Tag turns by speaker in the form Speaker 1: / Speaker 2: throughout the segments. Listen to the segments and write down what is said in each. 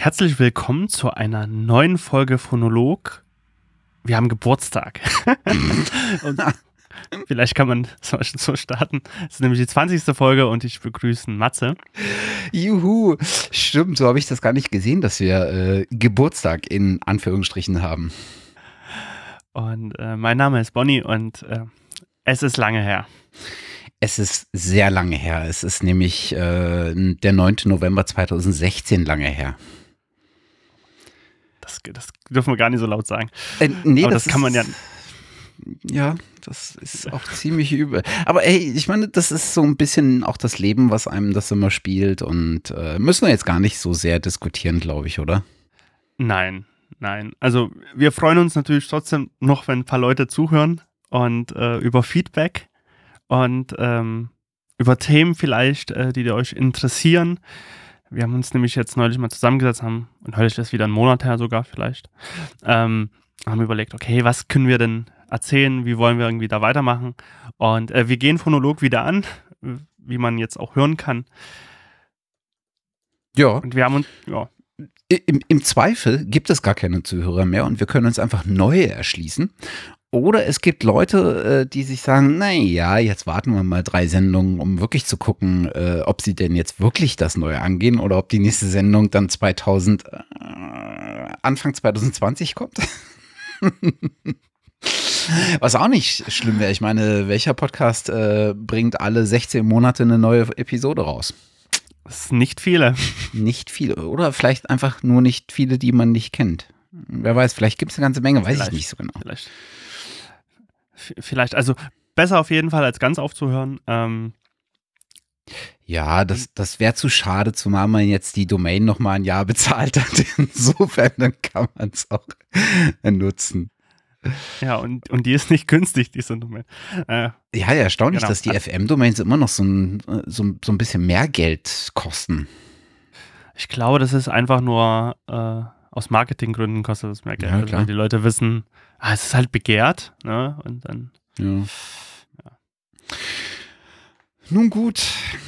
Speaker 1: Herzlich willkommen zu einer neuen Folge Phonolog. Wir haben Geburtstag. und vielleicht kann man so starten. Es ist nämlich die 20. Folge und ich begrüße Matze.
Speaker 2: Juhu, stimmt, so habe ich das gar nicht gesehen, dass wir äh, Geburtstag in Anführungsstrichen haben.
Speaker 1: Und äh, mein Name ist Bonnie und äh, es ist lange her.
Speaker 2: Es ist sehr lange her. Es ist nämlich äh, der 9. November 2016 lange her.
Speaker 1: Das, das dürfen wir gar nicht so laut sagen.
Speaker 2: Äh, nee,
Speaker 1: Aber das, das kann man ja.
Speaker 2: Ja, das ist auch ziemlich übel. Aber ey, ich meine, das ist so ein bisschen auch das Leben, was einem das immer spielt. Und äh, müssen wir jetzt gar nicht so sehr diskutieren, glaube ich, oder?
Speaker 1: Nein, nein. Also wir freuen uns natürlich trotzdem noch, wenn ein paar Leute zuhören und äh, über Feedback und ähm, über Themen vielleicht, äh, die euch interessieren. Wir haben uns nämlich jetzt neulich mal zusammengesetzt, haben, und heute ist das wieder ein Monat her sogar vielleicht, ähm, haben überlegt, okay, was können wir denn erzählen, wie wollen wir irgendwie da weitermachen? Und äh, wir gehen Phonolog wieder an, wie man jetzt auch hören kann.
Speaker 2: Ja.
Speaker 1: Und wir haben uns, ja.
Speaker 2: Im, Im Zweifel gibt es gar keine Zuhörer mehr und wir können uns einfach neue erschließen. Oder es gibt Leute, äh, die sich sagen, naja, jetzt warten wir mal drei Sendungen, um wirklich zu gucken, äh, ob sie denn jetzt wirklich das Neue angehen oder ob die nächste Sendung dann 2000, äh, Anfang 2020 kommt. Was auch nicht schlimm wäre. Ich meine, welcher Podcast äh, bringt alle 16 Monate eine neue Episode raus?
Speaker 1: Das ist nicht viele.
Speaker 2: Nicht viele. Oder vielleicht einfach nur nicht viele, die man nicht kennt. Wer weiß, vielleicht gibt es eine ganze Menge, weiß vielleicht, ich nicht so genau.
Speaker 1: Vielleicht vielleicht, also besser auf jeden Fall als ganz aufzuhören. Ähm,
Speaker 2: ja, das, das wäre zu schade, zumal man jetzt die Domain nochmal ein Jahr bezahlt hat. Insofern, dann kann man es auch nutzen.
Speaker 1: Ja, und, und die ist nicht günstig, diese Domain.
Speaker 2: Äh, ja, ja, erstaunlich, genau. dass die FM-Domains immer noch so ein, so, so ein bisschen mehr Geld kosten.
Speaker 1: Ich glaube, das ist einfach nur äh, aus Marketinggründen kostet es mehr Geld. Ja, also, die Leute wissen, ah, es ist halt begehrt, ne? Und dann. Ja.
Speaker 2: ja. Nun gut,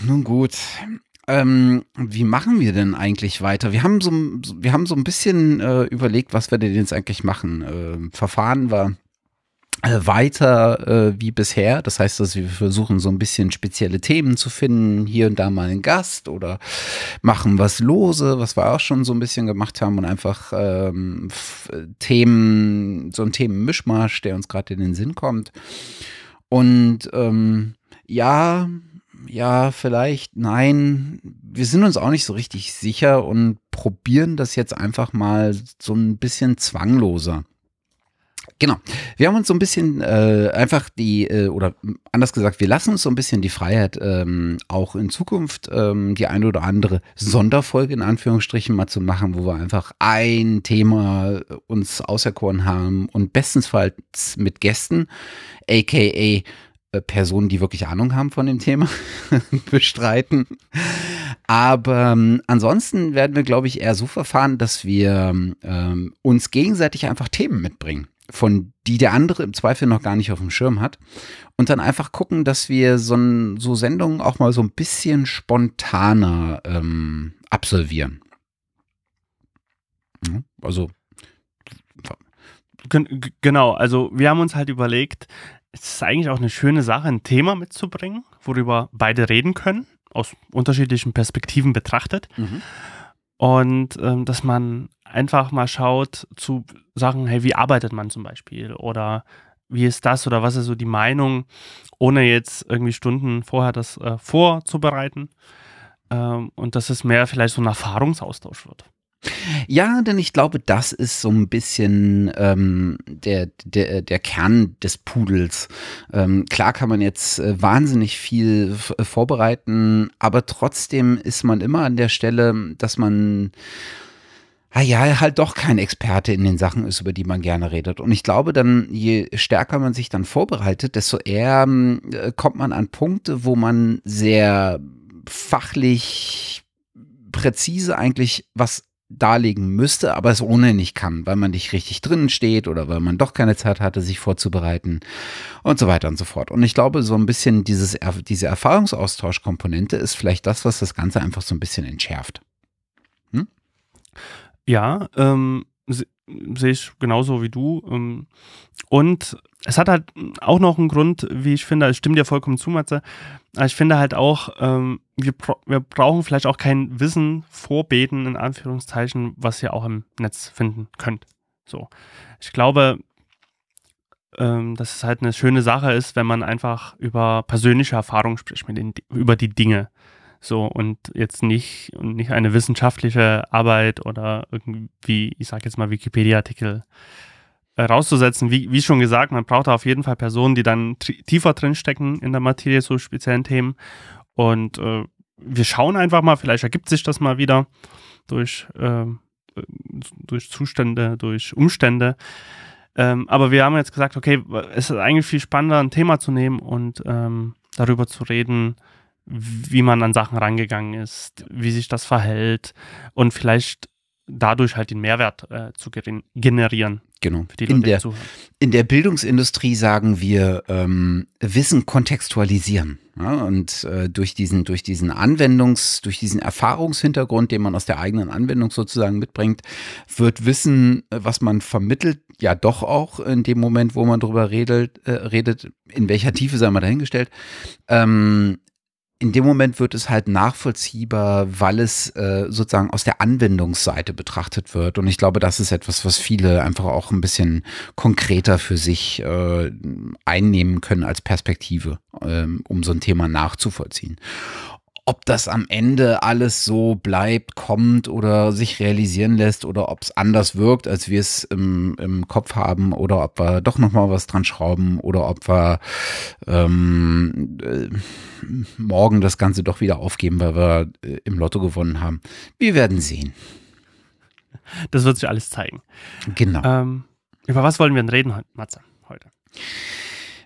Speaker 2: nun gut. Ähm, wie machen wir denn eigentlich weiter? Wir haben so, wir haben so ein bisschen äh, überlegt, was wir denn jetzt eigentlich machen. Äh, Verfahren war weiter äh, wie bisher. Das heißt, dass wir versuchen, so ein bisschen spezielle Themen zu finden, hier und da mal einen Gast oder machen was lose, was wir auch schon so ein bisschen gemacht haben und einfach ähm, Themen, so ein Themenmischmasch, der uns gerade in den Sinn kommt. Und ähm, ja, ja, vielleicht, nein, wir sind uns auch nicht so richtig sicher und probieren das jetzt einfach mal so ein bisschen zwangloser. Genau. Wir haben uns so ein bisschen äh, einfach die, äh, oder anders gesagt, wir lassen uns so ein bisschen die Freiheit, ähm, auch in Zukunft ähm, die eine oder andere Sonderfolge in Anführungsstrichen mal zu machen, wo wir einfach ein Thema uns auserkoren haben und bestensfalls mit Gästen, aka äh, Personen, die wirklich Ahnung haben von dem Thema, bestreiten. Aber ähm, ansonsten werden wir, glaube ich, eher so verfahren, dass wir ähm, uns gegenseitig einfach Themen mitbringen von die der andere im Zweifel noch gar nicht auf dem Schirm hat. Und dann einfach gucken, dass wir so, so Sendungen auch mal so ein bisschen spontaner ähm, absolvieren. Also.
Speaker 1: Genau, also wir haben uns halt überlegt, es ist eigentlich auch eine schöne Sache, ein Thema mitzubringen, worüber beide reden können, aus unterschiedlichen Perspektiven betrachtet. Mhm. Und ähm, dass man einfach mal schaut zu Sachen, hey, wie arbeitet man zum Beispiel? Oder wie ist das? Oder was ist so die Meinung, ohne jetzt irgendwie Stunden vorher das äh, vorzubereiten. Ähm, und dass es mehr vielleicht so ein Erfahrungsaustausch wird.
Speaker 2: Ja, denn ich glaube, das ist so ein bisschen ähm, der, der, der Kern des Pudels. Ähm, klar kann man jetzt äh, wahnsinnig viel vorbereiten, aber trotzdem ist man immer an der Stelle, dass man ah ja, halt doch kein Experte in den Sachen ist, über die man gerne redet. Und ich glaube dann, je stärker man sich dann vorbereitet, desto eher äh, kommt man an Punkte, wo man sehr fachlich präzise eigentlich was darlegen müsste, aber es ohne nicht kann, weil man nicht richtig drinnen steht oder weil man doch keine Zeit hatte, sich vorzubereiten und so weiter und so fort. Und ich glaube, so ein bisschen dieses, diese Erfahrungsaustauschkomponente ist vielleicht das, was das Ganze einfach so ein bisschen entschärft.
Speaker 1: Ja, ähm, sehe ich genauso wie du. Ähm, und es hat halt auch noch einen Grund, wie ich finde, es stimmt ja vollkommen zu, Matze. Ich finde halt auch, ähm, wir, wir brauchen vielleicht auch kein Wissen vorbeten, in Anführungszeichen, was ihr auch im Netz finden könnt. So. Ich glaube, ähm, dass es halt eine schöne Sache ist, wenn man einfach über persönliche Erfahrungen spricht, mit den, über die Dinge. So, und jetzt nicht, nicht eine wissenschaftliche Arbeit oder irgendwie, ich sag jetzt mal, Wikipedia-Artikel äh, rauszusetzen. Wie, wie schon gesagt, man braucht da auf jeden Fall Personen, die dann tiefer drinstecken in der Materie, so speziellen Themen. Und äh, wir schauen einfach mal, vielleicht ergibt sich das mal wieder durch, äh, durch Zustände, durch Umstände. Ähm, aber wir haben jetzt gesagt, okay, es ist eigentlich viel spannender, ein Thema zu nehmen und ähm, darüber zu reden, wie man an Sachen rangegangen ist, wie sich das verhält und vielleicht dadurch halt den Mehrwert äh, zu generieren.
Speaker 2: Genau. in, der, in der Bildungsindustrie sagen wir ähm, Wissen kontextualisieren. Ja, und äh, durch diesen, durch diesen Anwendungs-, durch diesen Erfahrungshintergrund, den man aus der eigenen Anwendung sozusagen mitbringt, wird Wissen, äh, was man vermittelt, ja doch auch in dem Moment, wo man darüber redet, äh, redet in welcher Tiefe sei mal dahingestellt, ähm, in dem Moment wird es halt nachvollziehbar, weil es äh, sozusagen aus der Anwendungsseite betrachtet wird. Und ich glaube, das ist etwas, was viele einfach auch ein bisschen konkreter für sich äh, einnehmen können als Perspektive, äh, um so ein Thema nachzuvollziehen. Ob das am Ende alles so bleibt, kommt oder sich realisieren lässt oder ob es anders wirkt, als wir es im, im Kopf haben oder ob wir doch nochmal was dran schrauben oder ob wir ähm, äh, morgen das Ganze doch wieder aufgeben, weil wir äh, im Lotto gewonnen haben. Wir werden sehen.
Speaker 1: Das wird sich alles zeigen.
Speaker 2: Genau.
Speaker 1: Ähm, über was wollen wir denn reden, Matze, heute?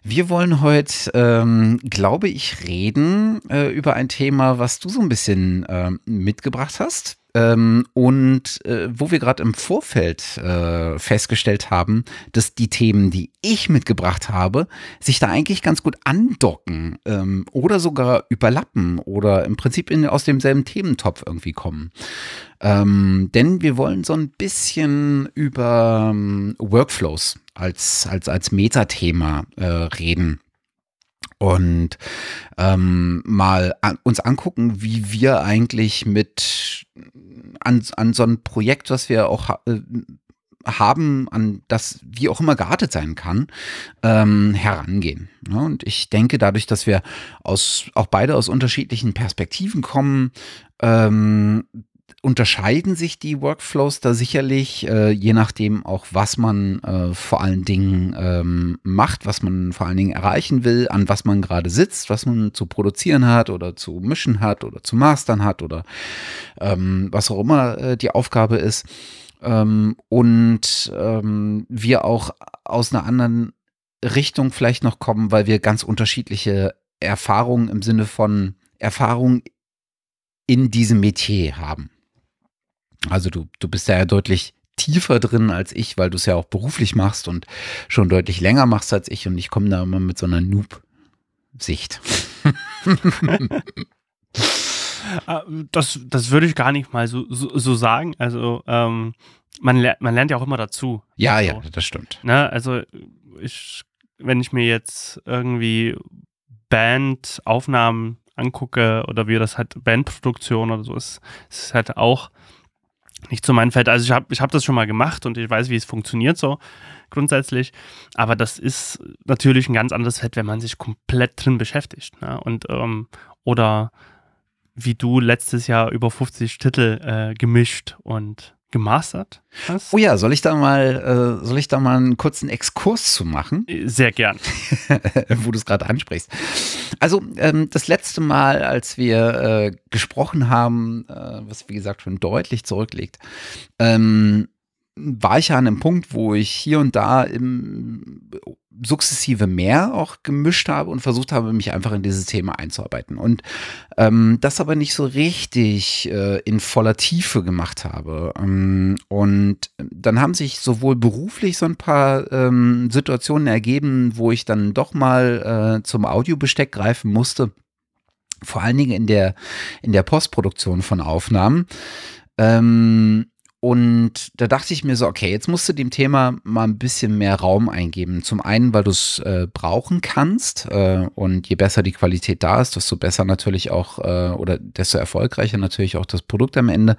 Speaker 2: Wir wollen heute, ähm, glaube ich, reden äh, über ein Thema, was du so ein bisschen äh, mitgebracht hast. Ähm, und äh, wo wir gerade im Vorfeld äh, festgestellt haben, dass die Themen, die ich mitgebracht habe, sich da eigentlich ganz gut andocken ähm, oder sogar überlappen oder im Prinzip in, aus demselben Thementopf irgendwie kommen. Ähm, denn wir wollen so ein bisschen über ähm, Workflows als, als, als Metathema äh, reden und ähm, mal an, uns angucken, wie wir eigentlich mit an, an so ein Projekt, was wir auch äh, haben, an das wie auch immer geartet sein kann, ähm, herangehen. Ja, und ich denke, dadurch, dass wir aus auch beide aus unterschiedlichen Perspektiven kommen, ähm, unterscheiden sich die Workflows da sicherlich, äh, je nachdem auch, was man äh, vor allen Dingen ähm, macht, was man vor allen Dingen erreichen will, an was man gerade sitzt, was man zu produzieren hat oder zu mischen hat oder zu mastern hat oder ähm, was auch immer äh, die Aufgabe ist. Ähm, und ähm, wir auch aus einer anderen Richtung vielleicht noch kommen, weil wir ganz unterschiedliche Erfahrungen im Sinne von Erfahrung in diesem Metier haben. Also du, du bist ja deutlich tiefer drin als ich, weil du es ja auch beruflich machst und schon deutlich länger machst als ich und ich komme da immer mit so einer Noob-Sicht.
Speaker 1: Ah, das, das würde ich gar nicht mal so, so, so sagen. Also ähm, man, lernt, man lernt ja auch immer dazu.
Speaker 2: Ja,
Speaker 1: also,
Speaker 2: ja, das stimmt.
Speaker 1: Ne, also ich, wenn ich mir jetzt irgendwie Bandaufnahmen angucke oder wie das halt Bandproduktion oder so ist, ist es halt auch nicht zu meinem Feld. Also ich habe ich hab das schon mal gemacht und ich weiß, wie es funktioniert so grundsätzlich. Aber das ist natürlich ein ganz anderes Feld, wenn man sich komplett drin beschäftigt. Ne? Und ähm, oder wie du letztes Jahr über 50 Titel äh, gemischt und gemastert
Speaker 2: hast. Oh ja, soll ich da mal, äh, soll ich da mal einen kurzen Exkurs zu machen?
Speaker 1: Sehr gern.
Speaker 2: Wo du es gerade ansprichst. Also ähm, das letzte Mal, als wir äh, gesprochen haben, äh, was wie gesagt schon deutlich zurückliegt, ähm, war ich ja an einem Punkt, wo ich hier und da im sukzessive mehr auch gemischt habe und versucht habe, mich einfach in dieses Thema einzuarbeiten. Und ähm, das aber nicht so richtig äh, in voller Tiefe gemacht habe. Ähm, und dann haben sich sowohl beruflich so ein paar ähm, Situationen ergeben, wo ich dann doch mal äh, zum Audiobesteck greifen musste. Vor allen Dingen in der, in der Postproduktion von Aufnahmen. Ähm, und da dachte ich mir so, okay, jetzt musst du dem Thema mal ein bisschen mehr Raum eingeben. Zum einen, weil du es äh, brauchen kannst äh, und je besser die Qualität da ist, desto besser natürlich auch äh, oder desto erfolgreicher natürlich auch das Produkt am Ende.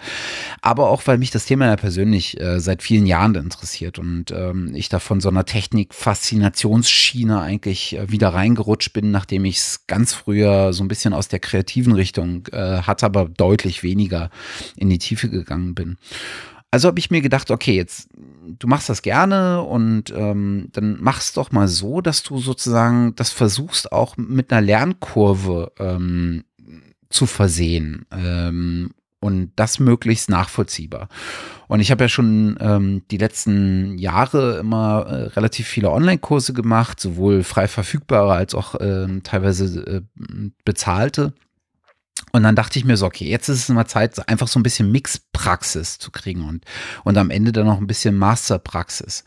Speaker 2: Aber auch, weil mich das Thema ja persönlich äh, seit vielen Jahren interessiert und ähm, ich da von so einer Technik-Faszinationsschiene eigentlich äh, wieder reingerutscht bin, nachdem ich es ganz früher so ein bisschen aus der kreativen Richtung äh, hatte, aber deutlich weniger in die Tiefe gegangen bin. Also habe ich mir gedacht, okay, jetzt du machst das gerne und ähm, dann mach's doch mal so, dass du sozusagen das versuchst auch mit einer Lernkurve ähm, zu versehen ähm, und das möglichst nachvollziehbar. Und ich habe ja schon ähm, die letzten Jahre immer äh, relativ viele Online-Kurse gemacht, sowohl frei verfügbare als auch äh, teilweise äh, bezahlte. Und dann dachte ich mir so, okay, jetzt ist es mal Zeit, einfach so ein bisschen Mixpraxis zu kriegen und, und am Ende dann noch ein bisschen Masterpraxis.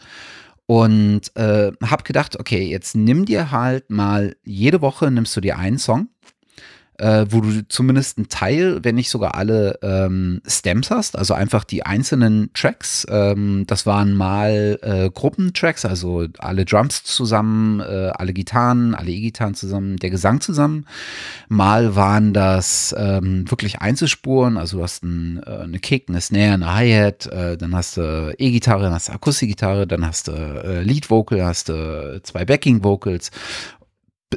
Speaker 2: Und äh, habe gedacht, okay, jetzt nimm dir halt mal, jede Woche nimmst du dir einen Song äh, wo du zumindest einen Teil, wenn nicht sogar alle ähm, Stems hast, also einfach die einzelnen Tracks. Ähm, das waren mal äh, Gruppentracks, also alle Drums zusammen, äh, alle Gitarren, alle E-Gitarren zusammen, der Gesang zusammen. Mal waren das ähm, wirklich Einzelspuren, also du hast ein, äh, eine Kick, eine Snare, eine Hi-Hat, äh, dann hast du E-Gitarre, dann hast du Akustikgitarre, dann hast du äh, Lead-Vocal, hast du zwei Backing-Vocals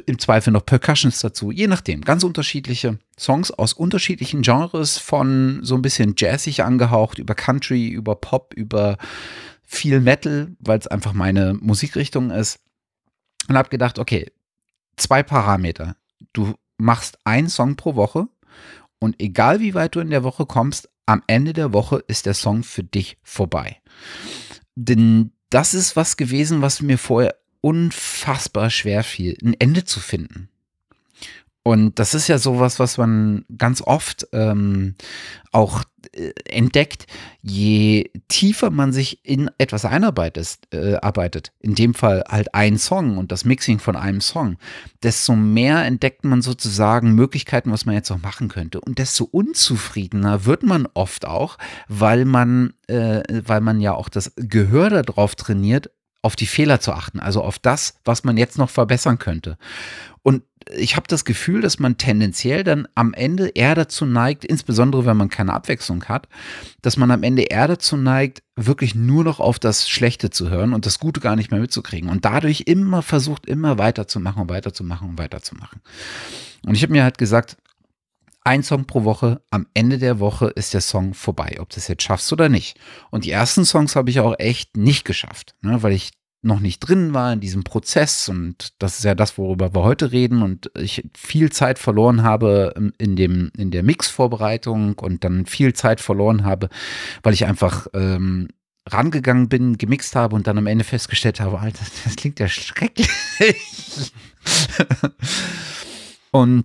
Speaker 2: im Zweifel noch Percussions dazu, je nachdem. Ganz unterschiedliche Songs aus unterschiedlichen Genres, von so ein bisschen jazzig angehaucht, über Country, über Pop, über viel Metal, weil es einfach meine Musikrichtung ist. Und habe gedacht, okay, zwei Parameter. Du machst einen Song pro Woche und egal wie weit du in der Woche kommst, am Ende der Woche ist der Song für dich vorbei. Denn das ist was gewesen, was mir vorher unfassbar schwer fiel, ein Ende zu finden. Und das ist ja sowas, was man ganz oft ähm, auch äh, entdeckt. Je tiefer man sich in etwas einarbeitet, äh, arbeitet, in dem Fall halt ein Song und das Mixing von einem Song, desto mehr entdeckt man sozusagen Möglichkeiten, was man jetzt noch machen könnte. Und desto unzufriedener wird man oft auch, weil man, äh, weil man ja auch das Gehör darauf trainiert, auf die Fehler zu achten, also auf das, was man jetzt noch verbessern könnte. Und ich habe das Gefühl, dass man tendenziell dann am Ende eher dazu neigt, insbesondere wenn man keine Abwechslung hat, dass man am Ende eher dazu neigt, wirklich nur noch auf das Schlechte zu hören und das Gute gar nicht mehr mitzukriegen. Und dadurch immer versucht, immer weiterzumachen und weiterzumachen und weiterzumachen. Und ich habe mir halt gesagt, ein Song pro Woche, am Ende der Woche ist der Song vorbei, ob du es jetzt schaffst oder nicht. Und die ersten Songs habe ich auch echt nicht geschafft, ne, weil ich noch nicht drin war in diesem Prozess und das ist ja das, worüber wir heute reden und ich viel Zeit verloren habe in dem in der Mix-Vorbereitung und dann viel Zeit verloren habe, weil ich einfach ähm, rangegangen bin, gemixt habe und dann am Ende festgestellt habe, Alter, das klingt ja schrecklich. und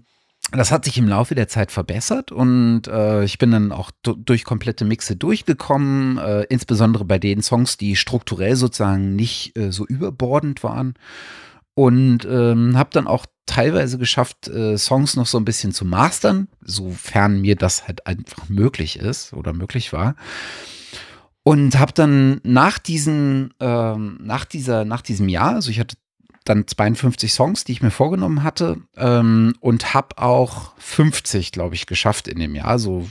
Speaker 2: das hat sich im Laufe der Zeit verbessert und äh, ich bin dann auch durch komplette Mixe durchgekommen, äh, insbesondere bei den Songs, die strukturell sozusagen nicht äh, so überbordend waren und ähm, habe dann auch teilweise geschafft, äh, Songs noch so ein bisschen zu mastern, sofern mir das halt einfach möglich ist oder möglich war. Und habe dann nach diesen, ähm, nach dieser, nach diesem Jahr, also ich hatte dann 52 Songs, die ich mir vorgenommen hatte ähm, und habe auch 50, glaube ich, geschafft in dem Jahr. So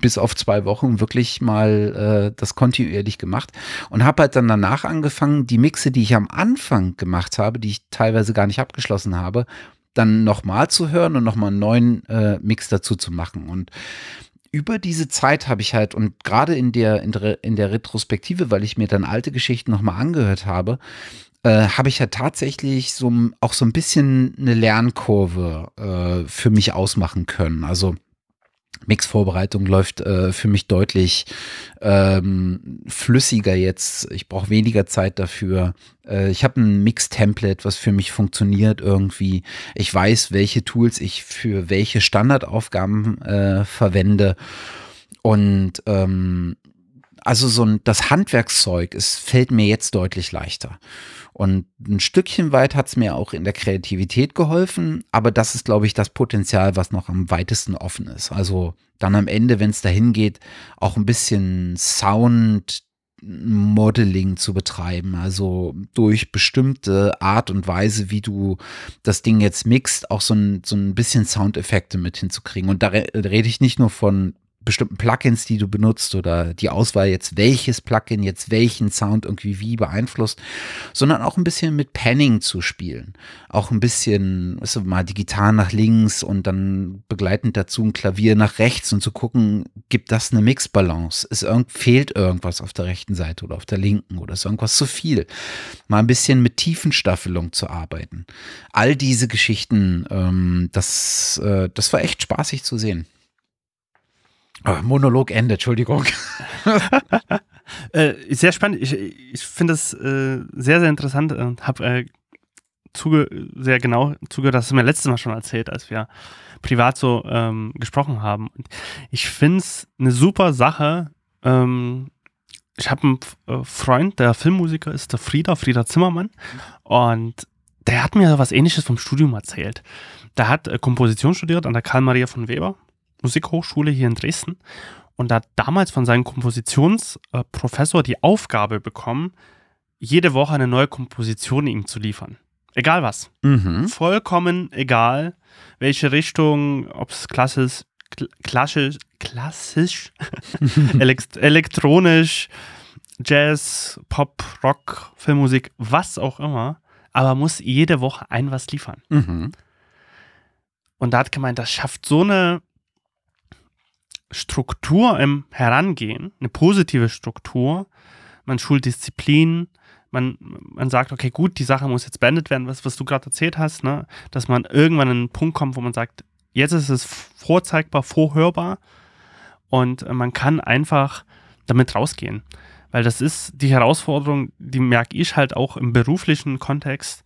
Speaker 2: bis auf zwei Wochen wirklich mal äh, das kontinuierlich gemacht und habe halt dann danach angefangen, die Mixe, die ich am Anfang gemacht habe, die ich teilweise gar nicht abgeschlossen habe, dann nochmal zu hören und nochmal einen neuen äh, Mix dazu zu machen. Und über diese Zeit habe ich halt, und gerade in der, in der, in der Retrospektive, weil ich mir dann alte Geschichten nochmal angehört habe, äh, habe ich ja tatsächlich so auch so ein bisschen eine Lernkurve äh, für mich ausmachen können. Also Mix-Vorbereitung läuft äh, für mich deutlich ähm, flüssiger jetzt. Ich brauche weniger Zeit dafür. Äh, ich habe ein Mix-Template, was für mich funktioniert irgendwie. Ich weiß, welche Tools ich für welche Standardaufgaben äh, verwende. Und ähm, also so ein, das Handwerkszeug, es fällt mir jetzt deutlich leichter. Und ein Stückchen weit hat es mir auch in der Kreativität geholfen, aber das ist, glaube ich, das Potenzial, was noch am weitesten offen ist. Also dann am Ende, wenn es dahin geht, auch ein bisschen Sound, Modeling zu betreiben, also durch bestimmte Art und Weise, wie du das Ding jetzt mixt, auch so ein, so ein bisschen Soundeffekte mit hinzukriegen. Und da rede ich nicht nur von bestimmten Plugins, die du benutzt oder die Auswahl jetzt, welches Plugin jetzt welchen Sound irgendwie wie beeinflusst, sondern auch ein bisschen mit Panning zu spielen. Auch ein bisschen, weißt du, mal die Gitarre nach links und dann begleitend dazu ein Klavier nach rechts und zu gucken, gibt das eine Mixbalance? Ist irgend, fehlt irgendwas auf der rechten Seite oder auf der linken oder ist irgendwas zu viel? Mal ein bisschen mit Tiefenstaffelung zu arbeiten. All diese Geschichten, ähm, das, äh, das war echt spaßig zu sehen. Oh, Monolog Ende, Entschuldigung.
Speaker 1: äh, sehr spannend. Ich, ich finde das äh, sehr, sehr interessant und habe äh, sehr genau zugehört, das hast du mir letztes Mal schon erzählt, als wir privat so ähm, gesprochen haben. Und ich finde es eine super Sache. Ähm, ich habe einen äh, Freund, der Filmmusiker ist, der Frieder, Frieder Zimmermann. Und der hat mir was ähnliches vom Studium erzählt. Der hat äh, Komposition studiert an der Karl Maria von Weber Musikhochschule hier in Dresden und hat damals von seinem Kompositionsprofessor die Aufgabe bekommen, jede Woche eine neue Komposition ihm zu liefern. Egal was. Mhm. Vollkommen egal, welche Richtung, ob es klassisch, klassisch, klassisch elektronisch, Jazz, Pop, Rock, Filmmusik, was auch immer, aber muss jede Woche ein was liefern. Mhm. Und da hat gemeint, das schafft so eine Struktur im Herangehen, eine positive Struktur. Man schult Disziplin, man, man sagt, okay, gut, die Sache muss jetzt beendet werden, was, was du gerade erzählt hast, ne? dass man irgendwann an einen Punkt kommt, wo man sagt, jetzt ist es vorzeigbar, vorhörbar und man kann einfach damit rausgehen. Weil das ist die Herausforderung, die merke ich halt auch im beruflichen Kontext.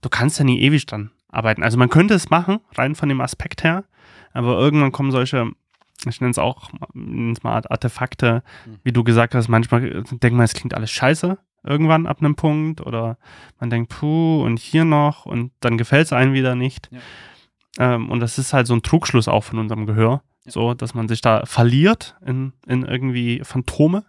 Speaker 1: Du kannst ja nie ewig dran arbeiten. Also man könnte es machen, rein von dem Aspekt her, aber irgendwann kommen solche ich nenne es auch mal Artefakte, mhm. wie du gesagt hast, manchmal denkt man, es klingt alles scheiße irgendwann ab einem Punkt oder man denkt, puh, und hier noch und dann gefällt es einem wieder nicht. Ja. Ähm, und das ist halt so ein Trugschluss auch von unserem Gehör, ja. so, dass man sich da verliert in, in irgendwie Phantome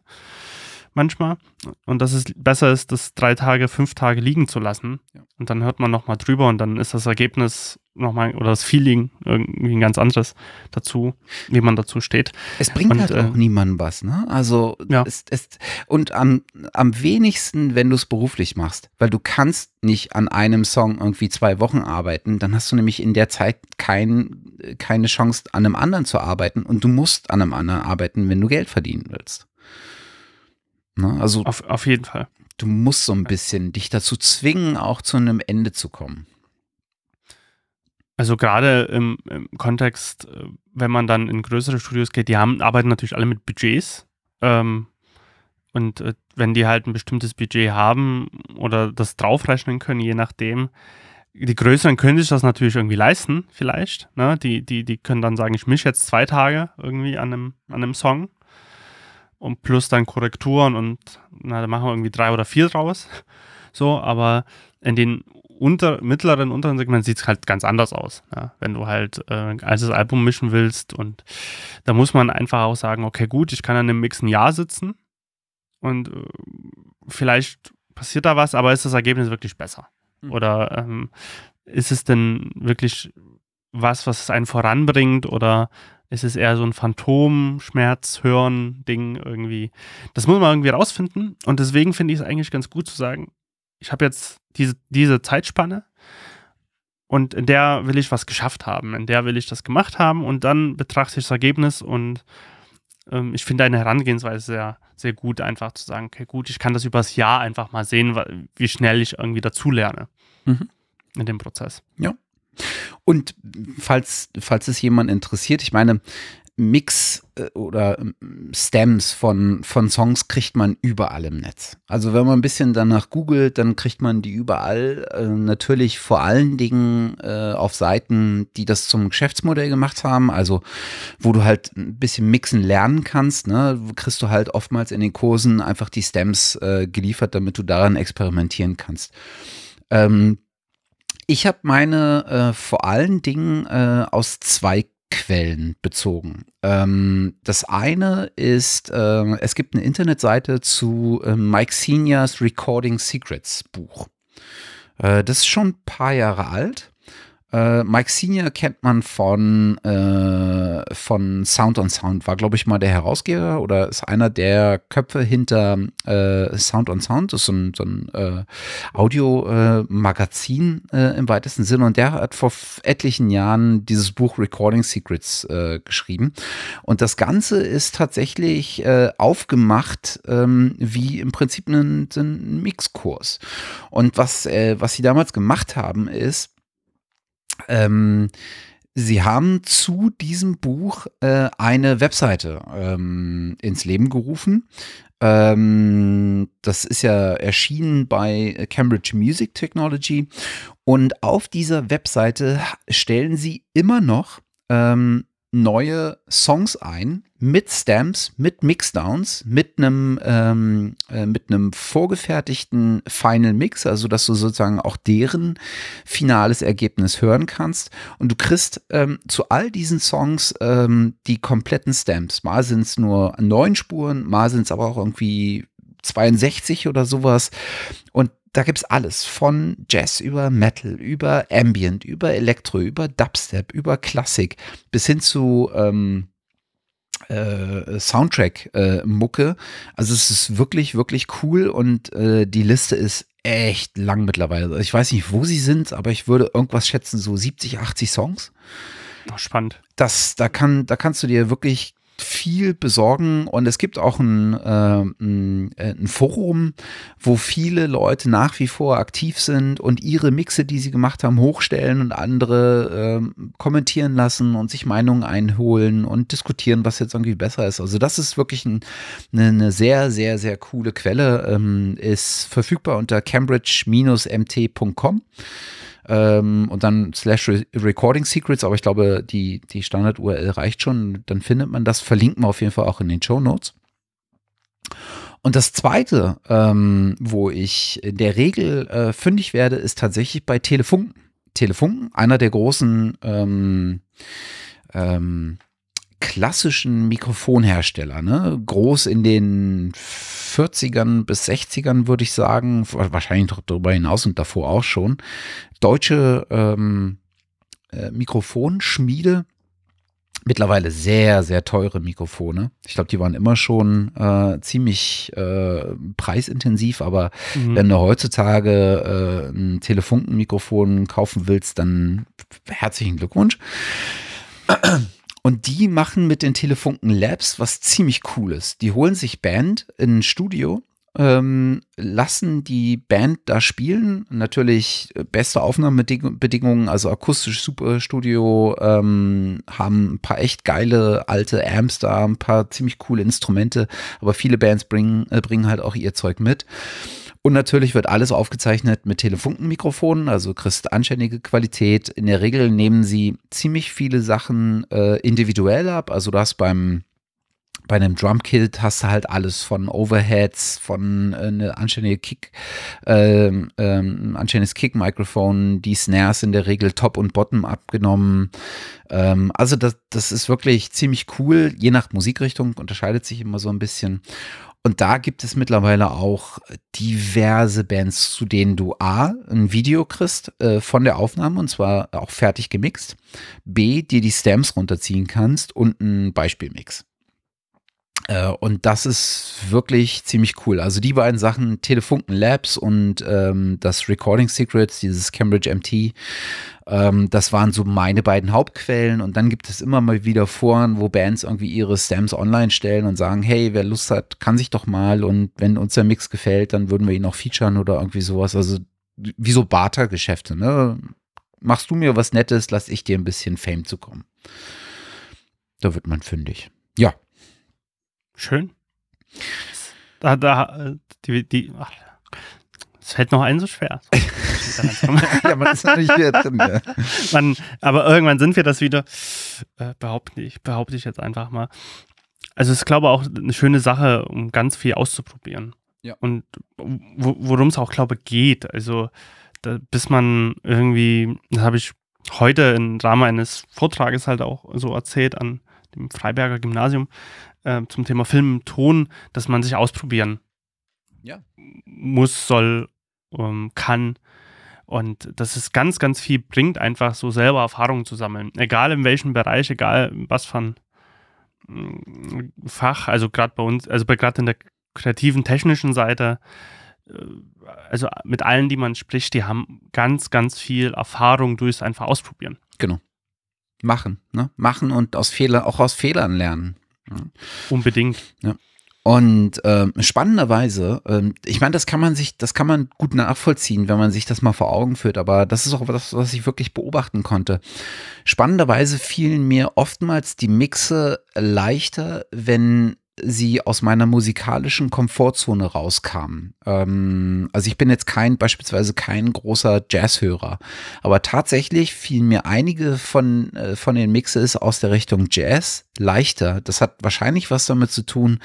Speaker 1: manchmal und dass es besser ist, das drei Tage, fünf Tage liegen zu lassen ja. und dann hört man nochmal drüber und dann ist das Ergebnis nochmal oder das Feeling irgendwie ein ganz anderes dazu, wie man dazu steht.
Speaker 2: Es bringt und, halt äh, auch niemandem was, ne? Also ja. es, es, und am, am wenigsten, wenn du es beruflich machst, weil du kannst nicht an einem Song irgendwie zwei Wochen arbeiten, dann hast du nämlich in der Zeit kein, keine Chance, an einem anderen zu arbeiten und du musst an einem anderen arbeiten, wenn du Geld verdienen willst. Ne? Also
Speaker 1: auf, auf jeden Fall.
Speaker 2: Du musst so ein bisschen dich dazu zwingen, auch zu einem Ende zu kommen.
Speaker 1: Also gerade im, im, Kontext, äh, wenn man dann in größere Studios geht, die haben, arbeiten natürlich alle mit Budgets. Ähm, und äh, wenn die halt ein bestimmtes Budget haben oder das draufrechnen können, je nachdem, die Größeren können sich das natürlich irgendwie leisten, vielleicht. Ne? Die, die, die können dann sagen, ich mische jetzt zwei Tage irgendwie an einem, an einem Song und plus dann Korrekturen und na, da machen wir irgendwie drei oder vier draus. So, aber in den unter, mittleren, unteren Segment sieht es halt ganz anders aus. Ja? Wenn du halt äh, als das Album mischen willst und da muss man einfach auch sagen, okay, gut, ich kann an dem Mix ein Jahr sitzen und äh, vielleicht passiert da was, aber ist das Ergebnis wirklich besser? Mhm. Oder ähm, ist es denn wirklich was, was es einen voranbringt oder ist es eher so ein Phantom, Schmerz, Hören, Ding irgendwie? Das muss man irgendwie rausfinden und deswegen finde ich es eigentlich ganz gut zu sagen, ich habe jetzt diese, diese Zeitspanne und in der will ich was geschafft haben, in der will ich das gemacht haben und dann betrachte ich das Ergebnis und ähm, ich finde eine Herangehensweise sehr, sehr gut, einfach zu sagen, okay, gut, ich kann das übers Jahr einfach mal sehen, wie schnell ich irgendwie dazulerne mhm. in dem Prozess.
Speaker 2: Ja. Und falls, falls es jemand interessiert, ich meine, Mix äh, oder ähm, Stems von, von Songs kriegt man überall im Netz. Also wenn man ein bisschen danach googelt, dann kriegt man die überall. Äh, natürlich vor allen Dingen äh, auf Seiten, die das zum Geschäftsmodell gemacht haben, also wo du halt ein bisschen mixen lernen kannst, ne, kriegst du halt oftmals in den Kursen einfach die Stems geliefert, damit du daran experimentieren kannst. Ähm, ich habe meine vor allen Dingen aus zwei Quellen bezogen. Ähm, das eine ist, äh, es gibt eine Internetseite zu äh, Mike Seniors Recording Secrets Buch. Äh, das ist schon ein paar Jahre alt. Äh, Mike Senior kennt man von, äh, von Sound on Sound, war, glaube ich, mal der Herausgeber oder ist einer der Köpfe hinter äh, Sound on Sound. Das ist so ein, so ein äh, Audio-Magazin äh, im weitesten Sinne. Und der hat vor etlichen Jahren dieses Buch Recording Secrets äh, geschrieben. Und das Ganze ist tatsächlich aufgemacht ähm, wie im Prinzip ein, ein Mixkurs. Und was, was sie damals gemacht haben, ist, ähm, Sie haben zu diesem Buch äh, eine Webseite ähm, ins Leben gerufen. Ähm, das ist ja erschienen bei Cambridge Music Technology. Und auf dieser Webseite stellen Sie immer noch ähm, neue Songs ein mit Stamps, mit Mixdowns, mit einem ähm, äh, mit einem vorgefertigten Final Mix, also dass du sozusagen auch deren finales Ergebnis hören kannst. Und du kriegst ähm, zu all diesen Songs ähm, die kompletten Stamps. Mal sind es nur neun Spuren, mal sind es aber auch irgendwie 62 oder sowas. Und da gibt's alles von Jazz über Metal, über Ambient, über Elektro, über Dubstep, über Klassik bis hin zu ähm, äh, Soundtrack-Mucke. Äh, also es ist wirklich, wirklich cool und äh, die Liste ist echt lang mittlerweile. Ich weiß nicht, wo sie sind, aber ich würde irgendwas schätzen, so 70, 80 Songs.
Speaker 1: Oh, spannend.
Speaker 2: Das, da kann, da kannst du dir wirklich viel besorgen und es gibt auch ein, äh, ein, äh, ein, Forum, wo viele Leute nach wie vor aktiv sind und ihre Mixe, die sie gemacht haben, hochstellen und andere äh, kommentieren lassen und sich Meinungen einholen und diskutieren, was jetzt irgendwie besser ist. Also das ist wirklich ein, eine, eine, sehr, sehr, sehr coole Quelle, ähm, ist verfügbar unter cambridge-mt.com ähm, und dann slash Recording Secrets, aber ich glaube, die, die Standard-URL reicht schon. Dann findet man das, verlinken wir auf jeden Fall auch in den Show Notes. Und das zweite, ähm, wo ich in der Regel äh, fündig werde, ist tatsächlich bei Telefunken. Telefunken, einer der großen ähm, ähm, klassischen Mikrofonhersteller, ne? Groß in den 40ern bis 60ern, würde ich sagen, wahrscheinlich darüber hinaus und davor auch schon. Deutsche ähm, äh, Mikrofonschmiede, mittlerweile sehr, sehr teure Mikrofone. Ich glaube, die waren immer schon äh, ziemlich äh, preisintensiv, aber mhm. wenn du heutzutage äh, ein Telefunkenmikrofon kaufen willst, dann herzlichen Glückwunsch. Und die machen mit den Telefunken Labs was ziemlich cooles. Die holen sich Band in ein Studio, ähm, lassen die Band da spielen. Natürlich äh, beste Aufnahmebedingungen, also akustisch super Studio, ähm, haben ein paar echt geile alte Amps da, ein paar ziemlich coole Instrumente, aber viele Bands bringen, äh, bringen halt auch ihr Zeug mit. Und natürlich wird alles aufgezeichnet mit Telefunkenmikrofonen, also kriegst anständige Qualität. In der Regel nehmen sie ziemlich viele Sachen äh, individuell ab. Also du hast beim bei einem Drumkit hast du halt alles von Overheads, von äh, eine anständige Kick, ähm, ähm, anständiges Kick-Mikrofon, die Snares in der Regel Top und Bottom abgenommen. Ähm, also das, das ist wirklich ziemlich cool. Je nach Musikrichtung unterscheidet sich immer so ein bisschen. Und da gibt es mittlerweile auch diverse Bands, zu denen du A, ein Video kriegst äh, von der Aufnahme und zwar auch fertig gemixt, B, dir die Stamps runterziehen kannst und ein Beispielmix. Äh, und das ist wirklich ziemlich cool. Also die beiden Sachen, Telefunken Labs und ähm, das Recording Secrets, dieses Cambridge MT, ähm, das waren so meine beiden Hauptquellen. Und dann gibt es immer mal wieder Foren, wo Bands irgendwie ihre Stamps online stellen und sagen, hey, wer Lust hat, kann sich doch mal. Und wenn uns der Mix gefällt, dann würden wir ihn auch featuren oder irgendwie sowas. Also wie so Barter-Geschäfte, ne? Machst du mir was Nettes, lass ich dir ein bisschen Fame zukommen. Da wird man fündig. Ja,
Speaker 1: Schön. Da, da, die, die, ach, es fällt noch ein so schwer. ja, man ist nicht wieder drin. Ja. Man, aber irgendwann sind wir das wieder. Äh, behaupte ich, behaupte ich jetzt einfach mal. Also es ist, glaube ich, auch eine schöne Sache, um ganz viel auszuprobieren.
Speaker 2: Ja.
Speaker 1: Und worum es auch, glaube ich, geht. Also da, bis man irgendwie, das habe ich heute im Rahmen eines Vortrages halt auch so erzählt an dem Freiberger Gymnasium äh, zum Thema Film, Ton, dass man sich ausprobieren
Speaker 2: ja.
Speaker 1: muss, soll, ähm, kann. Und dass es ganz, ganz viel bringt, einfach so selber Erfahrungen zu sammeln. Egal in welchem Bereich, egal was von mm, Fach, also gerade bei uns, also gerade in der kreativen, technischen Seite, äh, also mit allen, die man spricht, die haben ganz, ganz viel Erfahrung durchs einfach ausprobieren.
Speaker 2: Genau. Machen, ne? Machen und aus Fehler, auch aus Fehlern lernen.
Speaker 1: Unbedingt.
Speaker 2: Ja. Und ähm, spannenderweise, ähm, ich meine, das kann man sich, das kann man gut nachvollziehen, wenn man sich das mal vor Augen führt, aber das ist auch das, was ich wirklich beobachten konnte. Spannenderweise fielen mir oftmals die Mixe leichter, wenn sie aus meiner musikalischen Komfortzone rauskamen. Ähm, also ich bin jetzt kein, beispielsweise kein großer Jazzhörer, aber tatsächlich fielen mir einige von, äh, von den Mixes aus der Richtung Jazz leichter. Das hat wahrscheinlich was damit zu tun,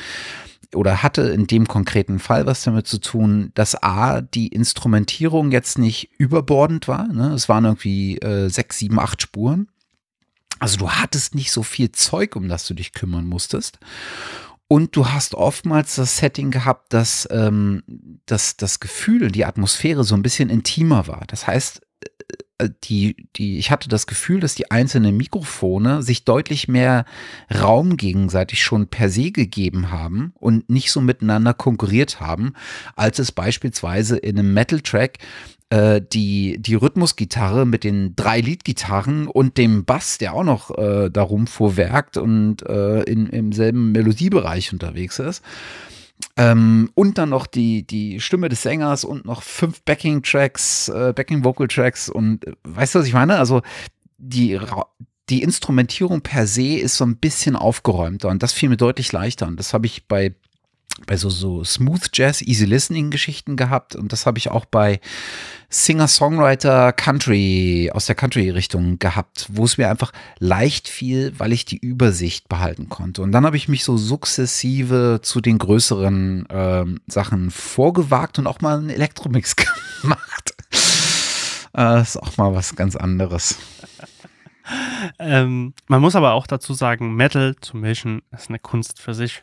Speaker 2: oder hatte in dem konkreten Fall was damit zu tun, dass A, die Instrumentierung jetzt nicht überbordend war. Ne? Es waren irgendwie äh, sechs, sieben, acht Spuren. Also du hattest nicht so viel Zeug, um das du dich kümmern musstest. Und du hast oftmals das Setting gehabt, dass, ähm, dass das Gefühl, die Atmosphäre so ein bisschen intimer war. Das heißt, äh, äh, die, die, ich hatte das Gefühl, dass die einzelnen Mikrofone sich deutlich mehr Raum gegenseitig schon per se gegeben haben und nicht so miteinander konkurriert haben, als es beispielsweise in einem Metal-Track äh, die, die Rhythmusgitarre mit den drei Leadgitarren und dem Bass, der auch noch äh, darum vorwerkt und äh, in, im selben Melodiebereich unterwegs ist. Ähm, und dann noch die, die Stimme des Sängers und noch fünf Backing-Tracks, äh, Backing-Vocal-Tracks und äh, weißt du, was ich meine? Also die, die Instrumentierung per se ist so ein bisschen aufgeräumter und das fiel mir deutlich leichter. Und das habe ich bei bei so, so Smooth Jazz, Easy Listening Geschichten gehabt und das habe ich auch bei Singer-Songwriter Country aus der Country-Richtung gehabt, wo es mir einfach leicht fiel, weil ich die Übersicht behalten konnte. Und dann habe ich mich so sukzessive zu den größeren ähm, Sachen vorgewagt und auch mal einen Elektromix gemacht. äh, ist auch mal was ganz anderes.
Speaker 1: ähm, man muss aber auch dazu sagen, Metal zu mischen ist eine Kunst für sich.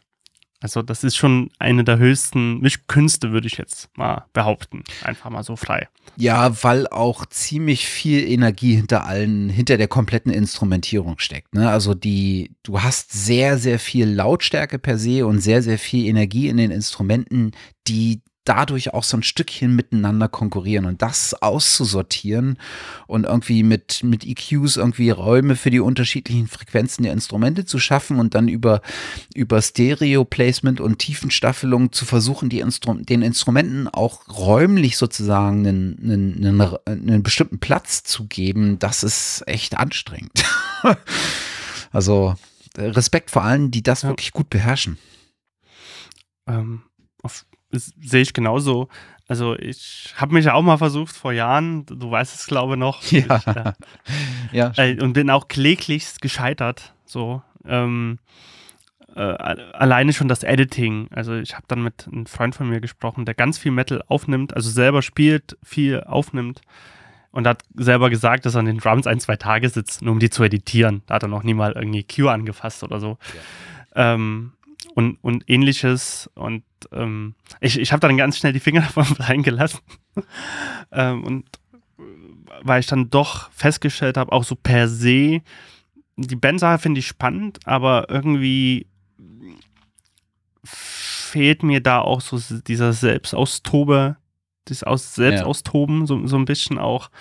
Speaker 1: Also das ist schon eine der höchsten Mischkünste, würde ich jetzt mal behaupten. Einfach mal so frei.
Speaker 2: Ja, weil auch ziemlich viel Energie hinter allen, hinter der kompletten Instrumentierung steckt. Ne? Also die, du hast sehr, sehr viel Lautstärke per se und sehr, sehr viel Energie in den Instrumenten, die dadurch auch so ein Stückchen miteinander konkurrieren und das auszusortieren und irgendwie mit, mit EQs irgendwie Räume für die unterschiedlichen Frequenzen der Instrumente zu schaffen und dann über, über Stereo-Placement und Tiefenstaffelung zu versuchen, die Instru den Instrumenten auch räumlich sozusagen einen, einen, einen, einen bestimmten Platz zu geben, das ist echt anstrengend. also Respekt vor allen, die das ja. wirklich gut beherrschen.
Speaker 1: Ähm, auf sehe ich genauso. Also ich habe mich ja auch mal versucht vor Jahren, du weißt es glaube ich noch.
Speaker 2: Ja.
Speaker 1: Ich, äh, ja äh, und bin auch kläglichst gescheitert. So. Ähm, äh, alleine schon das Editing. Also ich habe dann mit einem Freund von mir gesprochen, der ganz viel Metal aufnimmt, also selber spielt, viel aufnimmt und hat selber gesagt, dass er an den Drums ein, zwei Tage sitzt, nur um die zu editieren. Da hat er noch nie mal irgendwie Q angefasst oder so. Ja. Ähm, und, und ähnliches. Und ähm, ich, ich habe dann ganz schnell die Finger davon reingelassen. ähm, und weil ich dann doch festgestellt habe, auch so per se, die Bandsache finde ich spannend, aber irgendwie fehlt mir da auch so dieser Selbstaustobe, dieses Aus Selbstaustoben, so, so ein bisschen auch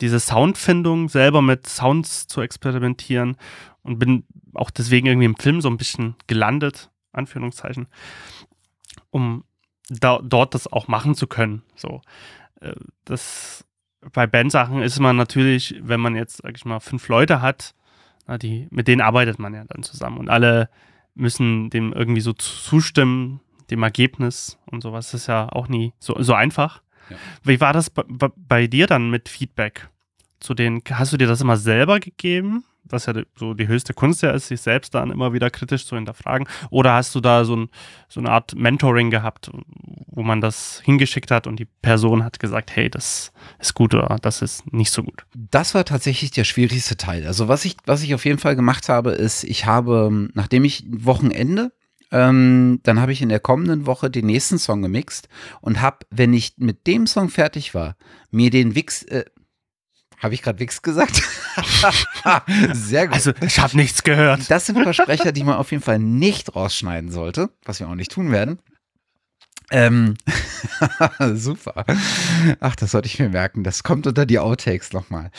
Speaker 1: diese Soundfindung, selber mit Sounds zu experimentieren und bin auch deswegen irgendwie im Film so ein bisschen gelandet, Anführungszeichen, um da, dort das auch machen zu können. So, äh, das bei Bandsachen ist man natürlich, wenn man jetzt, sag ich mal, fünf Leute hat, na, die, mit denen arbeitet man ja dann zusammen und alle müssen dem irgendwie so zustimmen, dem Ergebnis und sowas. Das ist ja auch nie so, so einfach. Ja. Wie war das bei, bei dir dann mit Feedback? Zu den, hast du dir das immer selber gegeben? Was ja so die höchste Kunst ja ist, sich selbst dann immer wieder kritisch zu hinterfragen? Oder hast du da so, ein, so eine Art Mentoring gehabt, wo man das hingeschickt hat und die Person hat gesagt, hey, das ist gut oder das ist nicht so gut?
Speaker 2: Das war tatsächlich der schwierigste Teil. Also was ich, was ich auf jeden Fall gemacht habe, ist, ich habe, nachdem ich Wochenende ähm, dann habe ich in der kommenden Woche den nächsten Song gemixt und habe, wenn ich mit dem Song fertig war, mir den Wix, äh, habe ich gerade Wix gesagt?
Speaker 1: Sehr gut. Also, ich habe nichts gehört.
Speaker 2: Das sind Versprecher, die man auf jeden Fall nicht rausschneiden sollte, was wir auch nicht tun werden. Ähm, super. Ach, das sollte ich mir merken. Das kommt unter die Outtakes nochmal.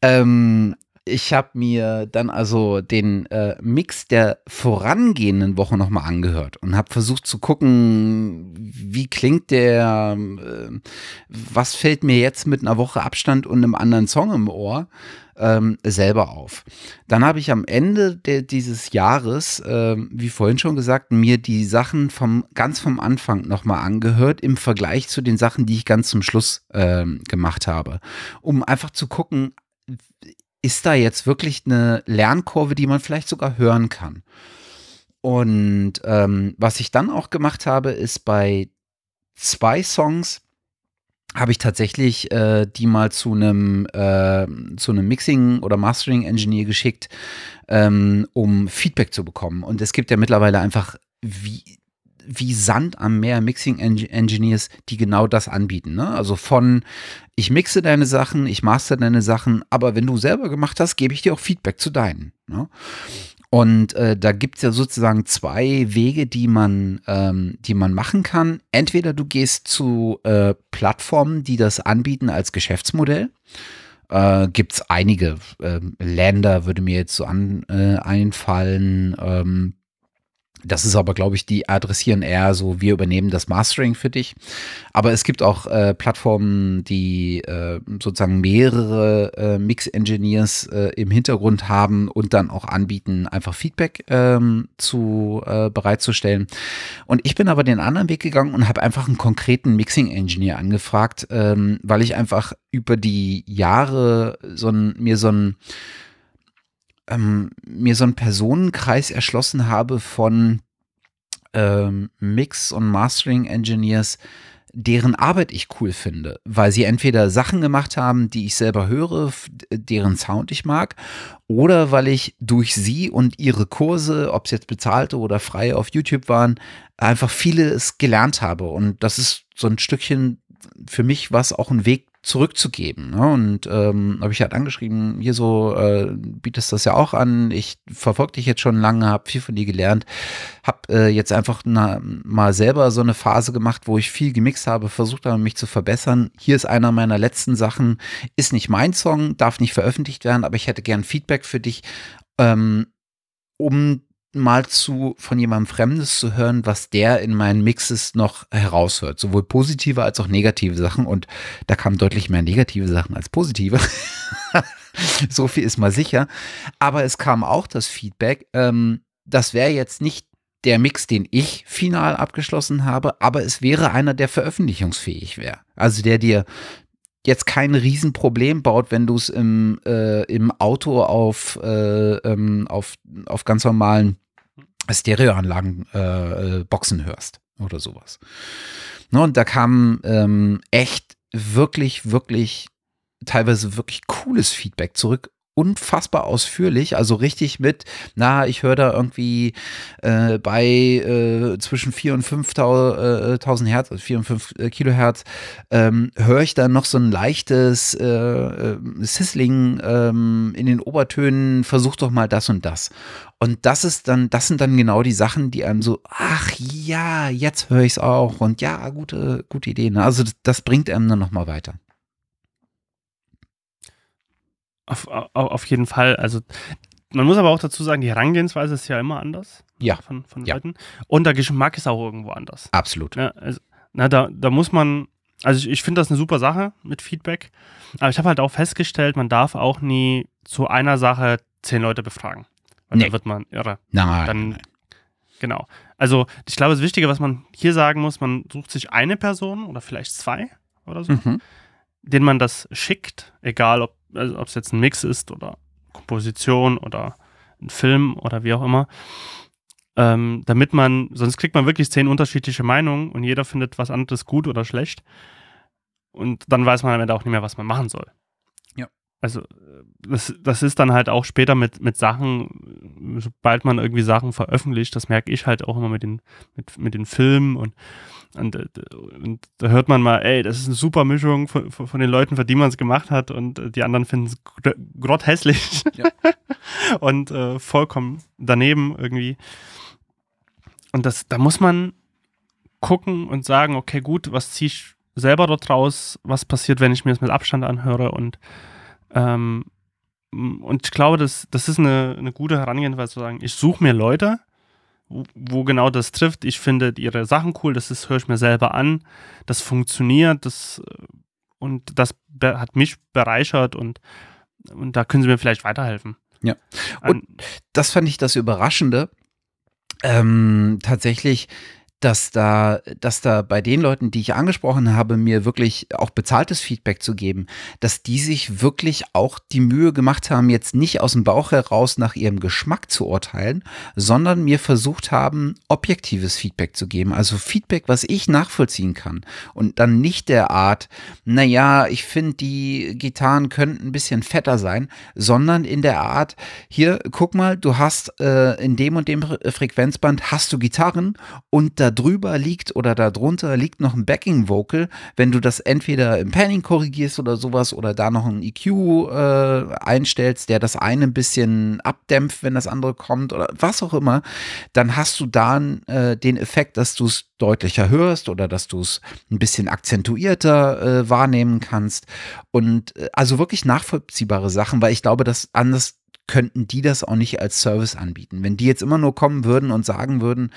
Speaker 2: Ähm, ich habe mir dann also den äh, Mix der vorangehenden Woche nochmal angehört und habe versucht zu gucken, wie klingt der, äh, was fällt mir jetzt mit einer Woche Abstand und einem anderen Song im Ohr ähm, selber auf. Dann habe ich am Ende der, dieses Jahres, äh, wie vorhin schon gesagt, mir die Sachen vom ganz vom Anfang nochmal angehört im Vergleich zu den Sachen, die ich ganz zum Schluss äh, gemacht habe, um einfach zu gucken, ist da jetzt wirklich eine Lernkurve, die man vielleicht sogar hören kann. Und ähm, was ich dann auch gemacht habe, ist bei zwei Songs habe ich tatsächlich äh, die mal zu einem äh, zu einem Mixing oder Mastering Engineer geschickt, ähm, um Feedback zu bekommen. Und es gibt ja mittlerweile einfach wie wie Sand am Meer Mixing Engineers, die genau das anbieten. Ne? Also von ich mixe deine Sachen, ich master deine Sachen, aber wenn du selber gemacht hast, gebe ich dir auch Feedback zu deinen. Ne? Und äh, da gibt es ja sozusagen zwei Wege, die man, ähm, die man machen kann. Entweder du gehst zu äh, Plattformen, die das anbieten als Geschäftsmodell. Äh, gibt es einige äh, Länder, würde mir jetzt so an, äh, einfallen. Ähm, das ist aber, glaube ich, die adressieren eher so, wir übernehmen das Mastering für dich. Aber es gibt auch äh, Plattformen, die äh, sozusagen mehrere äh, Mix-Engineers äh, im Hintergrund haben und dann auch anbieten, einfach Feedback ähm, zu äh, bereitzustellen. Und ich bin aber den anderen Weg gegangen und habe einfach einen konkreten Mixing-Engineer angefragt, ähm, weil ich einfach über die Jahre so ein, mir so ein ähm, mir so einen Personenkreis erschlossen habe von ähm, Mix- und Mastering-Engineers, deren Arbeit ich cool finde, weil sie entweder Sachen gemacht haben, die ich selber höre, deren Sound ich mag, oder weil ich durch sie und ihre Kurse, ob es jetzt bezahlte oder freie auf YouTube waren, einfach vieles gelernt habe. Und das ist so ein Stückchen für mich was auch ein Weg zurückzugeben. Ne? Und ähm, habe ich halt angeschrieben, hier so, äh, bietest das ja auch an, ich verfolge dich jetzt schon lange, habe viel von dir gelernt, habe äh, jetzt einfach na, mal selber so eine Phase gemacht, wo ich viel gemixt habe, versucht habe, mich zu verbessern. Hier ist einer meiner letzten Sachen, ist nicht mein Song, darf nicht veröffentlicht werden, aber ich hätte gern Feedback für dich, ähm, um mal zu von jemandem Fremdes zu hören, was der in meinen Mixes noch heraushört. Sowohl positive als auch negative Sachen. Und da kamen deutlich mehr negative Sachen als positive. so viel ist mal sicher. Aber es kam auch das Feedback, ähm, das wäre jetzt nicht der Mix, den ich final abgeschlossen habe, aber es wäre einer, der veröffentlichungsfähig wäre. Also der dir jetzt kein Riesenproblem baut, wenn du es im, äh, im Auto auf, äh, ähm, auf, auf ganz normalen Stereoanlagen äh, äh, Boxen hörst oder sowas. Ne, und da kam ähm, echt wirklich, wirklich teilweise wirklich cooles Feedback zurück unfassbar ausführlich, also richtig mit, na, ich höre da irgendwie äh, bei äh, zwischen 4 und 5.000 Hertz, also 4 und 5 äh, Kilohertz, ähm, höre ich dann noch so ein leichtes äh, äh, Sizzling ähm, in den Obertönen, versuch doch mal das und das. Und das ist dann, das sind dann genau die Sachen, die einem so, ach ja, jetzt höre ich es auch und ja, gute, gute Idee. Ne? Also das, das bringt einem dann nochmal weiter.
Speaker 1: Auf, auf, auf jeden Fall. Also man muss aber auch dazu sagen, die Herangehensweise ist ja immer anders.
Speaker 2: Ja.
Speaker 1: Von, von
Speaker 2: ja.
Speaker 1: Leuten. Und der Geschmack ist auch irgendwo anders.
Speaker 2: Absolut.
Speaker 1: Ja, also, na, da, da muss man, also ich, ich finde das eine super Sache mit Feedback. Aber ich habe halt auch festgestellt, man darf auch nie zu einer Sache zehn Leute befragen. Weil
Speaker 2: nee.
Speaker 1: dann wird man irre.
Speaker 2: Nein.
Speaker 1: Dann,
Speaker 2: nein.
Speaker 1: Genau. Also ich glaube, das Wichtige, was man hier sagen muss, man sucht sich eine Person oder vielleicht zwei oder so, mhm. denen man das schickt, egal ob also es jetzt ein Mix ist oder Komposition oder ein Film oder wie auch immer. Ähm, damit man, sonst kriegt man wirklich zehn unterschiedliche Meinungen und jeder findet was anderes gut oder schlecht. Und dann weiß man am Ende auch nicht mehr, was man machen soll. Also, das, das ist dann halt auch später mit, mit Sachen, sobald man irgendwie Sachen veröffentlicht, das merke ich halt auch immer mit den, mit, mit den Filmen und, und, und da hört man mal, ey, das ist eine super Mischung von, von den Leuten, für die man es gemacht hat und die anderen finden es grott hässlich ja. und äh, vollkommen daneben irgendwie. Und das, da muss man gucken und sagen, okay, gut, was ziehe ich selber dort raus, was passiert, wenn ich mir das mit Abstand anhöre und ähm, und ich glaube, das, das ist eine, eine gute Herangehensweise zu sagen, ich suche mir Leute, wo, wo, genau das trifft. Ich finde ihre Sachen cool, das ist, höre ich mir selber an, das funktioniert, das und das hat mich bereichert und, und da können sie mir vielleicht weiterhelfen.
Speaker 2: Ja. Und das fand ich das Überraschende. Ähm, tatsächlich dass da, dass da bei den Leuten, die ich angesprochen habe, mir wirklich auch bezahltes Feedback zu geben, dass die sich wirklich auch die Mühe gemacht haben, jetzt nicht aus dem Bauch heraus nach ihrem Geschmack zu urteilen, sondern mir versucht haben, objektives Feedback zu geben. Also Feedback, was ich nachvollziehen kann. Und dann nicht der Art, naja, ich finde, die Gitarren könnten ein bisschen fetter sein, sondern in der Art, hier, guck mal, du hast äh, in dem und dem Frequenzband hast du Gitarren und da drüber liegt oder da drunter liegt noch ein Backing Vocal, wenn du das entweder im Panning korrigierst oder sowas oder da noch ein EQ äh, einstellst, der das eine ein bisschen abdämpft, wenn das andere kommt oder was auch immer, dann hast du dann äh, den Effekt, dass du es deutlicher hörst oder dass du es ein bisschen akzentuierter äh, wahrnehmen kannst. Und äh, also wirklich nachvollziehbare Sachen, weil ich glaube, dass anders könnten die das auch nicht als Service anbieten. Wenn die jetzt immer nur kommen würden und sagen würden,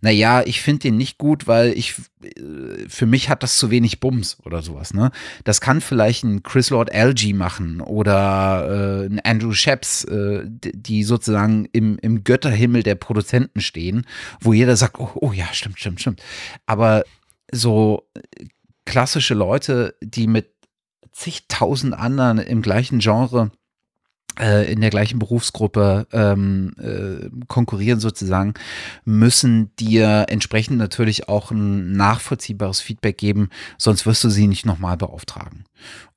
Speaker 2: na ja, ich finde den nicht gut, weil ich, äh, für mich hat das zu wenig Bums oder sowas, ne? Das kann vielleicht ein Chris Lord LG machen oder äh, ein Andrew Sheps, äh, die sozusagen im, im Götterhimmel der Produzenten stehen, wo jeder sagt, oh, oh ja, stimmt, stimmt, stimmt. Aber so klassische Leute, die mit zigtausend anderen im gleichen Genre äh, in der gleichen Berufsgruppe ähm, äh, konkurrieren sozusagen, müssen dir entsprechend natürlich auch ein nachvollziehbares Feedback geben, sonst wirst du sie nicht nochmal beauftragen.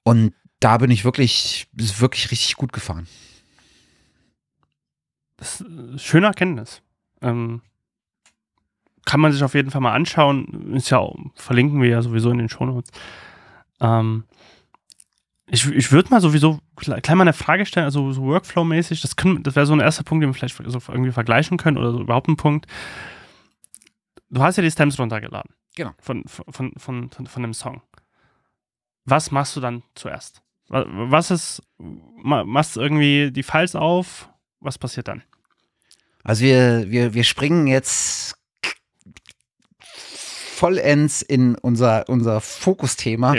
Speaker 2: Und da bin ich wirklich, wirklich richtig gut gefahren.
Speaker 1: Das ist eine schöne Erkenntnis. Ähm, kann man sich auf jeden Fall mal anschauen. Ist ja, verlinken wir ja sowieso in den Shownotes. Ähm, ich, ich würde mal sowieso klein mal eine Frage stellen, also so Workflow-mäßig, das, das wäre so ein erster Punkt, den wir vielleicht so irgendwie vergleichen können oder so überhaupt ein Punkt. Du hast ja die Stems runtergeladen.
Speaker 2: Genau.
Speaker 1: Von, von, von, von, von dem Song. Was machst du dann zuerst? Was ist, machst du irgendwie die Files auf? Was passiert dann?
Speaker 2: Also wir, wir, wir springen jetzt vollends in unser, unser Fokusthema.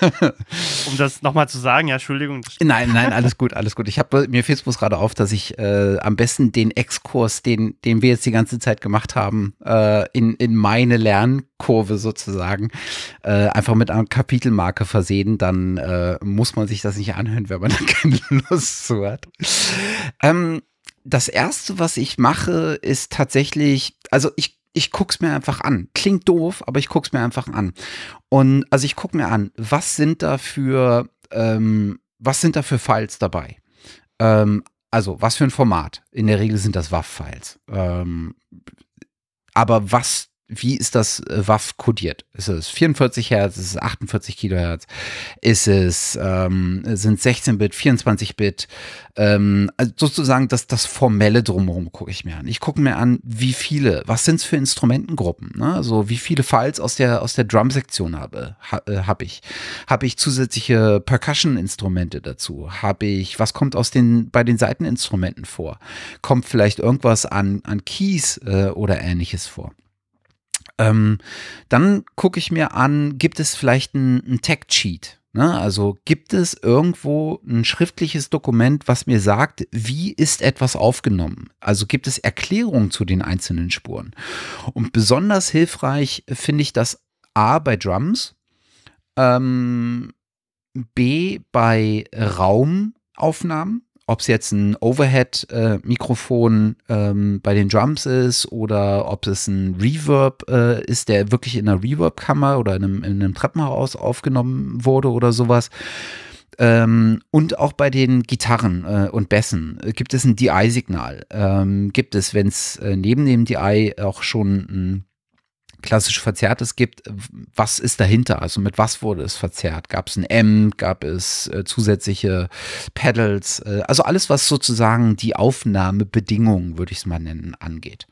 Speaker 1: Um das nochmal zu sagen, ja, Entschuldigung.
Speaker 2: Nein, nein, alles gut, alles gut. Ich habe mir bloß gerade auf, dass ich äh, am besten den Exkurs, den, den wir jetzt die ganze Zeit gemacht haben, äh, in, in meine Lernkurve sozusagen, äh, einfach mit einer Kapitelmarke versehen, dann äh, muss man sich das nicht anhören, wenn man da keine Lust zu hat. Ähm, das erste, was ich mache, ist tatsächlich, also ich ich guck's mir einfach an. Klingt doof, aber ich guck's mir einfach an. Und also ich guck mir an, was sind da für, ähm, was sind da für Files dabei? Ähm, also, was für ein Format? In der Regel sind das WAV-Files. Ähm, aber was wie ist das äh, WAF kodiert? Ist es 44 Hertz, ist es 48 Kilohertz, ist es, ähm, sind 16-Bit, 24-Bit, ähm, also sozusagen das, das Formelle drumherum gucke ich mir an. Ich gucke mir an, wie viele, was sind es für Instrumentengruppen, ne? also wie viele Files aus der, aus der Drum-Sektion habe, ha, äh, habe ich. Habe ich zusätzliche Percussion-Instrumente dazu? Habe ich, was kommt aus den, bei den Seiteninstrumenten vor? Kommt vielleicht irgendwas an, an Keys äh, oder ähnliches vor? Ähm, dann gucke ich mir an, gibt es vielleicht ein, ein Tech-Cheat? Ne? Also gibt es irgendwo ein schriftliches Dokument, was mir sagt, wie ist etwas aufgenommen? Also gibt es Erklärungen zu den einzelnen Spuren? Und besonders hilfreich finde ich das A bei Drums, ähm, B bei Raumaufnahmen ob es jetzt ein Overhead-Mikrofon äh, ähm, bei den Drums ist oder ob es ein Reverb äh, ist, der wirklich in einer Reverb-Kammer oder in einem, in einem, Treppenhaus aufgenommen wurde oder sowas. Ähm, und auch bei den Gitarren äh, und Bässen gibt es ein DI-Signal. Ähm, gibt es, wenn es äh, neben dem DI auch schon ein klassisch Verzerrtes gibt, was ist dahinter? Also mit was wurde es verzerrt? Gab es ein M? Gab es äh, zusätzliche Pedals? Äh, also alles, was sozusagen die Aufnahmebedingungen, würde ich es mal nennen, angeht.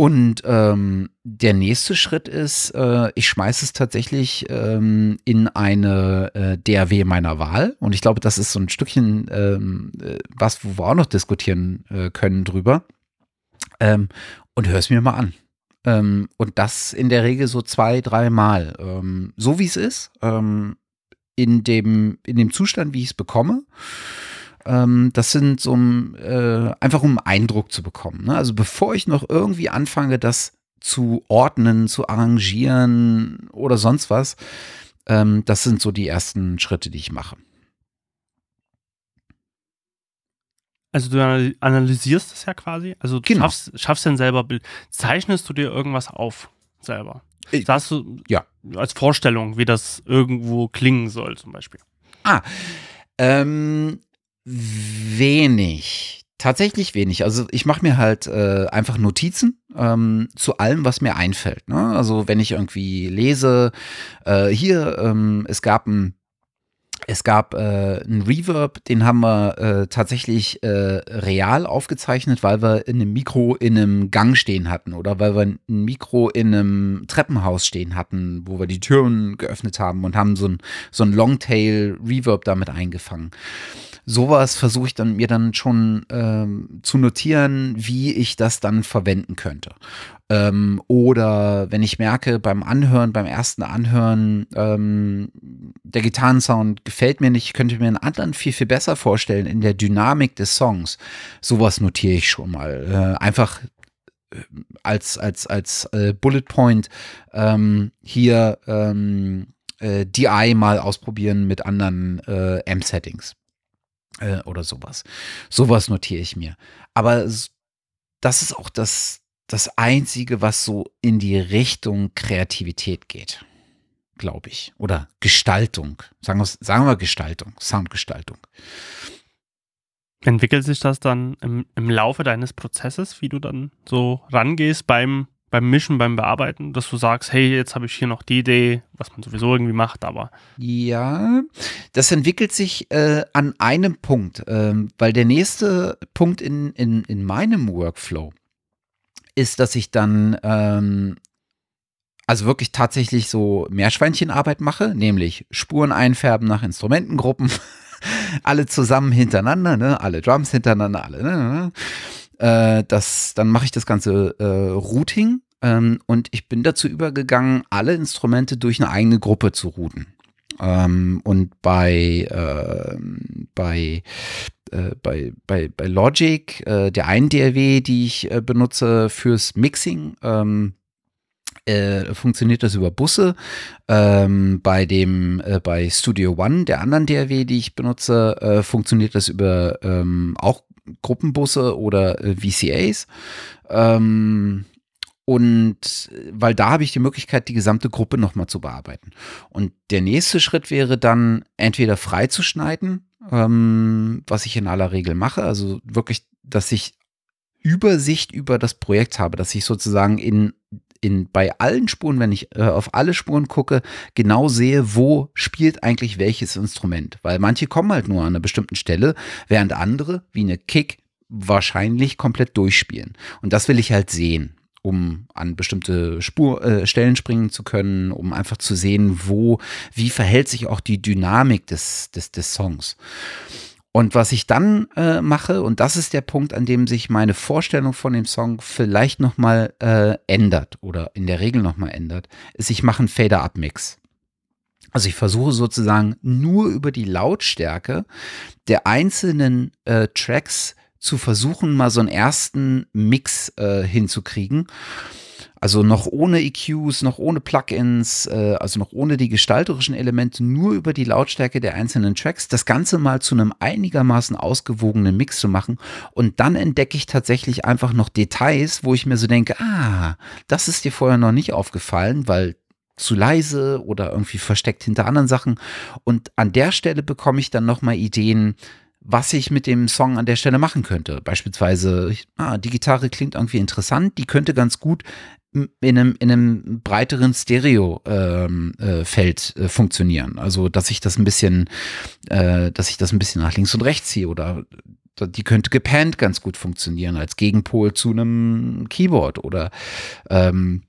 Speaker 2: Und ähm, der nächste Schritt ist, äh, ich schmeiße es tatsächlich ähm, in eine äh, DAW meiner Wahl. Und ich glaube, das ist so ein Stückchen ähm, äh, was, wo wir auch noch diskutieren äh, können drüber. Ähm, und hör es mir mal an. Ähm, und das in der Regel so zwei, dreimal. Ähm, so wie es ist, ähm, in, dem, in dem Zustand, wie ich es bekomme. Ähm, das sind so äh, einfach um Eindruck zu bekommen. Ne? Also bevor ich noch irgendwie anfange, das zu ordnen, zu arrangieren oder sonst was, ähm, das sind so die ersten Schritte, die ich mache.
Speaker 1: Also du analysierst das ja quasi. Also du genau. schaffst, schaffst dann selber Bild. Zeichnest du dir irgendwas auf selber? Ich, Sagst du ja. als Vorstellung, wie das irgendwo klingen soll, zum Beispiel?
Speaker 2: Ah, ähm, wenig. Tatsächlich wenig. Also ich mache mir halt äh, einfach Notizen ähm, zu allem, was mir einfällt. Ne? Also wenn ich irgendwie lese, äh, hier, ähm, es gab ein es gab äh, einen Reverb, den haben wir äh, tatsächlich äh, real aufgezeichnet, weil wir in einem Mikro in einem Gang stehen hatten oder weil wir ein Mikro in einem Treppenhaus stehen hatten, wo wir die Türen geöffnet haben und haben so ein, so ein Longtail-Reverb damit eingefangen sowas versuche ich dann mir dann schon ähm, zu notieren, wie ich das dann verwenden könnte. Ähm, oder wenn ich merke beim Anhören, beim ersten Anhören, ähm, der Gitarrensound gefällt mir nicht, ich könnte mir einen anderen viel, viel besser vorstellen in der Dynamik des Songs. Sowas notiere ich schon mal. Äh, einfach äh, als, als, als äh, Bullet Point ähm, hier ähm, äh, DI mal ausprobieren mit anderen äh, Amp-Settings äh, oder sowas. Sowas notiere ich mir. Aber das ist auch das, das Einzige, was so in die Richtung Kreativität geht, glaube ich. Oder Gestaltung. Sagen wir, sagen wir Gestaltung, Soundgestaltung.
Speaker 1: Entwickelt sich das dann im, im Laufe deines Prozesses, wie du dann so rangehst beim beim Mischen, beim Bearbeiten, dass du sagst, hey, jetzt habe ich hier noch die Idee, was man sowieso irgendwie macht, aber.
Speaker 2: Ja, das entwickelt sich äh, an einem Punkt, ähm, weil der nächste Punkt in, in, in meinem Workflow ist, dass ich dann ähm, also wirklich tatsächlich so Meerschweinchenarbeit mache, nämlich Spuren einfärben nach Instrumentengruppen, alle zusammen hintereinander, ne? alle Drums hintereinander, alle. Ne? ne, ne. Äh, das, dann mache ich das ganze äh, Routing ähm, und ich bin dazu übergegangen, alle Instrumente durch eine eigene Gruppe zu routen. Ähm, und bei, äh, bei, äh, bei, bei, bei Logic, äh, der einen DRW, die ich äh, benutze fürs Mixing, ähm, äh, funktioniert das über Busse. Ähm, bei dem, äh, bei Studio One, der anderen DRW, die ich benutze, funktioniert das über ähm, auch Gruppenbusse oder VCAs. Ähm, und weil da habe ich die Möglichkeit, die gesamte Gruppe nochmal zu bearbeiten. Und der nächste Schritt wäre dann entweder freizuschneiden, ähm, was ich in aller Regel mache, also wirklich, dass ich Übersicht über das Projekt habe, dass ich sozusagen in in, bei allen Spuren, wenn ich äh, auf alle Spuren gucke, genau sehe, wo spielt eigentlich welches Instrument. Weil manche kommen halt nur an einer bestimmten Stelle, während andere, wie eine Kick, wahrscheinlich komplett durchspielen. Und das will ich halt sehen um an bestimmte Spur, äh, Stellen springen zu können, um einfach zu sehen, wo, wie verhält sich auch die Dynamik des, des, des Songs. Und was ich dann äh, mache, und das ist der Punkt, an dem sich meine Vorstellung von dem Song vielleicht nochmal äh, ändert oder in der Regel nochmal ändert, ist, ich mache einen Fader-Up-Mix. Also ich versuche sozusagen nur über die Lautstärke der einzelnen äh, Tracks zu versuchen, mal so einen ersten Mix äh, hinzukriegen. Also noch ohne EQs, noch ohne Plugins, äh, also noch ohne die gestalterischen Elemente, nur über die Lautstärke der einzelnen Tracks, das Ganze mal zu einem einigermaßen ausgewogenen Mix zu machen. Und dann entdecke ich tatsächlich einfach noch Details, wo ich mir so denke, ah, das ist dir vorher noch nicht aufgefallen, weil zu leise oder irgendwie versteckt hinter anderen Sachen. Und an der Stelle bekomme ich dann nochmal Ideen, was ich mit dem Song an der Stelle machen könnte. Beispielsweise, ah, die Gitarre klingt irgendwie interessant, die könnte ganz gut in einem, in einem breiteren Stereo-Feld ähm, äh, äh, funktionieren. Also, dass ich das ein bisschen, äh, dass ich das ein bisschen nach links und rechts ziehe oder die könnte gepannt ganz gut funktionieren als Gegenpol zu einem Keyboard oder ähm,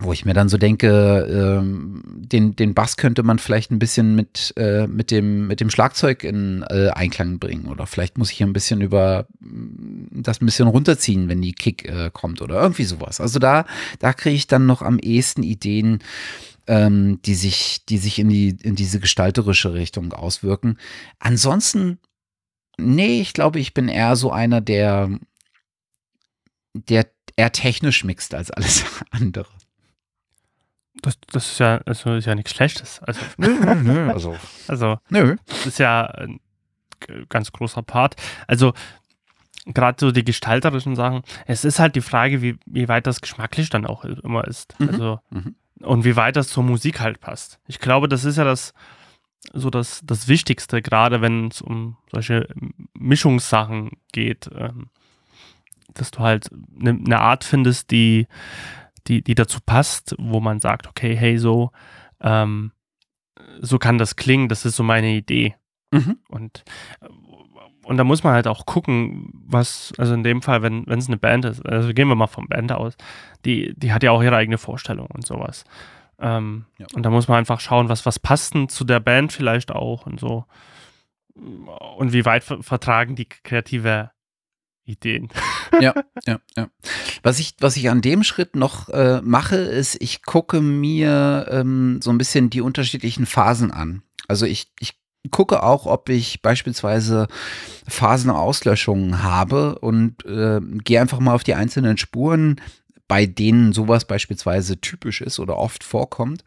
Speaker 2: wo ich mir dann so denke, ähm, den, den Bass könnte man vielleicht ein bisschen mit, äh, mit, dem, mit dem Schlagzeug in äh, Einklang bringen. Oder vielleicht muss ich ein bisschen über mm, das ein bisschen runterziehen, wenn die Kick äh, kommt oder irgendwie sowas. Also da, da kriege ich dann noch am ehesten Ideen, ähm, die sich, die sich in, die, in diese gestalterische Richtung auswirken. Ansonsten, nee, ich glaube, ich bin eher so einer, der, der eher technisch mixt als alles andere.
Speaker 1: Das, das ist ja, also ist ja nichts Schlechtes. Also,
Speaker 2: nö, nö, nö. Also,
Speaker 1: also nö. das ist ja ein ganz großer Part. Also, gerade so die gestalterischen Sachen, es ist halt die Frage, wie, wie weit das geschmacklich dann auch immer ist. Mhm. Also, mhm. und wie weit das zur Musik halt passt. Ich glaube, das ist ja das, so das, das Wichtigste, gerade wenn es um solche Mischungssachen geht, ähm, dass du halt eine ne Art findest, die die, die dazu passt, wo man sagt, okay, hey, so, ähm, so kann das klingen, das ist so meine Idee. Mhm. Und, und da muss man halt auch gucken, was, also in dem Fall, wenn es eine Band ist, also gehen wir mal vom Band aus, die, die hat ja auch ihre eigene Vorstellung und sowas. Ähm, ja. Und da muss man einfach schauen, was, was passt denn zu der Band vielleicht auch und so. Und wie weit vertragen die kreative Ideen.
Speaker 2: Ja, ja, ja. Was ich, was ich an dem Schritt noch äh, mache, ist, ich gucke mir ähm, so ein bisschen die unterschiedlichen Phasen an. Also ich, ich gucke auch, ob ich beispielsweise Phasenauslöschungen habe und äh, gehe einfach mal auf die einzelnen Spuren, bei denen sowas beispielsweise typisch ist oder oft vorkommt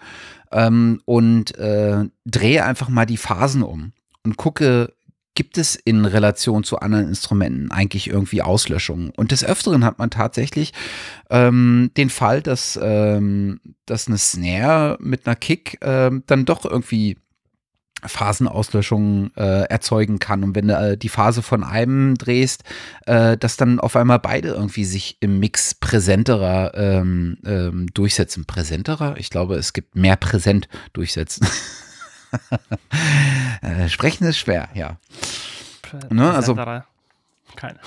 Speaker 2: ähm, und äh, drehe einfach mal die Phasen um und gucke, gibt es in Relation zu anderen Instrumenten eigentlich irgendwie Auslöschungen. Und des Öfteren hat man tatsächlich ähm, den Fall, dass, ähm, dass eine Snare mit einer Kick ähm, dann doch irgendwie Phasenauslöschungen äh, erzeugen kann. Und wenn du äh, die Phase von einem drehst, äh, dass dann auf einmal beide irgendwie sich im Mix präsenterer ähm, ähm, durchsetzen. Präsenterer? Ich glaube, es gibt mehr präsent durchsetzen. äh, sprechen ist schwer, ja. Ne, also, keine.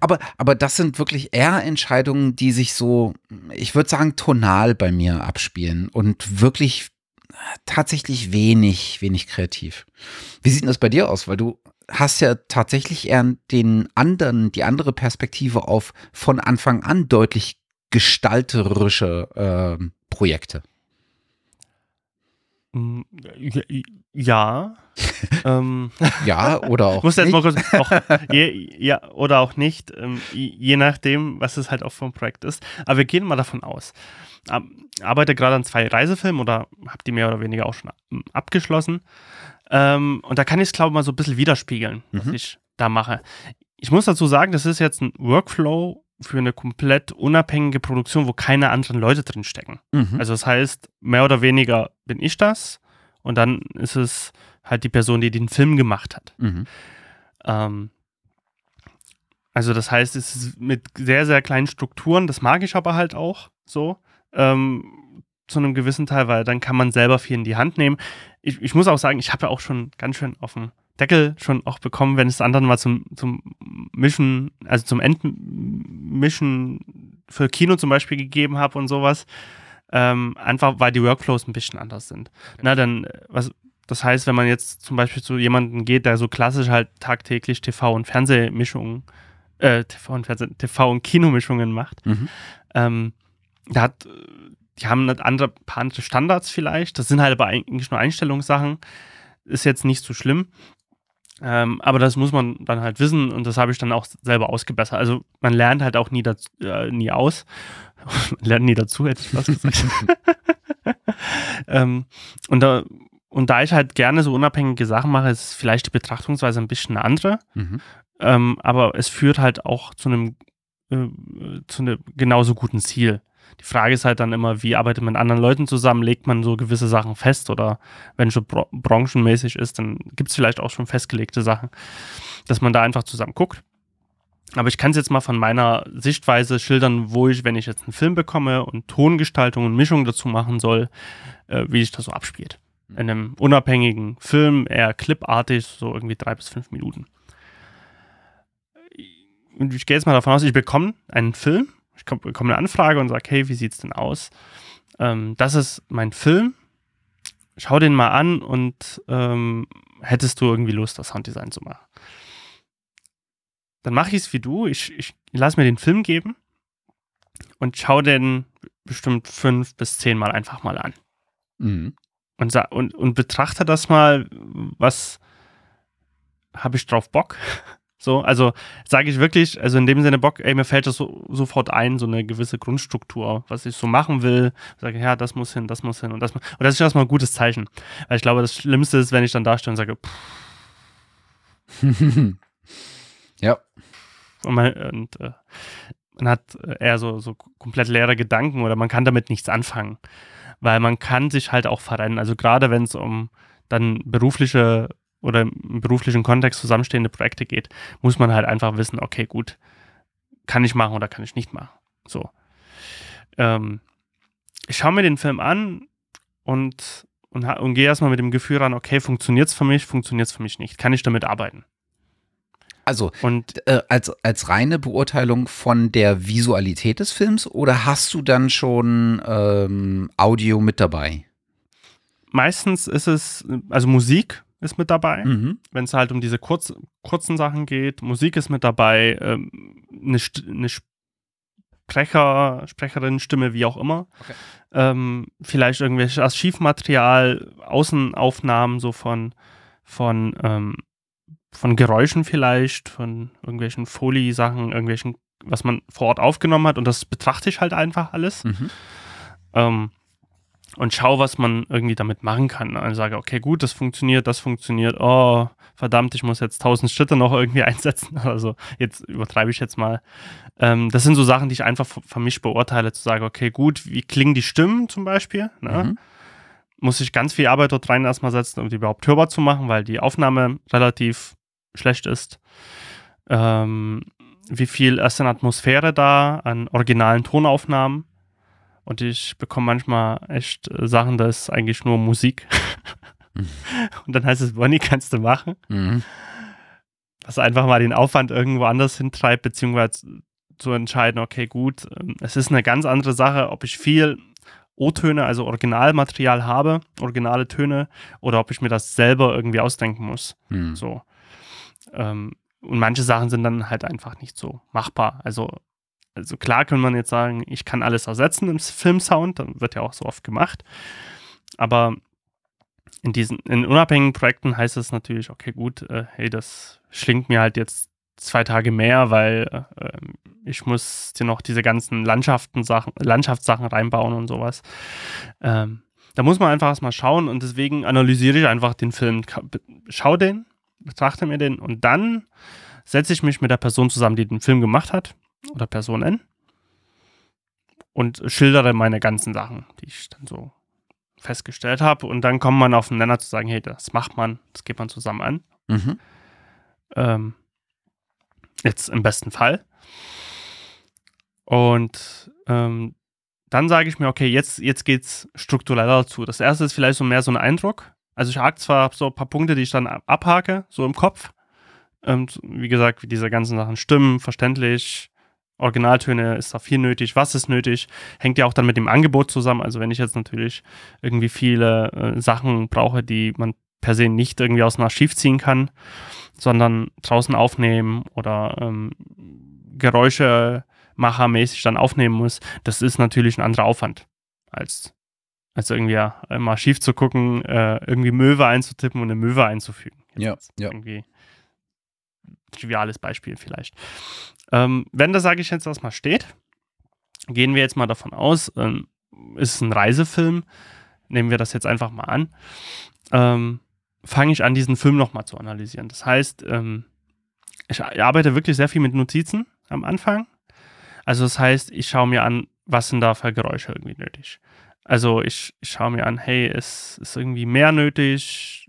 Speaker 2: Aber, aber das sind wirklich eher Entscheidungen, die sich so, ich würde sagen, tonal bei mir abspielen und wirklich tatsächlich wenig, wenig kreativ. Wie sieht denn das bei dir aus? Weil du hast ja tatsächlich eher den anderen, die andere Perspektive auf von Anfang an deutlich gestalterische äh, Projekte.
Speaker 1: Mm, ja. ähm,
Speaker 2: ja, oder auch.
Speaker 1: muss jetzt mal kurz. Auch, je, ja, oder auch nicht, ähm, je nachdem, was es halt auch vom Projekt ist. Aber wir gehen mal davon aus. Ähm, arbeite gerade an zwei Reisefilmen oder habe die mehr oder weniger auch schon abgeschlossen. Ähm, und da kann ich es, glaube ich, mal so ein bisschen widerspiegeln, mhm. was ich da mache. Ich muss dazu sagen, das ist jetzt ein Workflow, für eine komplett unabhängige Produktion, wo keine anderen Leute drin stecken. Mhm. Also das heißt, mehr oder weniger bin ich das und dann ist es halt die Person, die den Film gemacht hat. Mhm. Ähm, also das heißt, es ist mit sehr, sehr kleinen Strukturen, das mag ich aber halt auch so. Ähm, zu einem gewissen Teil, weil dann kann man selber viel in die Hand nehmen. Ich, ich muss auch sagen, ich habe ja auch schon ganz schön auf dem Deckel schon auch bekommen, wenn es anderen mal zum, zum Mischen, also zum Endmischen für Kino zum Beispiel gegeben habe und sowas. Ähm, einfach weil die Workflows ein bisschen anders sind. Okay. Na, dann, was, das heißt, wenn man jetzt zum Beispiel zu jemandem geht, der so klassisch halt tagtäglich TV- und Fernsehmischungen, äh, TV und, Fernseh TV und Kinomischungen macht, mhm. ähm, der hat die haben ein andere, paar andere Standards vielleicht. Das sind halt aber eigentlich nur Einstellungssachen. Ist jetzt nicht so schlimm. Ähm, aber das muss man dann halt wissen und das habe ich dann auch selber ausgebessert. Also man lernt halt auch nie, dazu, äh, nie aus. man lernt nie dazu, hätte ich was gesagt. ähm, und, da, und da ich halt gerne so unabhängige Sachen mache, ist vielleicht die Betrachtungsweise ein bisschen eine andere. Mhm. Ähm, aber es führt halt auch zu einem, äh, zu einem genauso guten Ziel. Die Frage ist halt dann immer, wie arbeitet man mit anderen Leuten zusammen? Legt man so gewisse Sachen fest oder wenn schon br branchenmäßig ist, dann gibt es vielleicht auch schon festgelegte Sachen, dass man da einfach zusammen guckt. Aber ich kann es jetzt mal von meiner Sichtweise schildern, wo ich, wenn ich jetzt einen Film bekomme und Tongestaltung und Mischung dazu machen soll, äh, wie sich das so abspielt. In einem unabhängigen Film, eher clipartig, so irgendwie drei bis fünf Minuten. Ich gehe jetzt mal davon aus, ich bekomme einen Film ich bekomme eine Anfrage und sage, hey, wie sieht's denn aus? Ähm, das ist mein Film. Schau den mal an und ähm, hättest du irgendwie Lust, das Sounddesign zu machen? Dann mache ich es wie du. Ich, ich lasse mir den Film geben und schau den bestimmt fünf bis zehn Mal einfach mal an. Mhm. Und, und, und betrachte das mal, was habe ich drauf Bock? So, also sage ich wirklich, also in dem Sinne Bock, ey, mir fällt das so, sofort ein, so eine gewisse Grundstruktur, was ich so machen will. Sage, ja, das muss hin, das muss hin und das muss. Und das ist erstmal ein gutes Zeichen. Weil ich glaube, das Schlimmste ist, wenn ich dann da stehe und sage,
Speaker 2: ja.
Speaker 1: Und, man, und äh, man hat eher so, so komplett leere Gedanken oder man kann damit nichts anfangen. Weil man kann sich halt auch verrennen. Also gerade wenn es um dann berufliche oder im beruflichen Kontext zusammenstehende Projekte geht, muss man halt einfach wissen, okay, gut, kann ich machen oder kann ich nicht machen. So. Ähm, ich schaue mir den Film an und, und, und gehe erstmal mit dem Gefühl ran, okay, funktioniert es für mich, funktioniert es für mich nicht. Kann ich damit arbeiten?
Speaker 2: Also und, äh, als, als reine Beurteilung von der Visualität des Films oder hast du dann schon ähm, Audio mit dabei?
Speaker 1: Meistens ist es, also Musik ist mit dabei, mhm. wenn es halt um diese kurz, kurzen Sachen geht. Musik ist mit dabei, ähm, eine, eine Sprecher, Sprecherin, Stimme, wie auch immer. Okay. Ähm, vielleicht irgendwelches Archivmaterial, Außenaufnahmen so von, von, ähm, von Geräuschen vielleicht, von irgendwelchen Folie-Sachen, irgendwelchen, was man vor Ort aufgenommen hat und das betrachte ich halt einfach alles. Mhm. Und schau, was man irgendwie damit machen kann. Also sage, okay, gut, das funktioniert, das funktioniert. Oh, verdammt, ich muss jetzt tausend Schritte noch irgendwie einsetzen. Also jetzt übertreibe ich jetzt mal. Ähm, das sind so Sachen, die ich einfach für mich beurteile, zu sagen, okay, gut, wie klingen die Stimmen zum Beispiel? Ne? Mhm. Muss ich ganz viel Arbeit dort rein erstmal setzen, um die überhaupt hörbar zu machen, weil die Aufnahme relativ schlecht ist. Ähm, wie viel ist an Atmosphäre da, an originalen Tonaufnahmen? Und ich bekomme manchmal echt äh, Sachen, da ist eigentlich nur Musik. Mhm. Und dann heißt es, Bonnie, kannst du machen. Mhm. Was einfach mal den Aufwand irgendwo anders hintreibt, beziehungsweise zu entscheiden, okay, gut, ähm, es ist eine ganz andere Sache, ob ich viel O-Töne, also Originalmaterial habe, originale Töne, oder ob ich mir das selber irgendwie ausdenken muss. Mhm. So. Ähm, und manche Sachen sind dann halt einfach nicht so machbar. Also also klar kann man jetzt sagen, ich kann alles ersetzen im Filmsound, dann wird ja auch so oft gemacht. Aber in diesen in unabhängigen Projekten heißt es natürlich, okay, gut, äh, hey, das schlingt mir halt jetzt zwei Tage mehr, weil äh, ich muss dir noch diese ganzen Landschaften Sachen, Landschaftssachen reinbauen und sowas. Ähm, da muss man einfach erstmal schauen und deswegen analysiere ich einfach den Film, schau den, betrachte mir den und dann setze ich mich mit der Person zusammen, die den Film gemacht hat oder Person N und schildere meine ganzen Sachen, die ich dann so festgestellt habe. Und dann kommt man auf den Nenner zu sagen, hey, das macht man, das geht man zusammen an. Mhm. Ähm, jetzt im besten Fall. Und ähm, dann sage ich mir, okay, jetzt, jetzt geht es struktureller zu. Das erste ist vielleicht so mehr so ein Eindruck. Also ich habe zwar so ein paar Punkte, die ich dann abhake, so im Kopf. Ähm, wie gesagt, wie diese ganzen Sachen stimmen, verständlich, Originaltöne ist da viel nötig, was ist nötig, hängt ja auch dann mit dem Angebot zusammen. Also wenn ich jetzt natürlich irgendwie viele äh, Sachen brauche, die man per se nicht irgendwie aus dem Archiv ziehen kann, sondern draußen aufnehmen oder ähm, Geräusche machermäßig dann aufnehmen muss, das ist natürlich ein anderer Aufwand. als, als irgendwie ja, im Archiv zu gucken, äh, irgendwie Möwe einzutippen und eine Möwe einzufügen.
Speaker 2: Ja, ja.
Speaker 1: Irgendwie triviales Beispiel vielleicht. Ähm, wenn das, sage ich jetzt erstmal, steht, gehen wir jetzt mal davon aus, ähm, ist ein Reisefilm, nehmen wir das jetzt einfach mal an, ähm, fange ich an, diesen Film nochmal zu analysieren. Das heißt, ähm, ich arbeite wirklich sehr viel mit Notizen am Anfang. Also das heißt, ich schaue mir an, was sind da für Geräusche irgendwie nötig. Also ich, ich schaue mir an, hey, es ist irgendwie mehr nötig,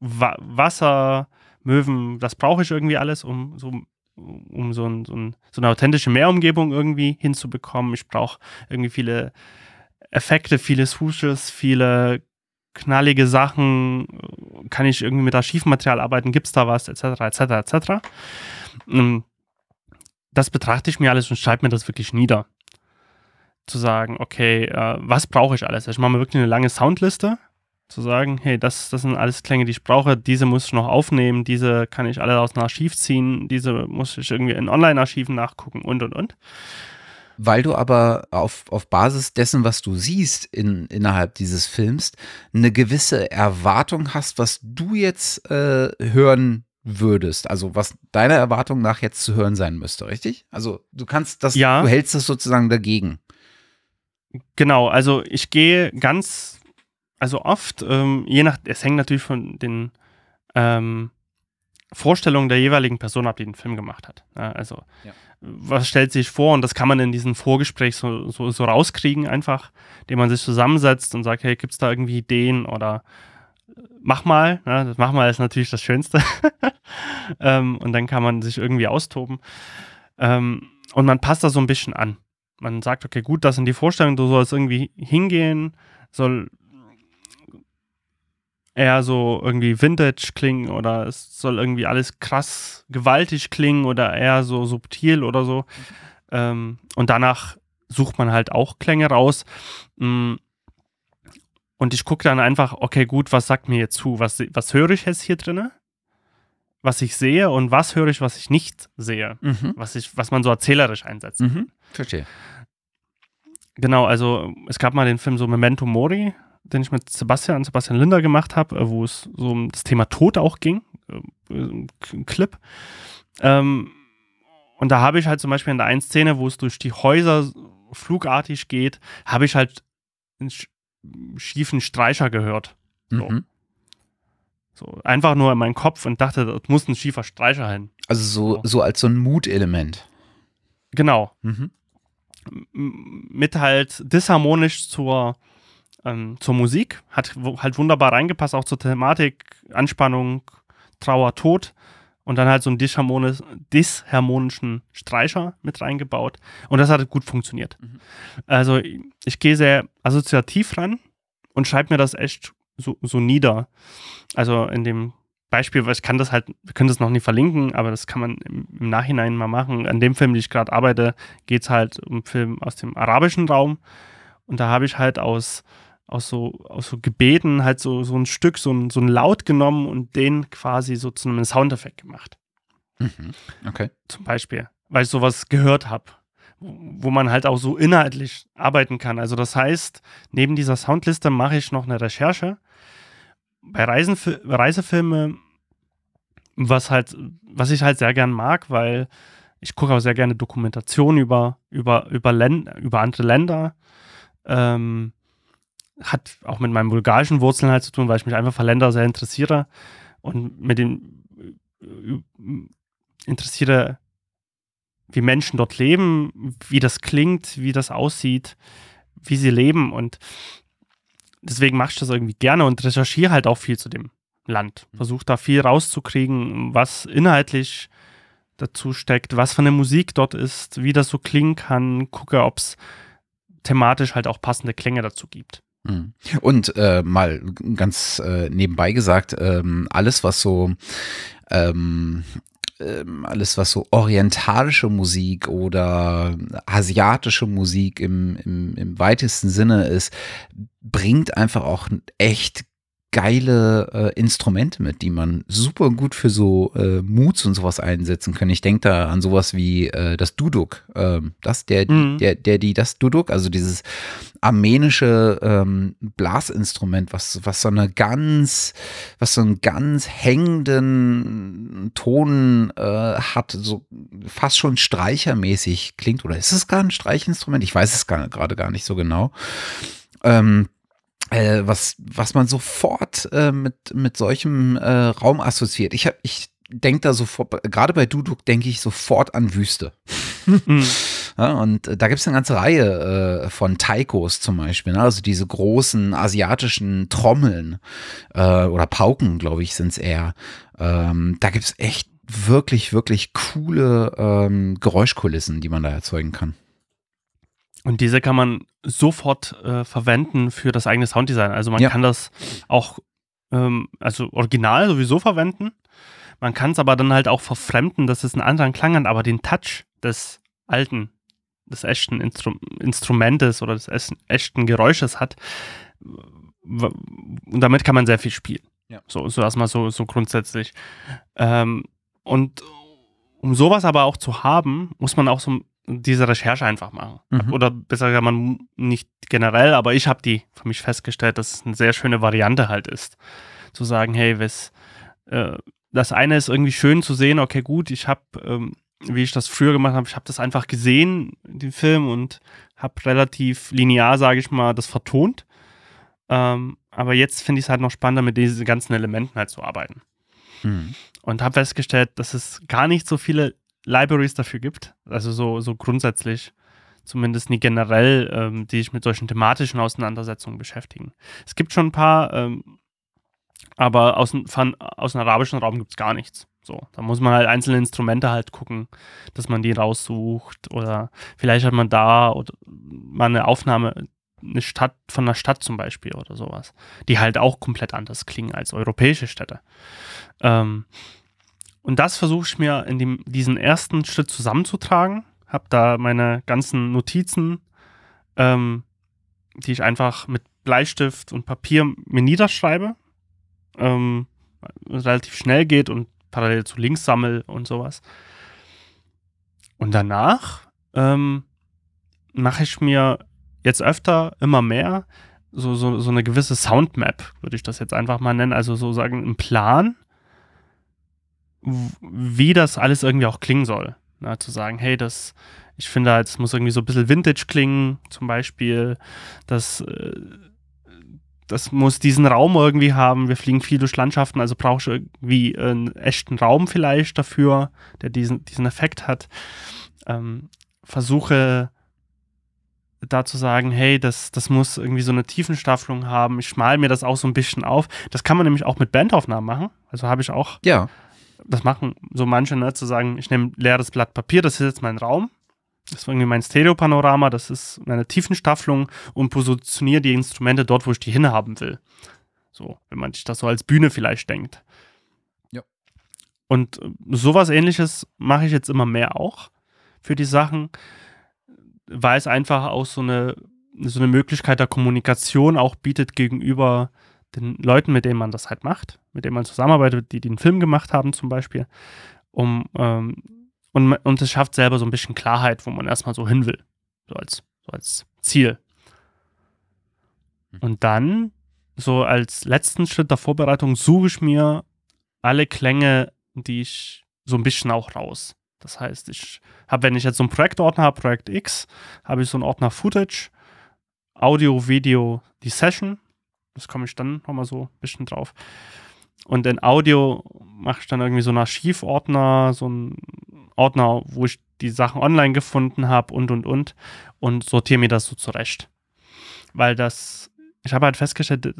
Speaker 1: Wa Wasser, Möwen, das brauche ich irgendwie alles, um so um so, ein, so, ein, so eine authentische Meerumgebung irgendwie hinzubekommen. Ich brauche irgendwie viele Effekte, viele Swooshes, viele knallige Sachen. Kann ich irgendwie mit Archivmaterial arbeiten? Gibt es da was? Etc., etc., etc. Das betrachte ich mir alles und schreibe mir das wirklich nieder. Zu sagen, okay, äh, was brauche ich alles? Ich mache mir wirklich eine lange Soundliste zu sagen, hey, das, das sind alles Klänge, die ich brauche, diese muss ich noch aufnehmen, diese kann ich alle aus dem Archiv ziehen, diese muss ich irgendwie in Online-Archiven nachgucken und und und.
Speaker 2: Weil du aber auf, auf Basis dessen, was du siehst in, innerhalb dieses Films, eine gewisse Erwartung hast, was du jetzt äh, hören würdest, also was deiner Erwartung nach jetzt zu hören sein müsste, richtig? Also du kannst das, ja. du hältst das sozusagen dagegen.
Speaker 1: Genau, also ich gehe ganz also oft, ähm, je nach, es hängt natürlich von den ähm, Vorstellungen der jeweiligen Person ab, die den Film gemacht hat. Ja, also, ja. was stellt sich vor? Und das kann man in diesem Vorgespräch so, so, so rauskriegen, einfach, indem man sich zusammensetzt und sagt, hey, gibt es da irgendwie Ideen oder äh, mach mal. Ja, das mach mal ist natürlich das Schönste. ähm, und dann kann man sich irgendwie austoben. Ähm, und man passt da so ein bisschen an. Man sagt, okay, gut, das sind die Vorstellungen, du sollst irgendwie hingehen, soll eher so irgendwie Vintage klingen oder es soll irgendwie alles krass gewaltig klingen oder eher so subtil oder so. Ähm, und danach sucht man halt auch Klänge raus. Mm. Und ich gucke dann einfach, okay, gut, was sagt mir jetzt zu? Was, was höre ich jetzt hier drin? Was ich sehe und was höre ich, was ich nicht sehe? Mhm. Was, ich, was man so erzählerisch einsetzt. Mhm.
Speaker 2: Verstehe.
Speaker 1: Genau, also es gab mal den Film so Memento Mori, den ich mit Sebastian, Sebastian Linder gemacht habe, äh, wo es so um das Thema Tod auch ging, äh, ein Clip. Ähm, und da habe ich halt zum Beispiel in der einen Szene, wo es durch die Häuser flugartig geht, habe ich halt einen schiefen Streicher gehört. So. Mhm. so. einfach nur in meinen Kopf und dachte, das muss ein schiefer Streicher hin.
Speaker 2: Also so, so. so als so ein Mutelement.
Speaker 1: Genau. Mhm. Mit halt disharmonisch zur ähm, zur Musik. Hat halt wunderbar reingepasst, auch zur Thematik, Anspannung, Trauer, Tod. Und dann halt so einen disharmonischen Streicher mit reingebaut. Und das hat gut funktioniert. Mhm. Also ich gehe sehr assoziativ ran und schreibe mir das echt so, so nieder. Also in dem Beispiel, ich kann das halt, wir können das noch nie verlinken, aber das kann man im, im Nachhinein mal machen. An dem Film, den ich gerade arbeite, geht es halt um einen Film aus dem arabischen Raum. Und da habe ich halt aus aus so, aus so Gebeten halt so, so ein Stück, so ein, so ein Laut genommen und den quasi so zu einem Soundeffekt gemacht.
Speaker 2: Mhm. Okay.
Speaker 1: Zum Beispiel, weil ich sowas gehört habe, wo man halt auch so inhaltlich arbeiten kann. Also das heißt, neben dieser Soundliste mache ich noch eine Recherche. Bei Reisen, Reisefilme, was halt, was ich halt sehr gern mag, weil ich gucke auch sehr gerne Dokumentationen über, über, über, Länd über andere Länder. Ähm, hat auch mit meinen bulgarischen Wurzeln halt zu tun, weil ich mich einfach für Länder sehr interessiere und mit dem äh, interessiere, wie Menschen dort leben, wie das klingt, wie das aussieht, wie sie leben und deswegen mache ich das irgendwie gerne und recherchiere halt auch viel zu dem Land. Mhm. Versuche da viel rauszukriegen, was inhaltlich dazu steckt, was für eine Musik dort ist, wie das so klingen kann, gucke, ob es thematisch halt auch passende Klänge dazu gibt.
Speaker 2: Mhm. Und äh, mal ganz äh, nebenbei gesagt, ähm, alles, was so ähm, ähm, alles, was so orientalische Musik oder asiatische Musik im, im, im weitesten Sinne ist, bringt einfach auch echt geile äh, Instrumente mit, die man super gut für so äh, Moods und sowas einsetzen kann. Ich denke da an sowas wie äh, das Duduk. Ähm, das, der, mhm. der, der, die, das Duduk, also dieses armenische ähm, Blasinstrument, was, was so eine ganz, was so einen ganz hängenden Ton äh, hat, so fast schon streichermäßig klingt. Oder ist es gar ein Streichinstrument? Ich weiß es gerade gar nicht so genau. Ähm, äh, was, was man sofort äh, mit, mit solchem äh, Raum assoziiert. Ich, ich denke da sofort, gerade bei Duduk denke ich sofort an Wüste. mhm. ja, und äh, da gibt es eine ganze Reihe äh, von Taikos zum Beispiel, ne? also diese großen asiatischen Trommeln äh, oder Pauken, glaube ich, sind es eher. Ähm, da gibt es echt wirklich, wirklich coole ähm, Geräuschkulissen, die man da erzeugen kann.
Speaker 1: Und diese kann man sofort äh, verwenden für das eigene Sounddesign. Also man ja. kann das auch, ähm, also original sowieso verwenden. Man kann es aber dann halt auch verfremden, dass es einen anderen Klang hat, aber den Touch des alten, des echten Instru Instrumentes oder des echten Geräusches hat. Und damit kann man sehr viel spielen. Ja. So, so erstmal so, so grundsätzlich. Ähm, und um sowas aber auch zu haben, muss man auch so diese Recherche einfach machen. Mhm. Oder besser gesagt, man nicht generell, aber ich habe die für mich festgestellt, dass es eine sehr schöne Variante halt ist. Zu sagen, hey, was, äh, das eine ist irgendwie schön zu sehen, okay, gut, ich habe, ähm, wie ich das früher gemacht habe, ich habe das einfach gesehen, den Film, und habe relativ linear, sage ich mal, das vertont. Ähm, aber jetzt finde ich es halt noch spannender, mit diesen ganzen Elementen halt zu arbeiten. Mhm. Und habe festgestellt, dass es gar nicht so viele Libraries dafür gibt. Also so, so grundsätzlich, zumindest nie generell, ähm, die sich mit solchen thematischen Auseinandersetzungen beschäftigen. Es gibt schon ein paar, ähm, aber aus, von, aus dem arabischen Raum gibt es gar nichts. So, da muss man halt einzelne Instrumente halt gucken, dass man die raussucht oder vielleicht hat man da oder mal eine Aufnahme, eine Stadt von einer Stadt zum Beispiel oder sowas, die halt auch komplett anders klingen als europäische Städte. Ähm, und das versuche ich mir in dem, diesen ersten Schritt zusammenzutragen. Habe da meine ganzen Notizen, ähm, die ich einfach mit Bleistift und Papier mir niederschreibe. Ähm, relativ schnell geht und parallel zu Links sammel und sowas. Und danach ähm, mache ich mir jetzt öfter immer mehr so, so, so eine gewisse Soundmap, würde ich das jetzt einfach mal nennen. Also so sagen, einen Plan, wie das alles irgendwie auch klingen soll. Na, zu sagen, hey, das, ich finde, halt, es muss irgendwie so ein bisschen Vintage klingen, zum Beispiel. Das, äh, das muss diesen Raum irgendwie haben. Wir fliegen viel durch Landschaften, also brauche ich irgendwie einen echten Raum vielleicht dafür, der diesen, diesen Effekt hat. Ähm, versuche da zu sagen, hey, das, das muss irgendwie so eine Tiefenstaffelung haben. Ich mal mir das auch so ein bisschen auf. Das kann man nämlich auch mit Bandaufnahmen machen. Also habe ich auch
Speaker 2: ja
Speaker 1: das machen so manche, ne, zu sagen, ich nehme leeres Blatt Papier, das ist jetzt mein Raum. Das ist irgendwie mein Stereopanorama, das ist meine Tiefenstaffelung und positioniere die Instrumente dort, wo ich die hinhaben will. So, wenn man sich das so als Bühne vielleicht denkt.
Speaker 2: Ja.
Speaker 1: Und äh, sowas ähnliches mache ich jetzt immer mehr auch für die Sachen, weil es einfach auch so eine, so eine Möglichkeit der Kommunikation auch bietet gegenüber den Leuten, mit denen man das halt macht, mit denen man zusammenarbeitet, die den Film gemacht haben zum Beispiel, um ähm, und, und es schafft selber so ein bisschen Klarheit, wo man erstmal so hin will, so als, so als Ziel. Mhm. Und dann, so als letzten Schritt der Vorbereitung, suche ich mir alle Klänge, die ich so ein bisschen auch raus. Das heißt, ich habe, wenn ich jetzt so einen Projektordner habe, Projekt X, habe ich so einen Ordner Footage, Audio, Video, die Session das komme ich dann nochmal so ein bisschen drauf. Und in Audio mache ich dann irgendwie so einen Archivordner, so einen Ordner, wo ich die Sachen online gefunden habe und und und und sortiere mir das so zurecht. Weil das, ich habe halt festgestellt,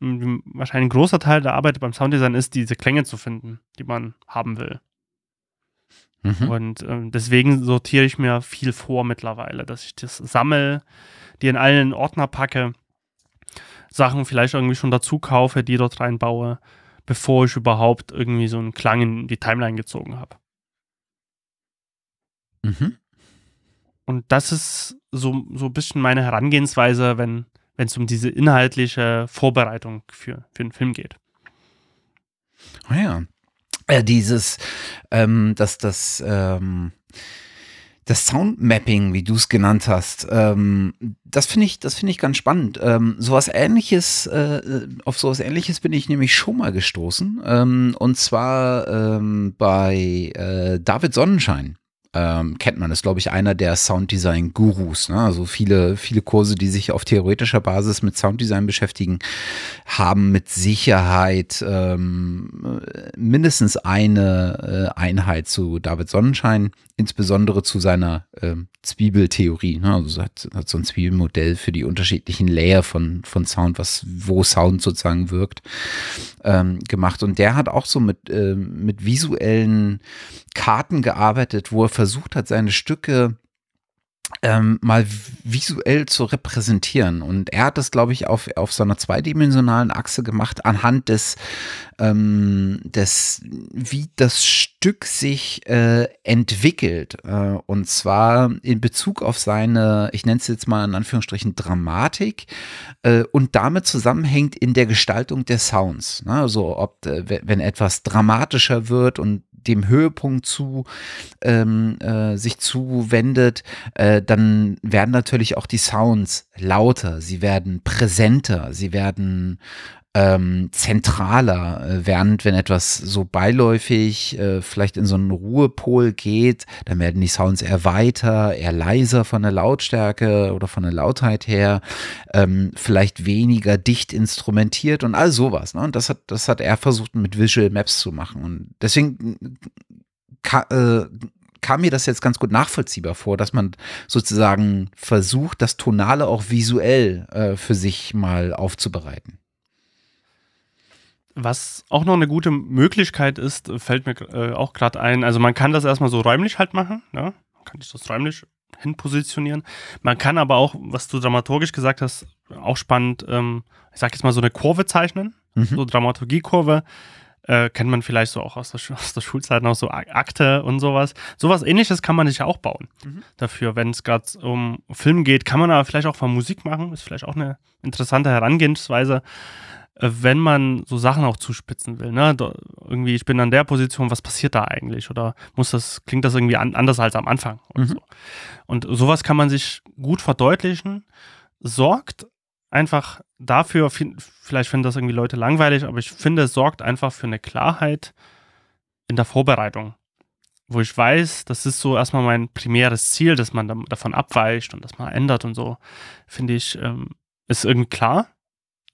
Speaker 1: wahrscheinlich ein großer Teil der Arbeit beim Sounddesign ist, diese Klänge zu finden, die man haben will. Mhm. Und äh, deswegen sortiere ich mir viel vor mittlerweile, dass ich das sammle, die in allen Ordner packe Sachen vielleicht irgendwie schon dazu kaufe, die dort reinbaue, bevor ich überhaupt irgendwie so einen Klang in die Timeline gezogen habe. Mhm. Und das ist so, so ein bisschen meine Herangehensweise, wenn, wenn es um diese inhaltliche Vorbereitung für, für einen Film geht.
Speaker 2: Oh ja. Äh, dieses, ähm, dass das, ähm, das Soundmapping, wie du es genannt hast, ähm, das finde ich, das finde ich ganz spannend. Ähm, sowas ähnliches, äh, auf sowas ähnliches bin ich nämlich schon mal gestoßen. Ähm, und zwar ähm, bei äh, David Sonnenschein ähm, kennt man, ist glaube ich einer der Sounddesign-Gurus. Ne? Also viele, viele Kurse, die sich auf theoretischer Basis mit Sounddesign beschäftigen, haben mit Sicherheit ähm, mindestens eine äh, Einheit zu David Sonnenschein, insbesondere zu seiner äh, Zwiebeltheorie. Ne? Also hat, hat so ein Zwiebelmodell für die unterschiedlichen Layer von, von Sound, was, wo Sound sozusagen wirkt, ähm, gemacht. Und der hat auch so mit, äh, mit visuellen Karten gearbeitet, wo er versucht hat, seine Stücke ähm, mal visuell zu repräsentieren. Und er hat das, glaube ich, auf, auf so zweidimensionalen Achse gemacht, anhand des, ähm, des wie das Stück sich äh, entwickelt. Äh, und zwar in Bezug auf seine, ich nenne es jetzt mal in Anführungsstrichen, Dramatik äh, und damit zusammenhängt in der Gestaltung der Sounds. Ne? Also ob, äh, wenn etwas dramatischer wird und dem Höhepunkt zu ähm, äh, sich zuwendet, äh, dann werden natürlich auch die Sounds lauter, sie werden präsenter, sie werden ähm, zentraler, äh, während wenn etwas so beiläufig äh, vielleicht in so einen Ruhepol geht, dann werden die Sounds eher weiter, eher leiser von der Lautstärke oder von der Lautheit her, ähm, vielleicht weniger dicht instrumentiert und all sowas. Ne? Und das hat, das hat er versucht mit Visual Maps zu machen. Und deswegen ka, äh, kam mir das jetzt ganz gut nachvollziehbar vor, dass man sozusagen versucht, das Tonale auch visuell äh, für sich mal aufzubereiten.
Speaker 1: Was auch noch eine gute Möglichkeit ist, fällt mir äh, auch gerade ein. Also man kann das erstmal so räumlich halt machen. Ne? Man kann sich das räumlich hinpositionieren. Man kann aber auch, was du dramaturgisch gesagt hast, auch spannend, ähm, ich sag jetzt mal so eine Kurve zeichnen, mhm. so Dramaturgiekurve. Äh, kennt man vielleicht so auch aus der, aus der Schulzeit noch so Akte und sowas. Sowas ähnliches kann man sich ja auch bauen. Mhm. Dafür, wenn es gerade um Film geht, kann man aber vielleicht auch von Musik machen. Ist vielleicht auch eine interessante Herangehensweise. Äh, wenn man so Sachen auch zuspitzen will, ne? Da, irgendwie, ich bin an der Position, was passiert da eigentlich? Oder muss das, klingt das irgendwie an, anders als am Anfang? Mhm. So. Und sowas kann man sich gut verdeutlichen, sorgt einfach dafür, vielleicht finden das irgendwie Leute langweilig, aber ich finde, es sorgt einfach für eine Klarheit in der Vorbereitung. Wo ich weiß, das ist so erstmal mein primäres Ziel, dass man davon abweicht und dass man ändert und so, finde ich, ähm, ist irgendwie klar.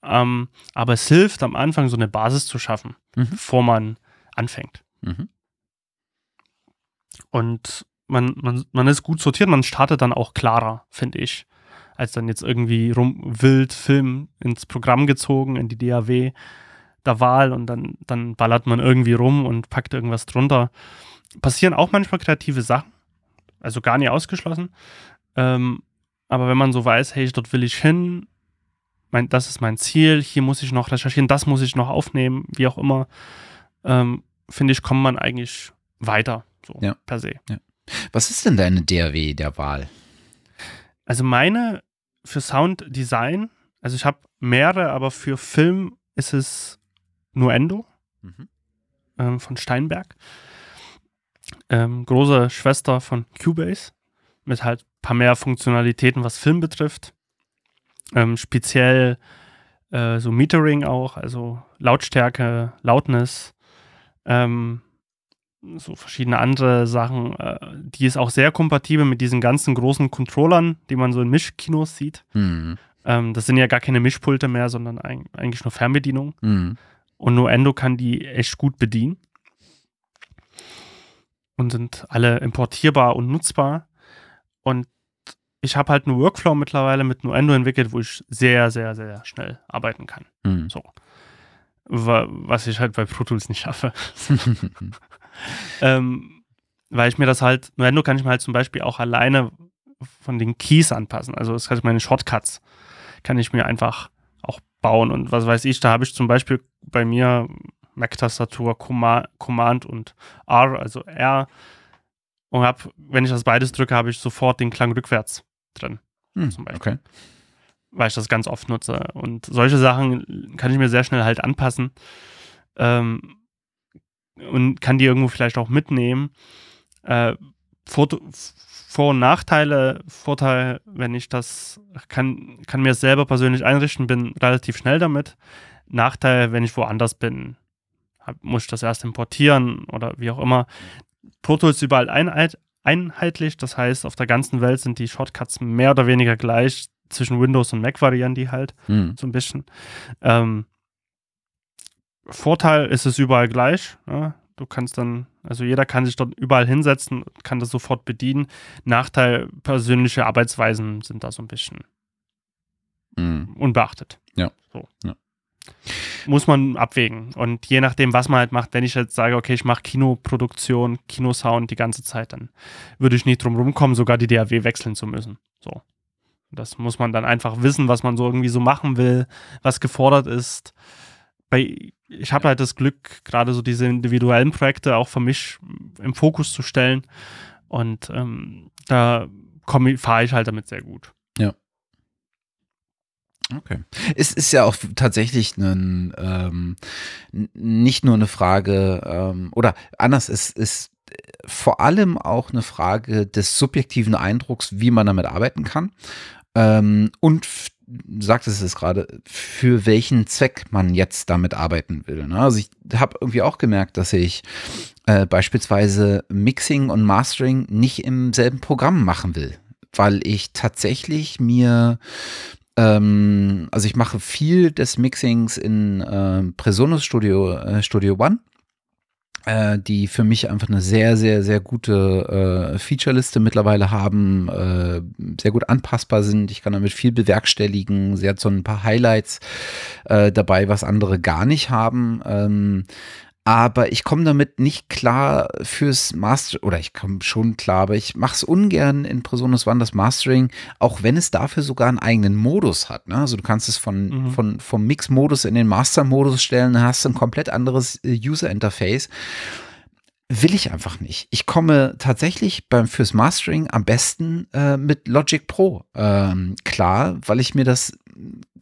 Speaker 1: Ähm, aber es hilft am Anfang so eine Basis zu schaffen, mhm. bevor man anfängt. Mhm. Und man, man, man ist gut sortiert, man startet dann auch klarer, finde ich, als dann jetzt irgendwie rum wild Film ins Programm gezogen, in die DAW der Wahl und dann, dann ballert man irgendwie rum und packt irgendwas drunter. Passieren auch manchmal kreative Sachen, also gar nicht ausgeschlossen. Ähm, aber wenn man so weiß, hey, dort will ich hin, mein, das ist mein Ziel, hier muss ich noch recherchieren, das muss ich noch aufnehmen, wie auch immer, ähm, finde ich, kommt man eigentlich weiter, so ja. per se. Ja.
Speaker 2: Was ist denn deine DAW der Wahl?
Speaker 1: Also meine für Sounddesign, also ich habe mehrere, aber für Film ist es Nuendo mhm. ähm, von Steinberg. Ähm, große Schwester von Cubase mit halt ein paar mehr Funktionalitäten, was Film betrifft. Ähm, speziell äh, so Metering auch, also Lautstärke, Loudness, ähm, so verschiedene andere Sachen. Äh, die ist auch sehr kompatibel mit diesen ganzen großen Controllern, die man so in Mischkinos sieht. Mhm. Ähm, das sind ja gar keine Mischpulte mehr, sondern ein, eigentlich nur Fernbedienung. Mhm. Und Nuendo kann die echt gut bedienen. Und sind alle importierbar und nutzbar. Und ich habe halt einen Workflow mittlerweile mit Nuendo entwickelt, wo ich sehr, sehr, sehr schnell arbeiten kann. Mhm. So. Was ich halt bei Pro Tools nicht schaffe. ähm, weil ich mir das halt, Nuendo kann ich mir halt zum Beispiel auch alleine von den Keys anpassen. Also das heißt, meine Shortcuts kann ich mir einfach auch bauen. Und was weiß ich, da habe ich zum Beispiel bei mir Mac-Tastatur Command und R, also R. Und hab, wenn ich das beides drücke, habe ich sofort den Klang rückwärts drin. Hm, zum Beispiel. Okay. weil ich das ganz oft nutze. Und solche Sachen kann ich mir sehr schnell halt anpassen ähm, und kann die irgendwo vielleicht auch mitnehmen. Äh, Foto, vor- und Nachteile. Vorteil, wenn ich das kann, kann mir selber persönlich einrichten, bin relativ schnell damit. Nachteil, wenn ich woanders bin, hab, muss ich das erst importieren oder wie auch immer. Pro Tools ist überall einheit, einheitlich, das heißt, auf der ganzen Welt sind die Shortcuts mehr oder weniger gleich. Zwischen Windows und Mac variieren die halt
Speaker 2: Hm.
Speaker 1: so ein bisschen. Ähm, Vorteil ist es überall gleich. Ja? Du kannst dann, also jeder kann sich dort überall hinsetzen, kann das sofort bedienen. Nachteil, persönliche Arbeitsweisen sind da so ein bisschen
Speaker 2: Hm.
Speaker 1: unbeachtet.
Speaker 2: Ja.
Speaker 1: So.
Speaker 2: Ja.
Speaker 1: Muss man abwägen. Und je nachdem, was man halt macht, wenn ich jetzt sage, okay, ich mache Kinoproduktion, Kinosound die ganze Zeit, dann würde ich nicht drum rumkommen, sogar die DAW wechseln zu müssen. So. Das muss man dann einfach wissen, was man so irgendwie so machen will, was gefordert ist. Bei, ich habe halt das Glück, gerade so diese individuellen Projekte auch für mich im Fokus zu stellen. Und ähm, da fahre ich halt damit sehr gut.
Speaker 2: Okay. Es ist ja auch tatsächlich ein, ähm, nicht nur eine Frage, ähm, oder anders, es ist vor allem auch eine Frage des subjektiven Eindrucks, wie man damit arbeiten kann. Ähm, und f- sagt es es gerade, für welchen Zweck man jetzt damit arbeiten will. Ne? Also ich habe irgendwie auch gemerkt, dass ich äh, beispielsweise Mixing und Mastering nicht im selben Programm machen will, weil ich tatsächlich mir ähm, also ich mache viel des Mixings in äh, Presonus Studio, äh, Studio One, äh, die für mich einfach eine sehr, sehr, sehr gute äh, Featureliste mittlerweile haben, äh, sehr gut anpassbar sind. Ich kann damit viel bewerkstelligen. Sie hat so ein paar Highlights äh, dabei, was andere gar nicht haben. Ähm, aber ich komme damit nicht klar fürs Master, oder ich komme schon klar, aber ich mache es ungern in Presonus One, das Mastering, auch wenn es dafür sogar einen eigenen Modus hat. Ne? Also du kannst es von,
Speaker 1: Mhm.
Speaker 2: von, vom Mix-Modus in den Master-Modus stellen, dann hast du ein komplett anderes äh, User-Interface. Will ich einfach nicht. Ich komme tatsächlich beim fürs Mastering am besten äh, mit Logic Pro ähm, klar, weil ich mir das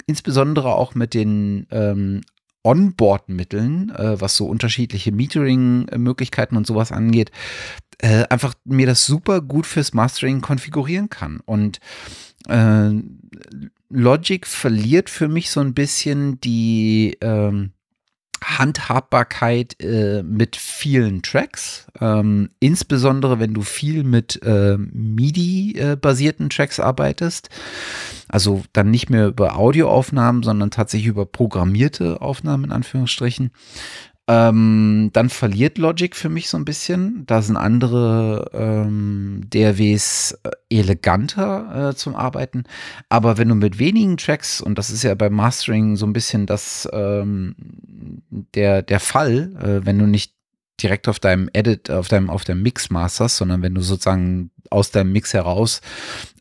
Speaker 2: insbesondere auch mit den ähm, Onboard-Mitteln, äh, was so unterschiedliche Metering-Möglichkeiten und sowas angeht, äh, einfach mir das super gut fürs Mastering konfigurieren kann. Und äh, Logic verliert für mich so ein bisschen die ähm, Handhabbarkeit äh, mit vielen Tracks, ähm, insbesondere wenn du viel mit äh, MIDI-basierten Tracks arbeitest. Also dann nicht mehr über Audioaufnahmen, sondern tatsächlich über programmierte Aufnahmen in Anführungsstrichen. Ähm, dann verliert Logic für mich so ein bisschen. Da sind andere ähm, DRWs äh, eleganter äh, zum Arbeiten. Aber wenn du mit wenigen Tracks, und das ist ja beim Mastering so ein bisschen das, ähm, der, der Fall, äh, wenn du nicht direkt auf deinem Edit, auf deinem, auf deinem Mix masterst, sondern wenn du sozusagen aus deinem Mix heraus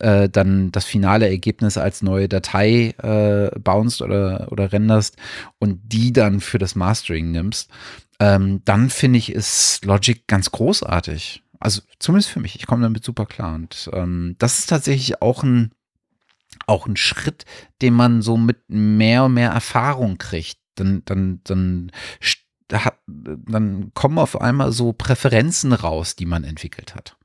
Speaker 2: äh, dann das finale Ergebnis als neue Datei äh, bounst oder, oder renderst und die dann für das Mastering nimmst, ähm, dann finde ich, ist Logic ganz großartig. Also zumindest für mich. Ich komme damit super klar. Und ähm, das ist tatsächlich auch ein, auch ein Schritt, den man so mit mehr und mehr Erfahrung kriegt. Dann, dann, dann, hat, dann kommen auf einmal so Präferenzen raus, die man entwickelt hat.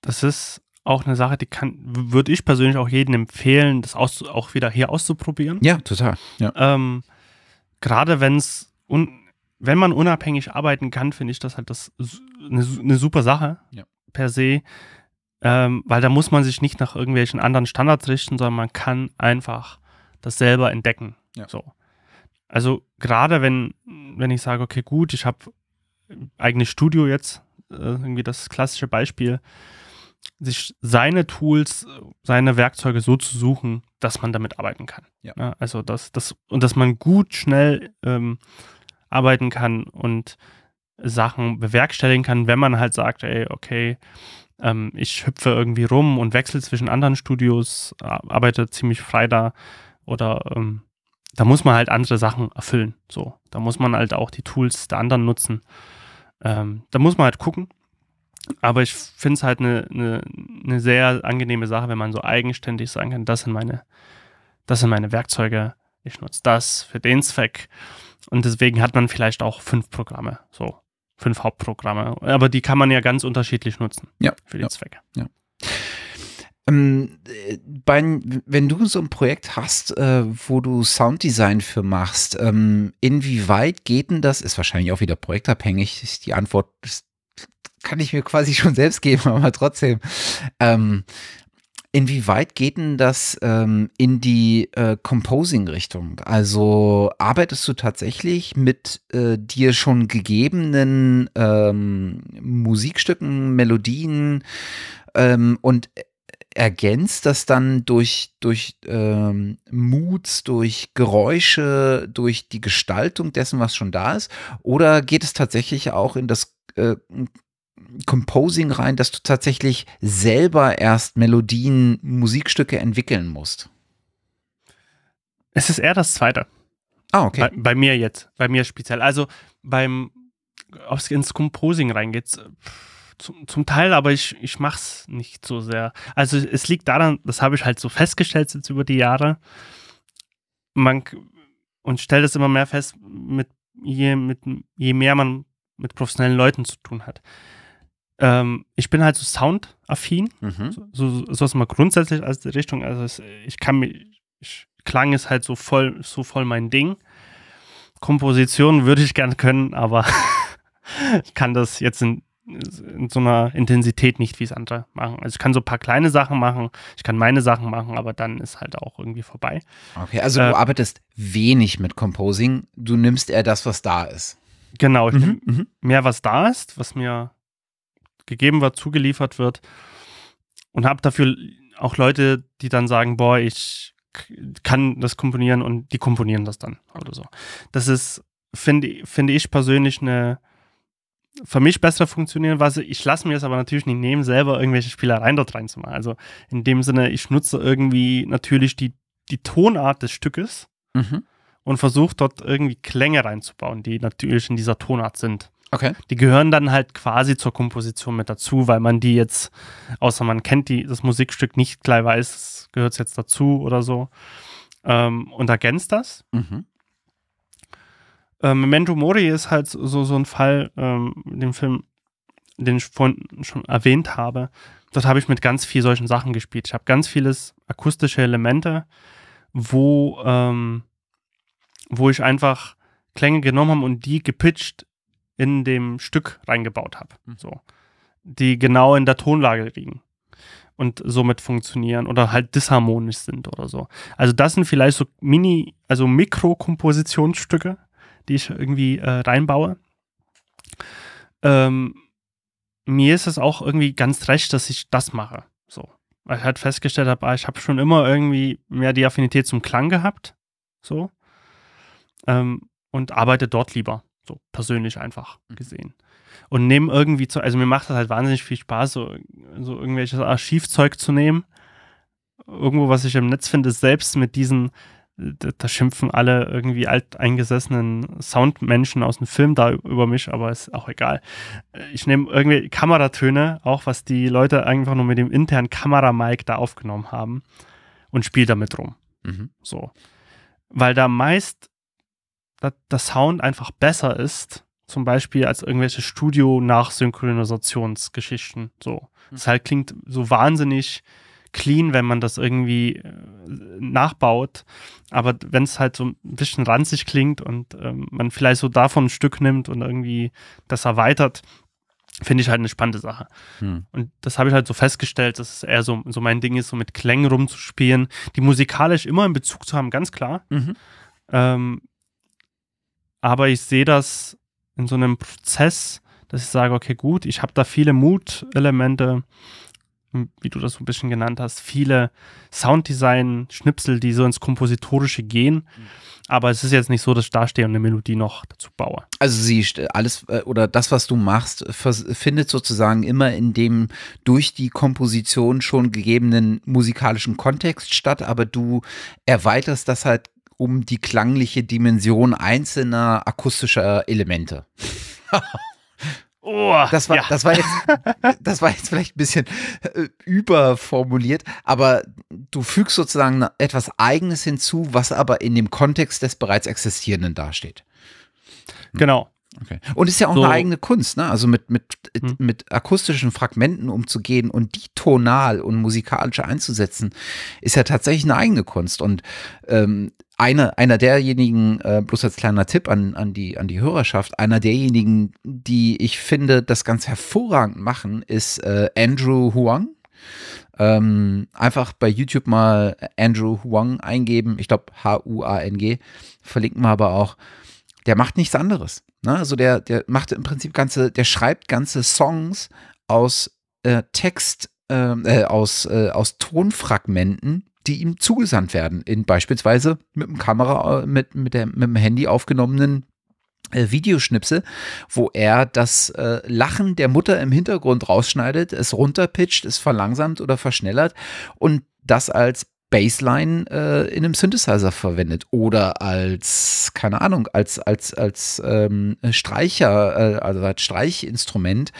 Speaker 1: Das ist auch eine Sache, die kann, würde ich persönlich auch jedem empfehlen, das aus, auch wieder hier auszuprobieren.
Speaker 2: Ja, total. Ja.
Speaker 1: Ähm, Gerade wenn es, wenn man unabhängig arbeiten kann, finde ich das halt das eine, eine super Sache
Speaker 2: Ja.
Speaker 1: per se. Ähm, weil da muss man sich nicht nach irgendwelchen anderen Standards richten, sondern man kann einfach das selber entdecken.
Speaker 2: Ja.
Speaker 1: So. Also gerade wenn, wenn ich sage, okay, gut, ich habe eigenes Studio jetzt, äh, irgendwie das klassische Beispiel, sich seine Tools, seine Werkzeuge so zu suchen, dass man damit arbeiten kann.
Speaker 2: Ja.
Speaker 1: also das, das, und dass man gut, schnell ähm, arbeiten kann und Sachen bewerkstelligen kann, wenn man halt sagt, ey, okay, ähm, ich hüpfe irgendwie rum und wechsle zwischen anderen Studios, ar- arbeite ziemlich frei da oder ähm, da muss man halt andere Sachen erfüllen. So, da muss man halt auch die Tools der anderen nutzen. Ähm, da muss man halt gucken. Aber ich finde es halt eine ne, ne sehr angenehme Sache, wenn man so eigenständig sagen kann, das sind meine, das sind meine Werkzeuge, ich nutze das für den Zweck. Und deswegen hat man vielleicht auch fünf Programme, so fünf Hauptprogramme. Aber die kann man ja ganz unterschiedlich nutzen
Speaker 2: ja,
Speaker 1: für die
Speaker 2: ja,
Speaker 1: Zwecke.
Speaker 2: Ja. Ähm, bei, wenn du so ein Projekt hast, äh, wo du Sounddesign für machst, ähm, inwieweit geht denn das? Ist wahrscheinlich auch wieder projektabhängig. Die Antwort kann ich mir quasi schon selbst geben, aber trotzdem. Ähm, Inwieweit geht denn das ähm, in die äh, Composing-Richtung? Also arbeitest du tatsächlich mit äh, dir schon gegebenen ähm, Musikstücken, Melodien ähm, und ergänzt das dann durch, durch ähm, Moods, durch Geräusche, durch die Gestaltung dessen, was schon da ist? Oder geht es tatsächlich auch in das äh, Composing rein, dass du tatsächlich selber erst Melodien, Musikstücke entwickeln musst?
Speaker 1: Es ist eher das Zweite.
Speaker 2: Ah, okay.
Speaker 1: Bei, bei mir jetzt, bei mir speziell. Also beim, ob es ins Composing reingeht, zum, zum Teil, aber ich, ich mache es nicht so sehr. Also es liegt daran, das habe ich halt so festgestellt jetzt über die Jahre. Man, und stellt es immer mehr fest, mit je, mit, je mehr man mit professionellen Leuten zu tun hat ähm, ich bin halt so soundaffin, mhm. so, so, so ist mal grundsätzlich als Richtung. Also es, ich kann mir, ich, Klang ist halt so voll, so voll mein Ding. Komposition würde ich gern können, aber ich kann das jetzt in, in so einer Intensität nicht wie es andere machen. Also ich kann so ein paar kleine Sachen machen, ich kann meine Sachen machen, aber dann ist halt auch irgendwie vorbei.
Speaker 2: Okay, also äh, du arbeitest wenig mit Composing, du nimmst eher das, was da ist.
Speaker 1: Genau, ich mhm, nehme mehr, was da ist, was mir gegeben wird, zugeliefert wird. Und habe dafür auch Leute, die dann sagen, boah, ich kann das komponieren und die komponieren das dann oder so. Das ist, finde find ich persönlich eine für mich besser funktionieren, was ich lasse mir es aber natürlich nicht nehmen, selber irgendwelche Spielereien dort reinzumachen. Also in dem Sinne, ich nutze irgendwie natürlich die, die Tonart des Stückes mhm. und versuche dort irgendwie Klänge reinzubauen, die natürlich in dieser Tonart sind.
Speaker 2: Okay.
Speaker 1: Die gehören dann halt quasi zur Komposition mit dazu, weil man die jetzt, außer man kennt die, das Musikstück nicht gleich weiß, gehört es jetzt dazu oder so, ähm, und ergänzt das. Mhm. Ähm, Memento Mori ist halt so, so ein Fall, ähm, den Film, den ich vorhin schon erwähnt habe. Dort habe ich mit ganz vielen solchen Sachen gespielt. Ich habe ganz vieles akustische Elemente, wo, ähm, wo ich einfach Klänge genommen habe und die gepitcht in dem Stück reingebaut habe. Mhm. So. Die genau in der Tonlage liegen und somit funktionieren oder halt disharmonisch sind oder so. Also das sind vielleicht so Mini, also Mikrokompositionsstücke, die ich irgendwie äh, reinbaue. Ähm, mir ist es auch irgendwie ganz recht, dass ich das mache. So. Weil ich halt festgestellt habe, ah, ich habe schon immer irgendwie mehr die Affinität zum Klang gehabt. So. Ähm, und arbeite dort lieber. So persönlich einfach mhm. gesehen. Und nehme irgendwie zu, also mir macht das halt wahnsinnig viel Spaß, so, so irgendwelches Archivzeug zu nehmen. Irgendwo, was ich im Netz finde, selbst mit diesen, da, schimpfen alle irgendwie alteingesessenen Soundmenschen aus dem Film da über mich, aber ist auch egal. Ich nehme irgendwie Kameratöne, auch was die Leute einfach nur mit dem internen Kameramic da aufgenommen haben und spiele damit rum. Mhm. So. Weil da meist der Sound einfach besser ist, zum Beispiel als irgendwelche Studio-Nachsynchronisationsgeschichten. So. Das halt klingt so wahnsinnig clean, wenn man das irgendwie äh, nachbaut. Aber wenn es halt so ein bisschen ranzig klingt und ähm, man vielleicht so davon ein Stück nimmt und irgendwie das erweitert, finde ich halt eine spannende Sache. Hm. Und das habe ich halt so festgestellt, dass es eher so, so mein Ding ist, so mit Klängen rumzuspielen, die musikalisch immer in Bezug zu haben, ganz klar. Mhm. Ähm, aber ich sehe das in so einem Prozess, dass ich sage, okay, gut, ich habe da viele Mut-Elemente, wie du das so ein bisschen genannt hast, viele Sounddesign-Schnipsel, die so ins Kompositorische gehen. Mhm. Aber es ist jetzt nicht so, dass ich da stehe und eine Melodie noch dazu baue.
Speaker 2: Also sie alles äh, oder das, was du machst, findet sozusagen immer in dem durch die Komposition schon gegebenen musikalischen Kontext statt, aber du erweiterst das halt um die klangliche Dimension einzelner akustischer Elemente. Oh, das war, ja. das war jetzt, das war jetzt vielleicht ein bisschen äh, überformuliert, aber du fügst sozusagen etwas Eigenes hinzu, was aber in dem Kontext des bereits Existierenden dasteht.
Speaker 1: Genau.
Speaker 2: Okay. Und ist ja auch so. eine eigene Kunst, ne? Also mit, mit, hm. mit akustischen Fragmenten umzugehen und die tonal und musikalisch einzusetzen, ist ja tatsächlich eine eigene Kunst. Und ähm, einer, einer derjenigen, äh, bloß als kleiner Tipp an, an, die, an die Hörerschaft, einer derjenigen, die ich finde, das ganz hervorragend machen, ist äh, Andrew Huang. Ähm, einfach bei YouTube mal Andrew Huang eingeben. Ich glaube H-U-A-N-G. Verlinken wir aber auch. Der macht nichts anderes. Ne? Also der, der macht im Prinzip ganze, der schreibt ganze Songs aus äh, Text, ähm, äh, aus, äh, aus Tonfragmenten, die ihm zugesandt werden, in beispielsweise mit dem Kamera, äh, mit, mit, der, mit dem Handy aufgenommenen äh, Videoschnipsel, wo er das äh, Lachen der Mutter im Hintergrund rausschneidet, es runterpitcht, es verlangsamt oder verschnellert und das als Bassline äh, in einem Synthesizer verwendet oder als, keine Ahnung, als, als, als ähm, Streicher, äh, also als Streichinstrument,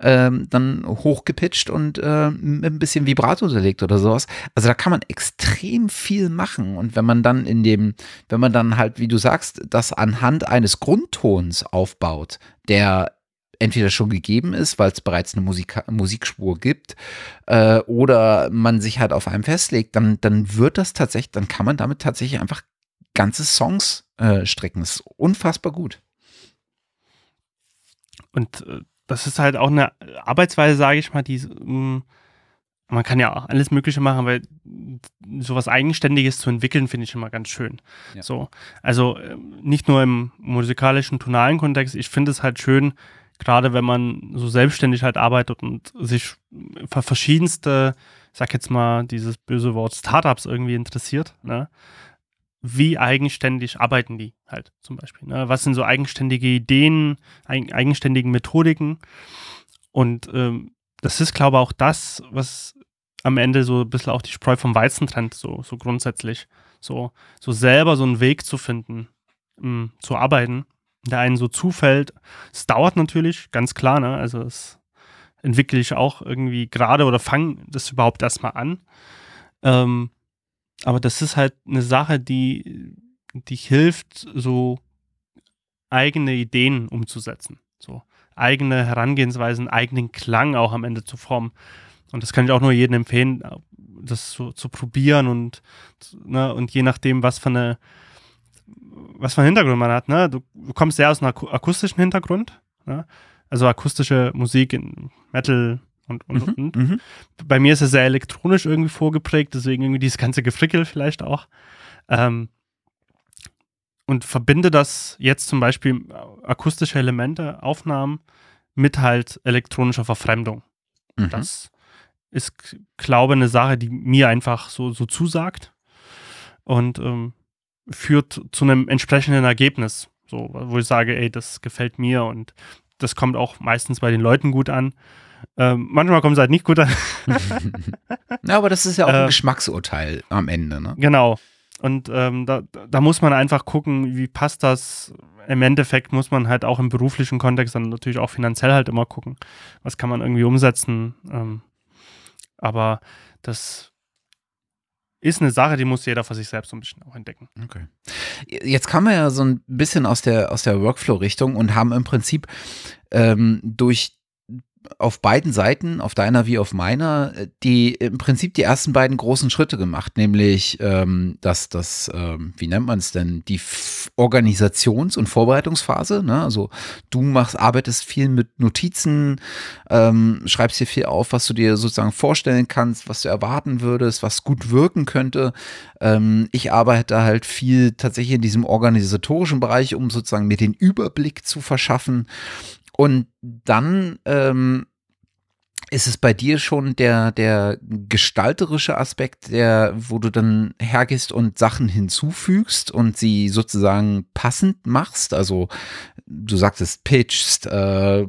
Speaker 2: ähm, dann hochgepitcht und äh, mit ein bisschen Vibrato unterlegt oder sowas. Also da kann man extrem viel machen. Und wenn man dann in dem, wenn man dann halt, wie du sagst, das anhand eines Grundtons aufbaut, der entweder schon gegeben ist, weil es bereits eine Musik Musikspur gibt, äh, oder man sich halt auf einem festlegt, dann, dann wird das tatsächlich, dann kann man damit tatsächlich einfach ganze Songs äh, stricken. Das ist unfassbar gut.
Speaker 1: Und äh, das ist halt auch eine Arbeitsweise, sage ich mal, die mm, man kann ja auch alles Mögliche machen, weil sowas Eigenständiges zu entwickeln, finde ich immer ganz schön. Ja. So, also ähm, nicht nur im musikalischen, tonalen Kontext, ich finde es halt schön, gerade wenn man so selbstständig halt arbeitet und sich für verschiedenste, sag jetzt mal dieses böse Wort Startups irgendwie interessiert, ne? wie eigenständig arbeiten die halt zum Beispiel? Ne? Was sind so eigenständige Ideen, eig eigenständigen Methodiken? Und ähm, das ist, glaube ich, auch das, was am Ende so ein bisschen auch die Spreu vom Weizen trennt, so, so grundsätzlich. So, so selber so einen Weg zu finden, mh, mm, zu arbeiten der einen so zufällt. Es dauert natürlich, ganz klar, ne? Also es entwickle ich auch irgendwie gerade oder fange das überhaupt erstmal an. Ähm, aber das ist halt eine Sache, die, die hilft, so eigene Ideen umzusetzen. So eigene Herangehensweisen, eigenen Klang auch am Ende zu formen. Und das kann ich auch nur jedem empfehlen, das so zu probieren und, ne, und je nachdem, was für eine was für einen Hintergrund man hat. Ne? Du, du kommst sehr aus einem akustischen Hintergrund. Ne? Also akustische Musik in Metal und, und, mhm, und. Mhm. Bei mir ist es sehr elektronisch irgendwie vorgeprägt, deswegen irgendwie dieses ganze Gefrickel vielleicht auch. Ähm, und verbinde das jetzt zum Beispiel akustische Elemente, Aufnahmen mit halt elektronischer Verfremdung. Mhm. Das ist, glaube ich, eine Sache, die mir einfach so, so zusagt. Und ähm, führt zu einem entsprechenden Ergebnis. So, wo ich sage, ey, das gefällt mir und das kommt auch meistens bei den Leuten gut an. Ähm, manchmal kommt es halt nicht gut an.
Speaker 2: ja, aber das ist ja auch ein äh, Geschmacksurteil am Ende, ne?
Speaker 1: Genau. Und ähm, da, da muss man einfach gucken, wie passt das. Im Endeffekt muss man halt auch im beruflichen Kontext dann natürlich auch finanziell halt immer gucken, was kann man irgendwie umsetzen. Ähm, aber das ist eine Sache, die muss jeder für sich selbst so ein bisschen auch entdecken.
Speaker 2: Okay. Jetzt kamen wir ja so ein bisschen aus der, aus der Workflow-Richtung und haben im Prinzip ähm, durch auf beiden Seiten, auf deiner wie auf meiner, die im Prinzip die ersten beiden großen Schritte gemacht, nämlich ähm, dass das, ähm, wie nennt man es denn, die Organisations- und Vorbereitungsphase. Ne? Also du machst, arbeitest viel mit Notizen, ähm, schreibst dir viel auf, was du dir sozusagen vorstellen kannst, was du erwarten würdest, was gut wirken könnte. Ähm, ich arbeite halt viel tatsächlich in diesem organisatorischen Bereich, um sozusagen mir den Überblick zu verschaffen und dann ähm, ist es bei dir schon der, der gestalterische Aspekt, der, wo du dann hergehst und Sachen hinzufügst und sie sozusagen passend machst? Also du sagtest, pitchst, äh,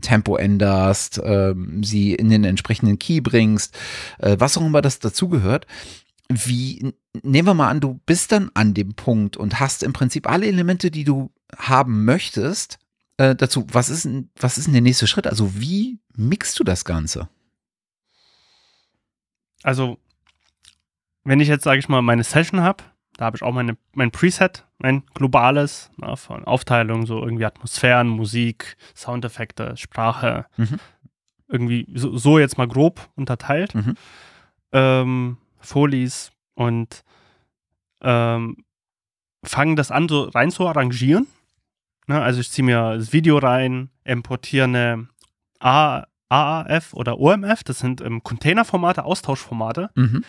Speaker 2: Tempo änderst, äh, sie in den entsprechenden Key bringst, äh, was auch immer das dazugehört. Wie, nehmen wir mal an, du bist dann an dem Punkt und hast im Prinzip alle Elemente, die du haben möchtest, äh, dazu, was ist, was ist denn der nächste Schritt? Also wie mixst du das Ganze?
Speaker 1: Also, wenn ich jetzt, sage ich mal, meine Session habe, da habe ich auch meine, mein Preset, mein globales, na, von Aufteilung, so irgendwie Atmosphären, Musik, Soundeffekte, Sprache, mhm. irgendwie so, so, jetzt mal grob unterteilt. Mhm. Ähm, Folies und ähm, fangen das an, so rein zu arrangieren. Na, also ich ziehe mir das Video rein, importiere eine A AAF oder OMF, das sind ähm, Containerformate, Austauschformate. Mhm.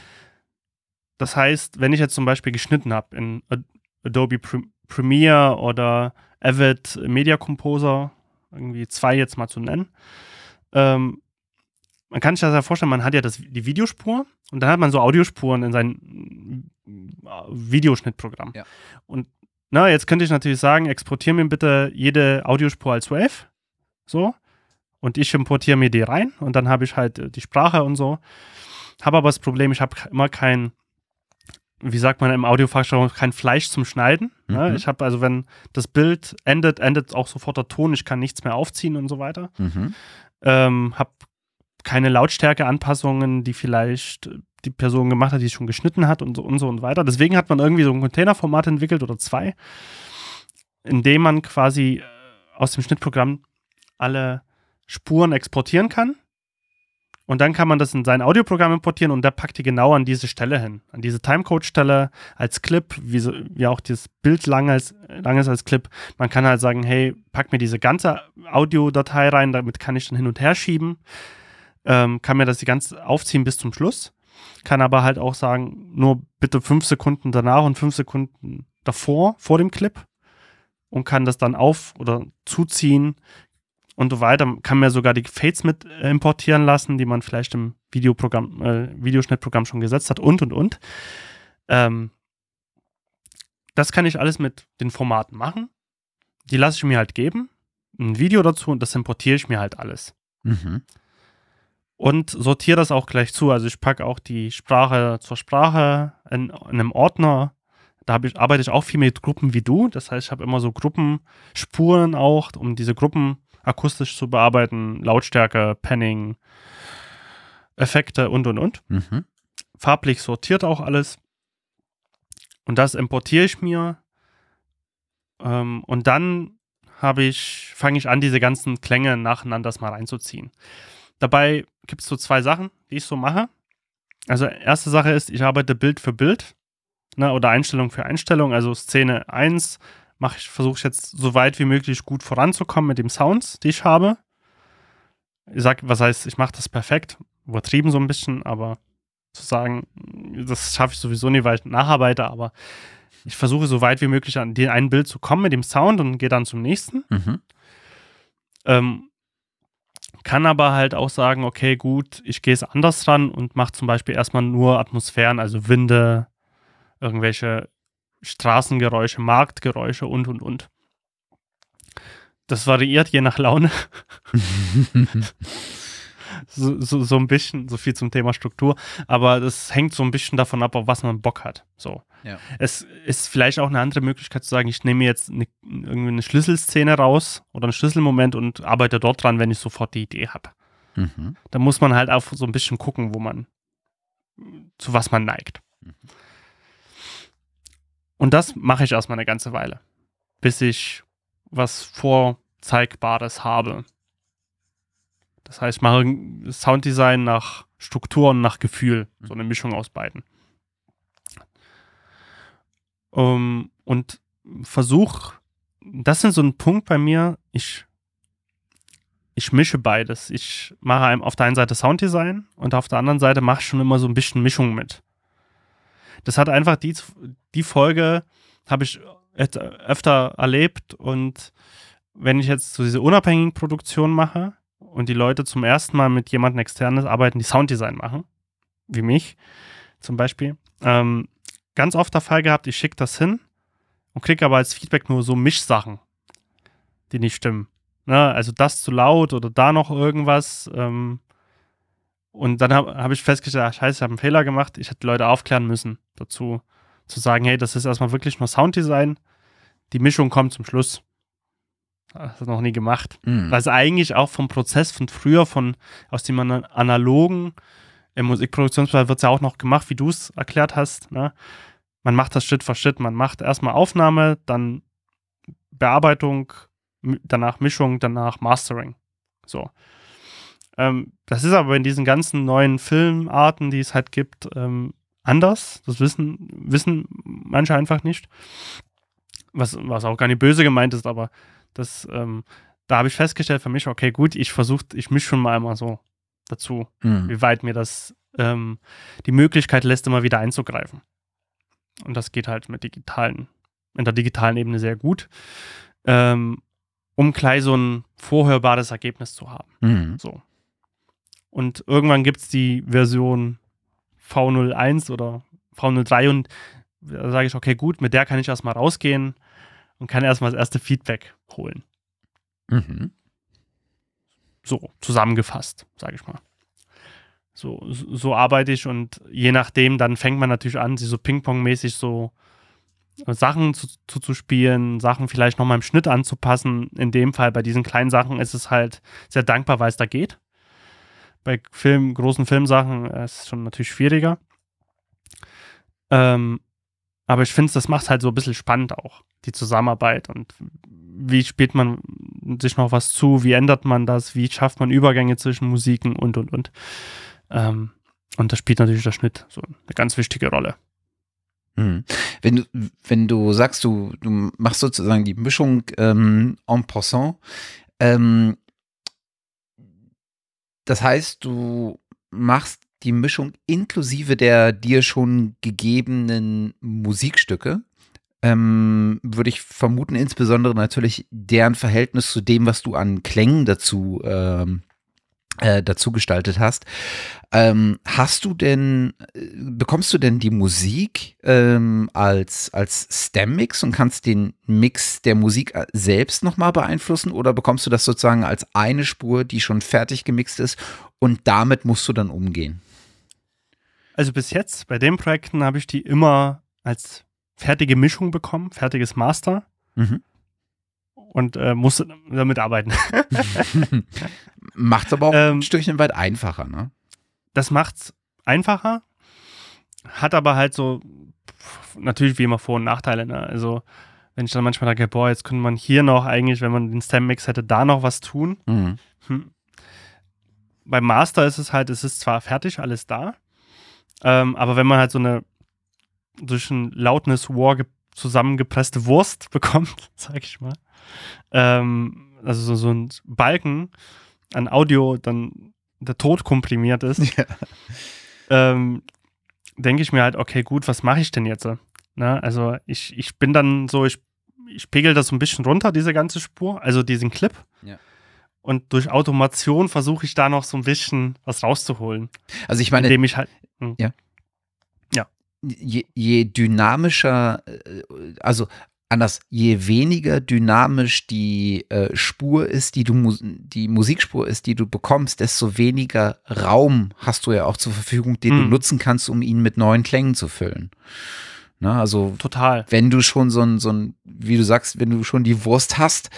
Speaker 1: Das heißt, wenn ich jetzt zum Beispiel geschnitten habe in Adobe Premiere oder Avid Media Composer, irgendwie zwei jetzt mal zu nennen, ähm, man kann sich das ja vorstellen, man hat ja das, die Videospur und dann hat man so Audiospuren in sein Videoschnittprogramm. Ja. Und na, jetzt könnte ich natürlich sagen, exportiere mir bitte jede Audiospur als Wave. So. Und ich importiere mir die rein und dann habe ich halt äh, die Sprache und so. Habe aber das Problem, ich habe immer kein, wie sagt man im Audiofachjargon, kein Fleisch zum Schneiden. Ne? Mhm. Ne? Ich habe also, wenn das Bild endet, endet auch sofort der Ton. Ich kann nichts mehr aufziehen und so weiter. Mhm. Ähm, habe keine Lautstärkeanpassungen, die vielleicht die Person gemacht hat, die schon geschnitten hat und so und so und weiter. Deswegen hat man irgendwie so ein Containerformat entwickelt oder zwei, in dem man quasi äh, aus dem Schnittprogramm alle Spuren exportieren kann. Und dann kann man das in sein Audioprogramm importieren und der packt die genau an diese Stelle hin. An diese Timecode-Stelle als Clip, wie, so, wie auch das Bild lang, als, lang ist als Clip. Man kann halt sagen, hey, pack mir diese ganze Audiodatei rein, damit kann ich dann hin und her schieben. Ähm, kann mir das die ganze aufziehen bis zum Schluss. Kann aber halt auch sagen, nur bitte fünf Sekunden danach und fünf Sekunden davor, vor dem Clip. Und kann das dann auf- oder zuziehen, und so weiter. Kann mir sogar die Fades mit äh, importieren lassen, die man vielleicht im Videoprogramm, äh, Videoschnittprogramm schon gesetzt hat und und und. Ähm, das kann ich alles mit den Formaten machen. Die lasse ich mir halt geben. Ein Video dazu und das importiere ich mir halt alles. Mhm. Und sortiere das auch gleich zu. Also ich packe auch die Sprache zur Sprache in, in einem Ordner. Da ich, arbeite ich auch viel mit Gruppen wie du. Das heißt, ich habe immer so Gruppenspuren auch, um diese Gruppen akustisch zu bearbeiten, Lautstärke, Panning, Effekte und und und. Mhm. Farblich sortiert auch alles. Und das importiere ich mir. Ähm, und dann habe ich, fange ich an, diese ganzen Klänge nacheinander mal reinzuziehen. Dabei gibt es so zwei Sachen, die ich so mache. Also erste Sache ist, ich arbeite Bild für Bild ne, oder Einstellung für Einstellung. Also Szene 1 mache ich, versuche ich jetzt so weit wie möglich gut voranzukommen mit den Sounds, die ich habe. Ich sag, was heißt, ich mache das perfekt, übertrieben so ein bisschen, aber zu sagen, das schaffe ich sowieso nie, weil ich nacharbeite, aber ich versuche so weit wie möglich an den einen Bild zu kommen mit dem Sound und gehe dann zum nächsten. Mhm. Ähm, kann aber halt auch sagen, okay, gut, ich gehe es anders ran und mache zum Beispiel erstmal nur Atmosphären, also Winde, irgendwelche Straßengeräusche, Marktgeräusche und, und, und. Das variiert je nach Laune. so, so, so ein bisschen, so viel zum Thema Struktur. Aber das hängt so ein bisschen davon ab, auf was man Bock hat. So. Ja. Es ist vielleicht auch eine andere Möglichkeit zu sagen, ich nehme jetzt eine, irgendwie eine Schlüsselszene raus oder einen Schlüsselmoment und arbeite dort dran, wenn ich sofort die Idee habe. Mhm. Da muss man halt auch so ein bisschen gucken, wo man, zu was man neigt. Mhm. Und das mache ich erstmal eine ganze Weile, bis ich was Vorzeigbares habe. Das heißt, ich mache Sounddesign nach Struktur und nach Gefühl, so eine Mischung aus beiden. Um, und versuche, das ist so ein Punkt bei mir, ich, ich mische beides. Ich mache auf der einen Seite Sounddesign und auf der anderen Seite mache ich schon immer so ein bisschen Mischung mit. Das hat einfach die, die Folge, habe ich öfter erlebt. Und wenn ich jetzt so diese unabhängigen Produktionen mache und die Leute zum ersten Mal mit jemandem externes arbeiten, die Sounddesign machen, wie mich zum Beispiel, ähm, ganz oft der Fall gehabt, ich schicke das hin und kriege aber als Feedback nur so Mischsachen, die nicht stimmen. Ne? Also das zu laut oder da noch irgendwas. Ähm, und dann habe hab ich festgestellt, ach, scheiße, ich habe einen Fehler gemacht. Ich hätte Leute aufklären müssen dazu, zu sagen, hey, das ist erstmal wirklich nur Sounddesign. Die Mischung kommt zum Schluss. Das noch nie gemacht. Mhm. Weil es eigentlich auch vom Prozess von früher, von aus dem analogen, im Musikproduktionsbereich wird es ja auch noch gemacht, wie du es erklärt hast. Ne? Man macht das Schritt für Schritt. Man macht erstmal Aufnahme, dann Bearbeitung, danach Mischung, danach Mastering. So. Ähm, das ist aber in diesen ganzen neuen Filmarten, die es halt gibt, ähm, anders. Das wissen, wissen manche einfach nicht. Was, was auch gar nicht böse gemeint ist, aber das, ähm, da habe ich festgestellt für mich, okay, gut, ich versuche, ich mische schon mal einmal so dazu, mhm. wie weit mir das ähm, die Möglichkeit lässt, immer wieder einzugreifen. Und das geht halt mit digitalen, in der digitalen Ebene sehr gut, ähm, um gleich so ein vorhörbares Ergebnis zu haben. Mhm. So. Und irgendwann gibt es die Version V01 oder V03 und da sage ich, okay, gut, mit der kann ich erstmal rausgehen und kann erstmal das erste Feedback holen. Mhm. So, zusammengefasst, sage ich mal. So, so arbeite ich und je nachdem, dann fängt man natürlich an, sie so Ping-Pong-mäßig so Sachen zu, zu, zu, spielen, Sachen vielleicht nochmal im Schnitt anzupassen. In dem Fall, bei diesen kleinen Sachen ist es halt sehr dankbar, weil es da geht. Bei Film, großen Filmsachen ist es schon natürlich schwieriger. Ähm, aber ich finde, das macht halt so ein bisschen spannend auch, die Zusammenarbeit und wie spielt man sich noch was zu, wie ändert man das, wie schafft man Übergänge zwischen Musiken und und und. Ähm, und da spielt natürlich der Schnitt so eine ganz wichtige Rolle.
Speaker 2: Mhm. Wenn du, wenn du sagst, du, du machst sozusagen die Mischung ähm, en passant, ähm, das heißt, du machst die Mischung inklusive der dir schon gegebenen Musikstücke. Ähm, würde ich vermuten, insbesondere natürlich deren Verhältnis zu dem, was du an Klängen dazu ähm, äh, dazu gestaltet hast. Ähm, hast du denn, äh, bekommst du denn die Musik ähm, als, als Stem-Mix und kannst den Mix der Musik äh, selbst nochmal beeinflussen oder bekommst du das sozusagen als eine Spur, die schon fertig gemixt ist und damit musst du dann umgehen?
Speaker 1: Also bis jetzt bei den Projekten habe ich die immer als fertige Mischung bekommen, fertiges Master. Mhm und äh, musste damit arbeiten.
Speaker 2: Macht es aber auch ähm, ein Stückchen weit einfacher, ne?
Speaker 1: Das macht's einfacher, hat aber halt so natürlich wie immer Vor- und Nachteile, ne? Also wenn ich dann manchmal denke, boah, jetzt könnte man hier noch eigentlich, wenn man den Stem-Mix hätte, da noch was tun. Mhm. Hm. Beim Master ist es halt, es ist zwar fertig, alles da, ähm, aber wenn man halt so eine durch ein Loudness War zusammengepresste Wurst bekommt, sag ich mal, ähm, also so, so ein Balken an Audio dann der Tod komprimiert ist, ja. ähm, denke ich mir halt, okay, gut, was mache ich denn jetzt? Na, also ich, ich bin dann so, ich, ich pegel das so ein bisschen runter, diese ganze Spur, also diesen Clip. Ja. Und durch Automation versuche ich da noch so ein bisschen was rauszuholen.
Speaker 2: Also ich meine,
Speaker 1: indem ich halt. Mh.
Speaker 2: Hm. Ja. Je, je dynamischer, äh, also anders, je weniger dynamisch die äh, Spur ist, die du die Musikspur ist, die du bekommst, desto weniger Raum hast du ja auch zur Verfügung, den hm. du nutzen kannst, um ihn mit neuen Klängen zu füllen. Na, also
Speaker 1: total.
Speaker 2: Wenn du schon so ein, so ein, wie du sagst, wenn du schon die Wurst hast,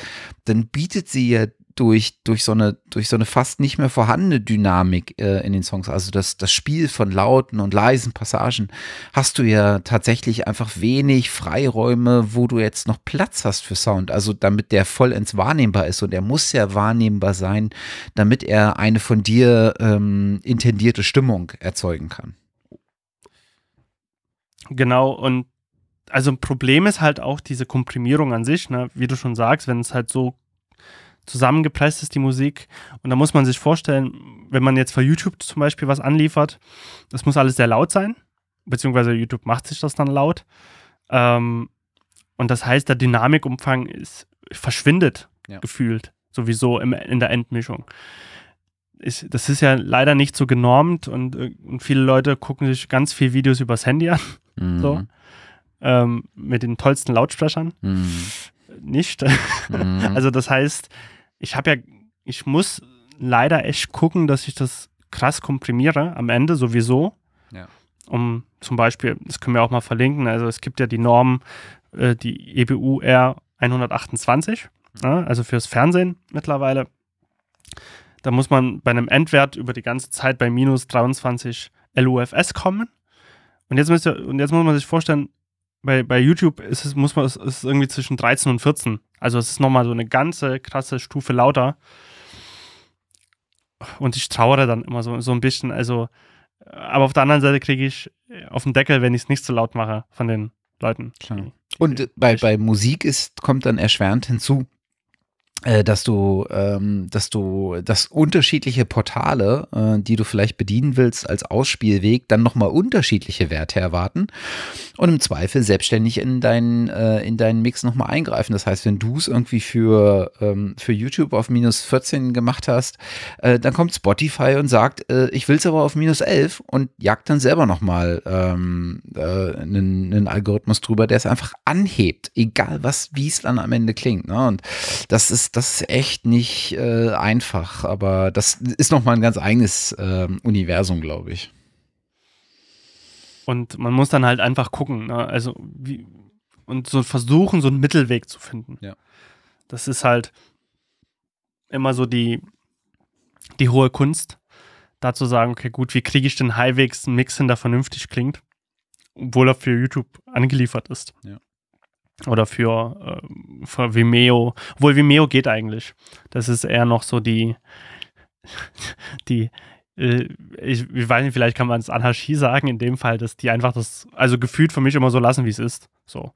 Speaker 2: dann bietet sie ja durch, durch, so eine, durch so eine fast nicht mehr vorhandene Dynamik äh, in den Songs, also das, das Spiel von lauten und leisen Passagen, hast du ja tatsächlich einfach wenig Freiräume, wo du jetzt noch Platz hast für Sound. Also damit der vollends wahrnehmbar ist und er muss ja wahrnehmbar sein, damit er eine von dir ähm, intendierte Stimmung erzeugen kann.
Speaker 1: Genau, und also ein Problem ist halt auch diese Komprimierung an sich, ne? wie du schon sagst, wenn es halt so zusammengepresst ist, die Musik. Und da muss man sich vorstellen, wenn man jetzt für YouTube zum Beispiel was anliefert, das muss alles sehr laut sein, beziehungsweise YouTube macht sich das dann laut. Ähm, und das heißt, der Dynamikumfang ist, verschwindet ja. gefühlt, sowieso im, in der Endmischung. Ich, das ist ja leider nicht so genormt und, äh, und, viele Leute gucken sich ganz viele Videos übers Handy an. Mhm. So. Ähm, mit den tollsten Lautsprechern. Mhm nicht. Mhm. Also das heißt, ich habe ja, ich muss leider echt gucken, dass ich das krass komprimiere am Ende sowieso. Ja. Um zum Beispiel, das können wir auch mal verlinken, also es gibt ja die Norm, äh, die EBU R 128. ja, also fürs Fernsehen mittlerweile. Da muss man bei einem Endwert über die ganze Zeit bei minus 23 LUFS kommen. Und jetzt, müsst ihr, und jetzt muss man sich vorstellen, bei, bei YouTube ist es, muss man, ist es irgendwie zwischen 13 und 14. Also es ist nochmal so eine ganze krasse Stufe lauter. Und ich trauere dann immer so, so ein bisschen. Also, aber auf der anderen Seite kriege ich auf den Deckel, wenn ich es nicht so laut mache von den Leuten.
Speaker 2: Klar. Und bei, bei Musik ist, kommt dann erschwerend hinzu, dass du, ähm, dass du, dass unterschiedliche Portale, äh, die du vielleicht bedienen willst als Ausspielweg, dann nochmal unterschiedliche Werte erwarten und im Zweifel selbstständig in deinen, äh, in deinen Mix nochmal eingreifen. Das heißt, wenn du es irgendwie für, ähm, für YouTube auf minus 14 gemacht hast, äh, dann kommt Spotify und sagt, äh, ich will es aber auf minus 11 und jagt dann selber nochmal ähm, äh, einen, einen Algorithmus drüber, der es einfach anhebt, egal was, wie es dann am Ende klingt. Ne? Und das ist das ist echt nicht äh, einfach, aber das ist nochmal ein ganz eigenes äh, Universum, glaube ich.
Speaker 1: Und man muss dann halt einfach gucken, ne? also wie, und so versuchen, so einen Mittelweg zu finden.
Speaker 2: Ja.
Speaker 1: Das ist halt immer so die, die hohe Kunst, da zu sagen, okay, gut, wie kriege ich den halbwegs einen Mix hin, der vernünftig klingt, obwohl er für YouTube angeliefert ist.
Speaker 2: Ja.
Speaker 1: Oder für, äh, für Vimeo. Obwohl Vimeo geht eigentlich. Das ist eher noch so die, die, äh, ich, ich, weiß nicht, vielleicht kann man es Anarchie sagen, in dem Fall, dass die einfach das, also gefühlt für mich immer so lassen, wie es ist. So.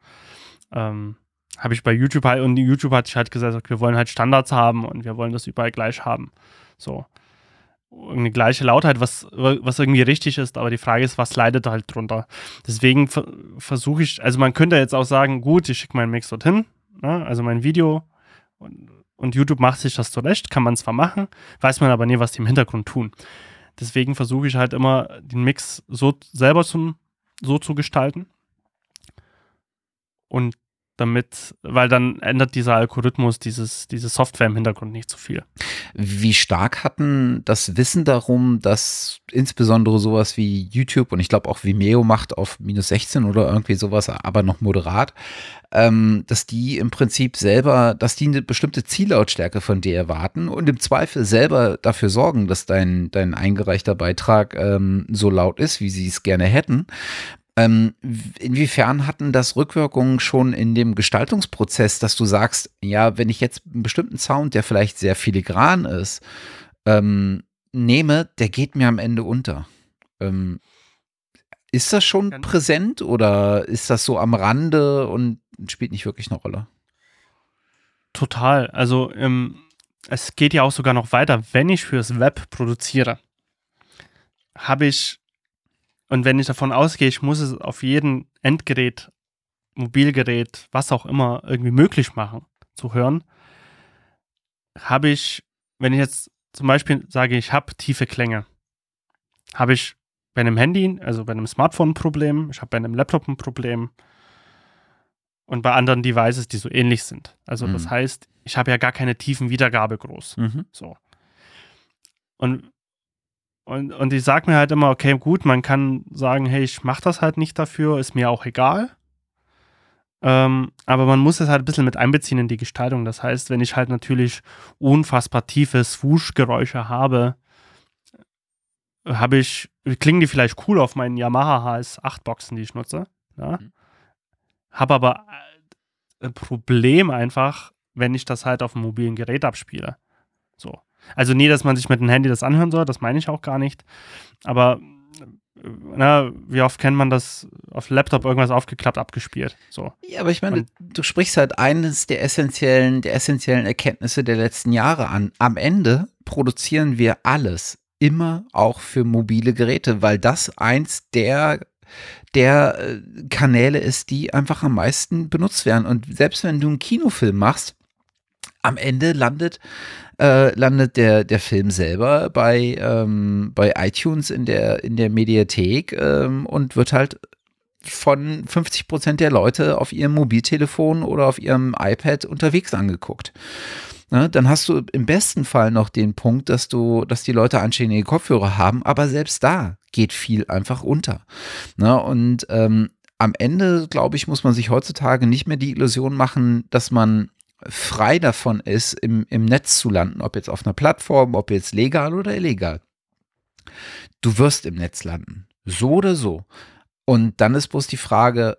Speaker 1: Ähm, habe ich bei YouTube halt, und YouTube hat sich halt gesagt, wir wollen halt Standards haben und wir wollen das überall gleich haben. So eine gleiche Lautheit, was, was irgendwie richtig ist, aber die Frage ist, was leidet halt drunter. Deswegen versuche ich, also man könnte jetzt auch sagen, gut, ich schicke meinen Mix dorthin, ne, also mein Video und, und YouTube macht sich das zurecht, kann man zwar machen, weiß man aber nie, was die im Hintergrund tun. Deswegen versuche ich halt immer, den Mix so selber zum, so zu gestalten und damit, weil dann ändert dieser Algorithmus, dieses, diese Software im Hintergrund nicht so viel.
Speaker 2: Wie stark hatten das Wissen darum, dass insbesondere sowas wie YouTube und ich glaube auch Vimeo macht auf minus 16 oder irgendwie sowas, aber noch moderat, ähm, dass die im Prinzip selber, dass die eine bestimmte Ziellautstärke von dir erwarten und im Zweifel selber dafür sorgen, dass dein, dein eingereichter Beitrag ähm, so laut ist, wie sie es gerne hätten. Ähm, inwiefern hatten das Rückwirkungen schon in dem Gestaltungsprozess, dass du sagst, ja, wenn ich jetzt einen bestimmten Sound, der vielleicht sehr filigran ist, ähm, nehme, der geht mir am Ende unter. Ähm, ist das schon präsent oder ist das so am Rande und spielt nicht wirklich eine Rolle?
Speaker 1: Total. Also ähm, es geht ja auch sogar noch weiter. Wenn ich fürs Web produziere, habe ich und wenn ich davon ausgehe, ich muss es auf jedem Endgerät, Mobilgerät, was auch immer, irgendwie möglich machen zu hören, habe ich, wenn ich jetzt zum Beispiel sage, ich habe tiefe Klänge, habe ich bei einem Handy, also bei einem Smartphone ein Problem, ich habe bei einem Laptop ein Problem und bei anderen Devices, die so ähnlich sind. Also mhm. das heißt, ich habe ja gar keine tiefen Wiedergabe groß. Mhm. So. Und und, und ich sage mir halt immer, okay, gut, man kann sagen, hey, ich mache das halt nicht dafür, ist mir auch egal. Ähm, aber man muss es halt ein bisschen mit einbeziehen in die Gestaltung. Das heißt, wenn ich halt natürlich unfassbar tiefe Swoosh-Geräusche habe, habe ich, klingen die vielleicht cool auf meinen Yamaha HS8-Boxen, die ich nutze. Ja? Mhm. Habe aber ein Problem einfach, wenn ich das halt auf einem mobilen Gerät abspiele. So. Also nie, dass man sich mit dem Handy das anhören soll, das meine ich auch gar nicht. Aber na, wie oft kennt man das auf Laptop irgendwas aufgeklappt, abgespielt? So.
Speaker 2: Ja, aber ich meine, du sprichst halt eines der essentiellen, der essentiellen Erkenntnisse der letzten Jahre an. Am Ende produzieren wir alles immer auch für mobile Geräte, weil das eins der der äh, Kanäle ist, die einfach am meisten benutzt werden. Und selbst wenn du einen Kinofilm machst, am Ende landet äh, landet der, der Film selber bei, ähm, bei iTunes in der, in der Mediathek ähm, und wird halt von 50 Prozent der Leute auf ihrem Mobiltelefon oder auf ihrem iPad unterwegs angeguckt. Ne, dann hast du im besten Fall noch den Punkt, dass du, dass die Leute anständige Kopfhörer haben, aber selbst da geht viel einfach unter. Ne, und ähm, am Ende, glaube ich, muss man sich heutzutage nicht mehr die Illusion machen, dass man frei davon ist, im, im Netz zu landen, ob jetzt auf einer Plattform, ob jetzt legal oder illegal. Du wirst im Netz landen. So oder so. Und dann ist bloß die Frage,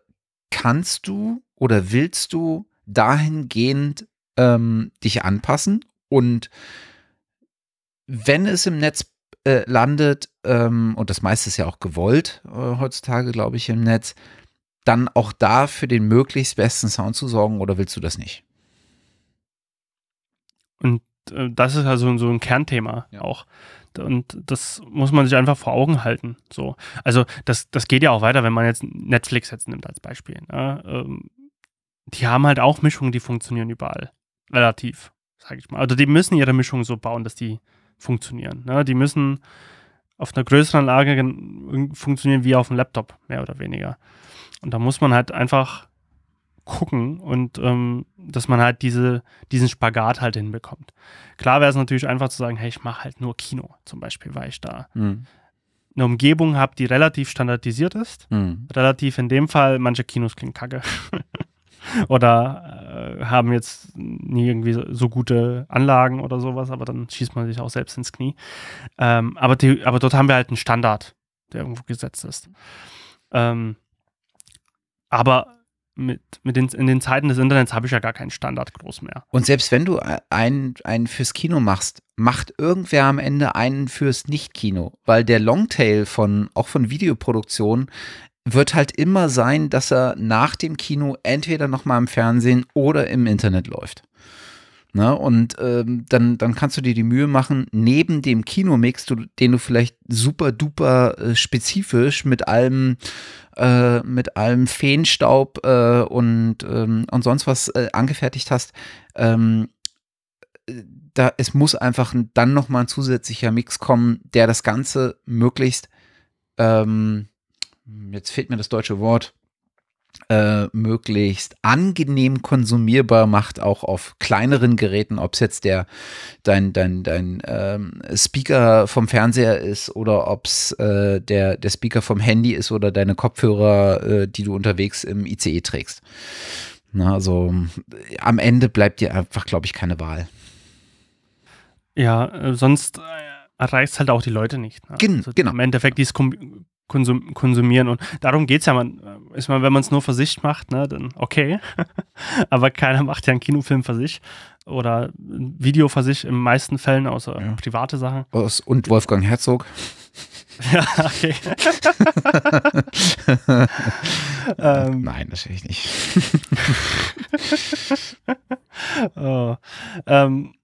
Speaker 2: kannst du oder willst du dahingehend ähm, dich anpassen? Und wenn es im Netz äh, landet, ähm, und das meiste ist ja auch gewollt äh, heutzutage, glaube ich, im Netz, dann auch da für den möglichst besten Sound zu sorgen oder willst du das nicht?
Speaker 1: Und äh, das ist also so ein Kernthema ja. auch. Und das muss man sich einfach vor Augen halten. So. Also das, das geht ja auch weiter, wenn man jetzt Netflix jetzt nimmt als Beispiel. Ne? Ähm, die haben halt auch Mischungen, die funktionieren überall. Relativ, sage ich mal. Also die müssen ihre Mischung so bauen, dass die funktionieren. Ne? Die müssen auf einer größeren Lage funktionieren wie auf einem Laptop, mehr oder weniger. Und da muss man halt einfach gucken und ähm, dass man halt diese, diesen Spagat halt hinbekommt. Klar wäre es natürlich einfach zu sagen, hey, ich mache halt nur Kino zum Beispiel, weil ich da mhm. eine Umgebung habe, die relativ standardisiert ist. Mhm. Relativ in dem Fall, manche Kinos klingen kacke. oder äh, haben jetzt nie irgendwie so, so, gute Anlagen oder sowas, aber dann schießt man sich auch selbst ins Knie. Ähm, aber, die, aber dort haben wir halt einen Standard, der irgendwo gesetzt ist. Ähm, aber mit, mit den, in den Zeiten des Internets habe ich ja gar keinen Standard groß mehr.
Speaker 2: Und selbst wenn du einen, einen fürs Kino machst, macht irgendwer am Ende einen fürs Nicht-Kino, weil der Longtail von, auch von Videoproduktion wird halt immer sein, dass er nach dem Kino entweder nochmal im Fernsehen oder im Internet läuft. Ne? Und ähm, dann, dann kannst du dir die Mühe machen, neben dem Kinomix, du, den du vielleicht super duper äh, spezifisch mit allem äh, mit allem Feenstaub äh, und, ähm, und sonst was äh, angefertigt hast, ähm, da, es muss einfach dann nochmal ein zusätzlicher Mix kommen, der das Ganze möglichst ähm, jetzt fehlt mir das deutsche Wort, äh, möglichst angenehm konsumierbar macht, auch auf kleineren Geräten, ob es jetzt der dein, dein, dein ähm, Speaker vom Fernseher ist oder ob es äh, der, der Speaker vom Handy ist oder deine Kopfhörer, äh, die du unterwegs im ICE trägst. Na, also am Ende bleibt dir einfach, glaube ich, keine Wahl.
Speaker 1: Ja, äh, sonst äh, erreicht es halt auch die Leute nicht.
Speaker 2: Ne? Gen also genau.
Speaker 1: Im Endeffekt dieses konsum konsumieren. Und darum geht es ja, man, ist man, wenn man es nur für sich macht, ne, dann okay. Aber keiner macht ja einen Kinofilm für sich oder ein Video für sich in den meisten Fällen, außer ja. private Sachen.
Speaker 2: Und Wolfgang Herzog.
Speaker 1: ja, okay.
Speaker 2: ähm, Nein, natürlich nicht.
Speaker 1: oh. ähm,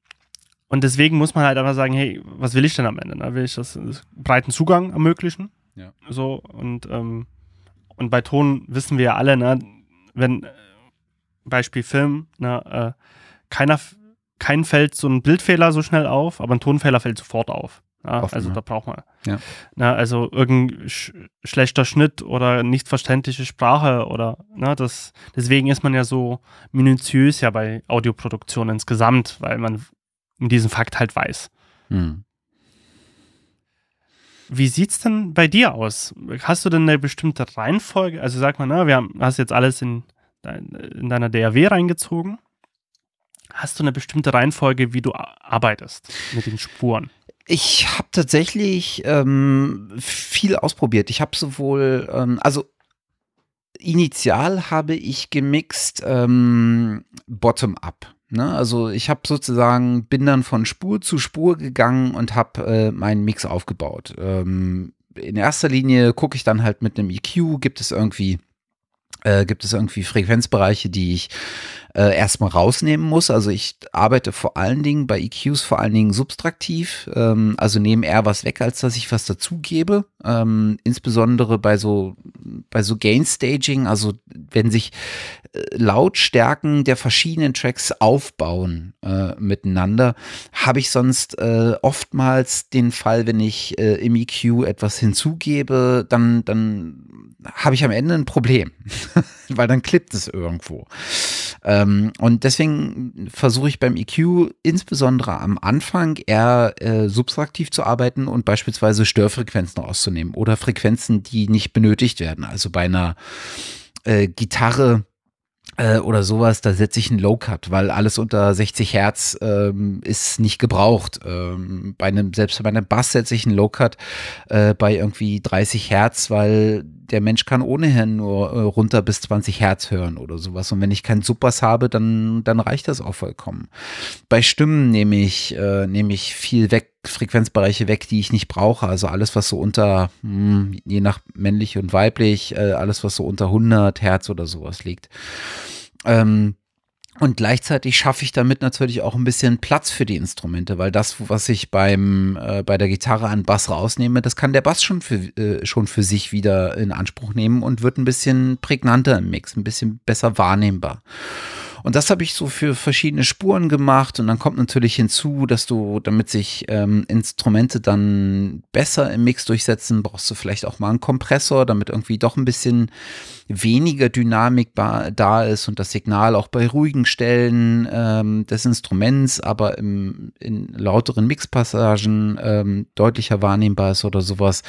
Speaker 1: und deswegen muss man halt einfach sagen, hey, was will ich denn am Ende? Ne? Will ich das, das breiten Zugang ermöglichen?
Speaker 2: Ja.
Speaker 1: So, und, ähm, und bei Ton wissen wir ja alle, ne, wenn, äh, Beispiel Film, ne, äh, keiner, kein fällt so ein Bildfehler so schnell auf, aber ein Tonfehler fällt sofort auf. Ja, Offen, also ja. da braucht man.
Speaker 2: Ja.
Speaker 1: Na, also irgendein sch schlechter Schnitt oder nicht verständliche Sprache oder na, das deswegen ist man ja so minutiös ja bei Audioproduktion insgesamt, weil man diesen Fakt halt weiß. Hm. Wie sieht's denn bei dir aus? Hast du denn eine bestimmte Reihenfolge? Also sag mal, na, wir haben, hast jetzt alles in, in deiner DAW reingezogen. Hast du eine bestimmte Reihenfolge, wie du arbeitest mit den Spuren?
Speaker 2: Ich habe tatsächlich ähm, viel ausprobiert. Ich habe sowohl, ähm, also initial habe ich gemixt ähm, bottom-up. Ne? Also ich habe sozusagen, bin dann von Spur zu Spur gegangen und habe äh, meinen Mix aufgebaut. Ähm, in erster Linie gucke ich dann halt mit einem EQ, gibt es irgendwie äh, gibt es irgendwie Frequenzbereiche, die ich äh, erstmal rausnehmen muss. Also ich arbeite vor allen Dingen bei EQs vor allen Dingen subtraktiv, ähm, also nehme eher was weg, als dass ich was dazugebe. Ähm, insbesondere bei so bei so Gain Staging, also wenn sich äh, Lautstärken der verschiedenen Tracks aufbauen äh, miteinander, habe ich sonst äh, oftmals den Fall, wenn ich äh, im EQ etwas hinzugebe, dann dann habe ich am Ende ein Problem, weil dann klippt es irgendwo. Ähm, und deswegen versuche ich beim EQ insbesondere am Anfang eher äh, subtraktiv zu arbeiten und beispielsweise Störfrequenzen auszunehmen oder Frequenzen, die nicht benötigt werden. Also bei einer äh, Gitarre äh, oder sowas, da setze ich einen Low-Cut, weil alles unter 60 Hertz ähm, ist nicht gebraucht. Ähm, bei einem, selbst bei einem Bass setze ich einen Low-Cut äh, bei irgendwie 30 Hertz, weil der Mensch kann ohnehin nur äh, runter bis 20 Hertz hören oder sowas. Und wenn ich keinen Subbass habe, dann, dann reicht das auch vollkommen. Bei Stimmen nehme ich, äh, nehme ich viel weg, Frequenzbereiche weg, die ich nicht brauche. Also alles, was so unter, mh, hm, je nach männlich und weiblich, äh, alles, was so unter 100 Hertz oder sowas liegt. Ähm, und gleichzeitig schaffe ich damit natürlich auch ein bisschen Platz für die Instrumente, weil das, was ich beim, äh, bei der Gitarre an Bass rausnehme, das kann der Bass schon für, äh, schon für sich wieder in Anspruch nehmen und wird ein bisschen prägnanter im Mix, ein bisschen besser wahrnehmbar. Und das habe ich so für verschiedene Spuren gemacht. Und dann kommt natürlich hinzu, dass du, damit sich ähm, Instrumente dann besser im Mix durchsetzen, brauchst du vielleicht auch mal einen Kompressor, damit irgendwie doch ein bisschen weniger Dynamik da ist und das Signal auch bei ruhigen Stellen ähm, des Instruments, aber im, in lauteren Mixpassagen ähm, deutlicher wahrnehmbar ist oder sowas.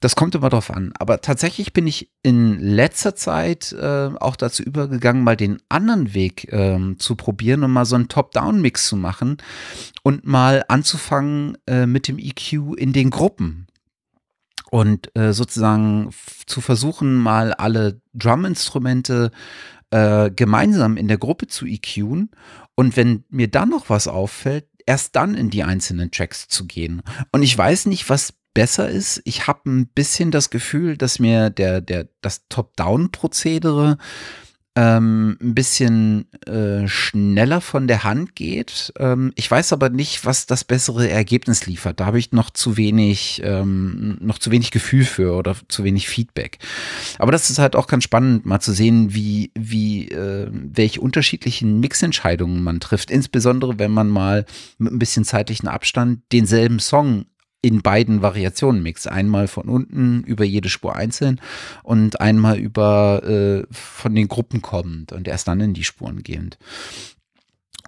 Speaker 2: Das kommt immer drauf an. Aber tatsächlich bin ich in letzter Zeit äh, auch dazu übergegangen, mal den anderen Weg äh, zu probieren und mal so einen Top-Down-Mix zu machen und mal anzufangen äh, mit dem EQ in den Gruppen und äh, sozusagen zu versuchen, mal alle Drum-Instrumente äh, gemeinsam in der Gruppe zu EQen und wenn mir dann noch was auffällt, erst dann in die einzelnen Tracks zu gehen. Und ich weiß nicht, was besser ist. Ich habe ein bisschen das Gefühl, dass mir der, der, das Top-Down-Prozedere ähm, ein bisschen äh, schneller von der Hand geht. Ähm, ich weiß aber nicht, was das bessere Ergebnis liefert. Da habe ich noch zu wenig, ähm, noch zu wenig Gefühl für oder zu wenig Feedback. Aber das ist halt auch ganz spannend, mal zu sehen, wie, wie, äh, welche unterschiedlichen Mixentscheidungen man trifft. Insbesondere, wenn man mal mit ein bisschen zeitlichen Abstand denselben Song in beiden Variationen mixt. Einmal von unten über jede Spur einzeln und einmal über äh, von den Gruppen kommend und erst dann in die Spuren gehend.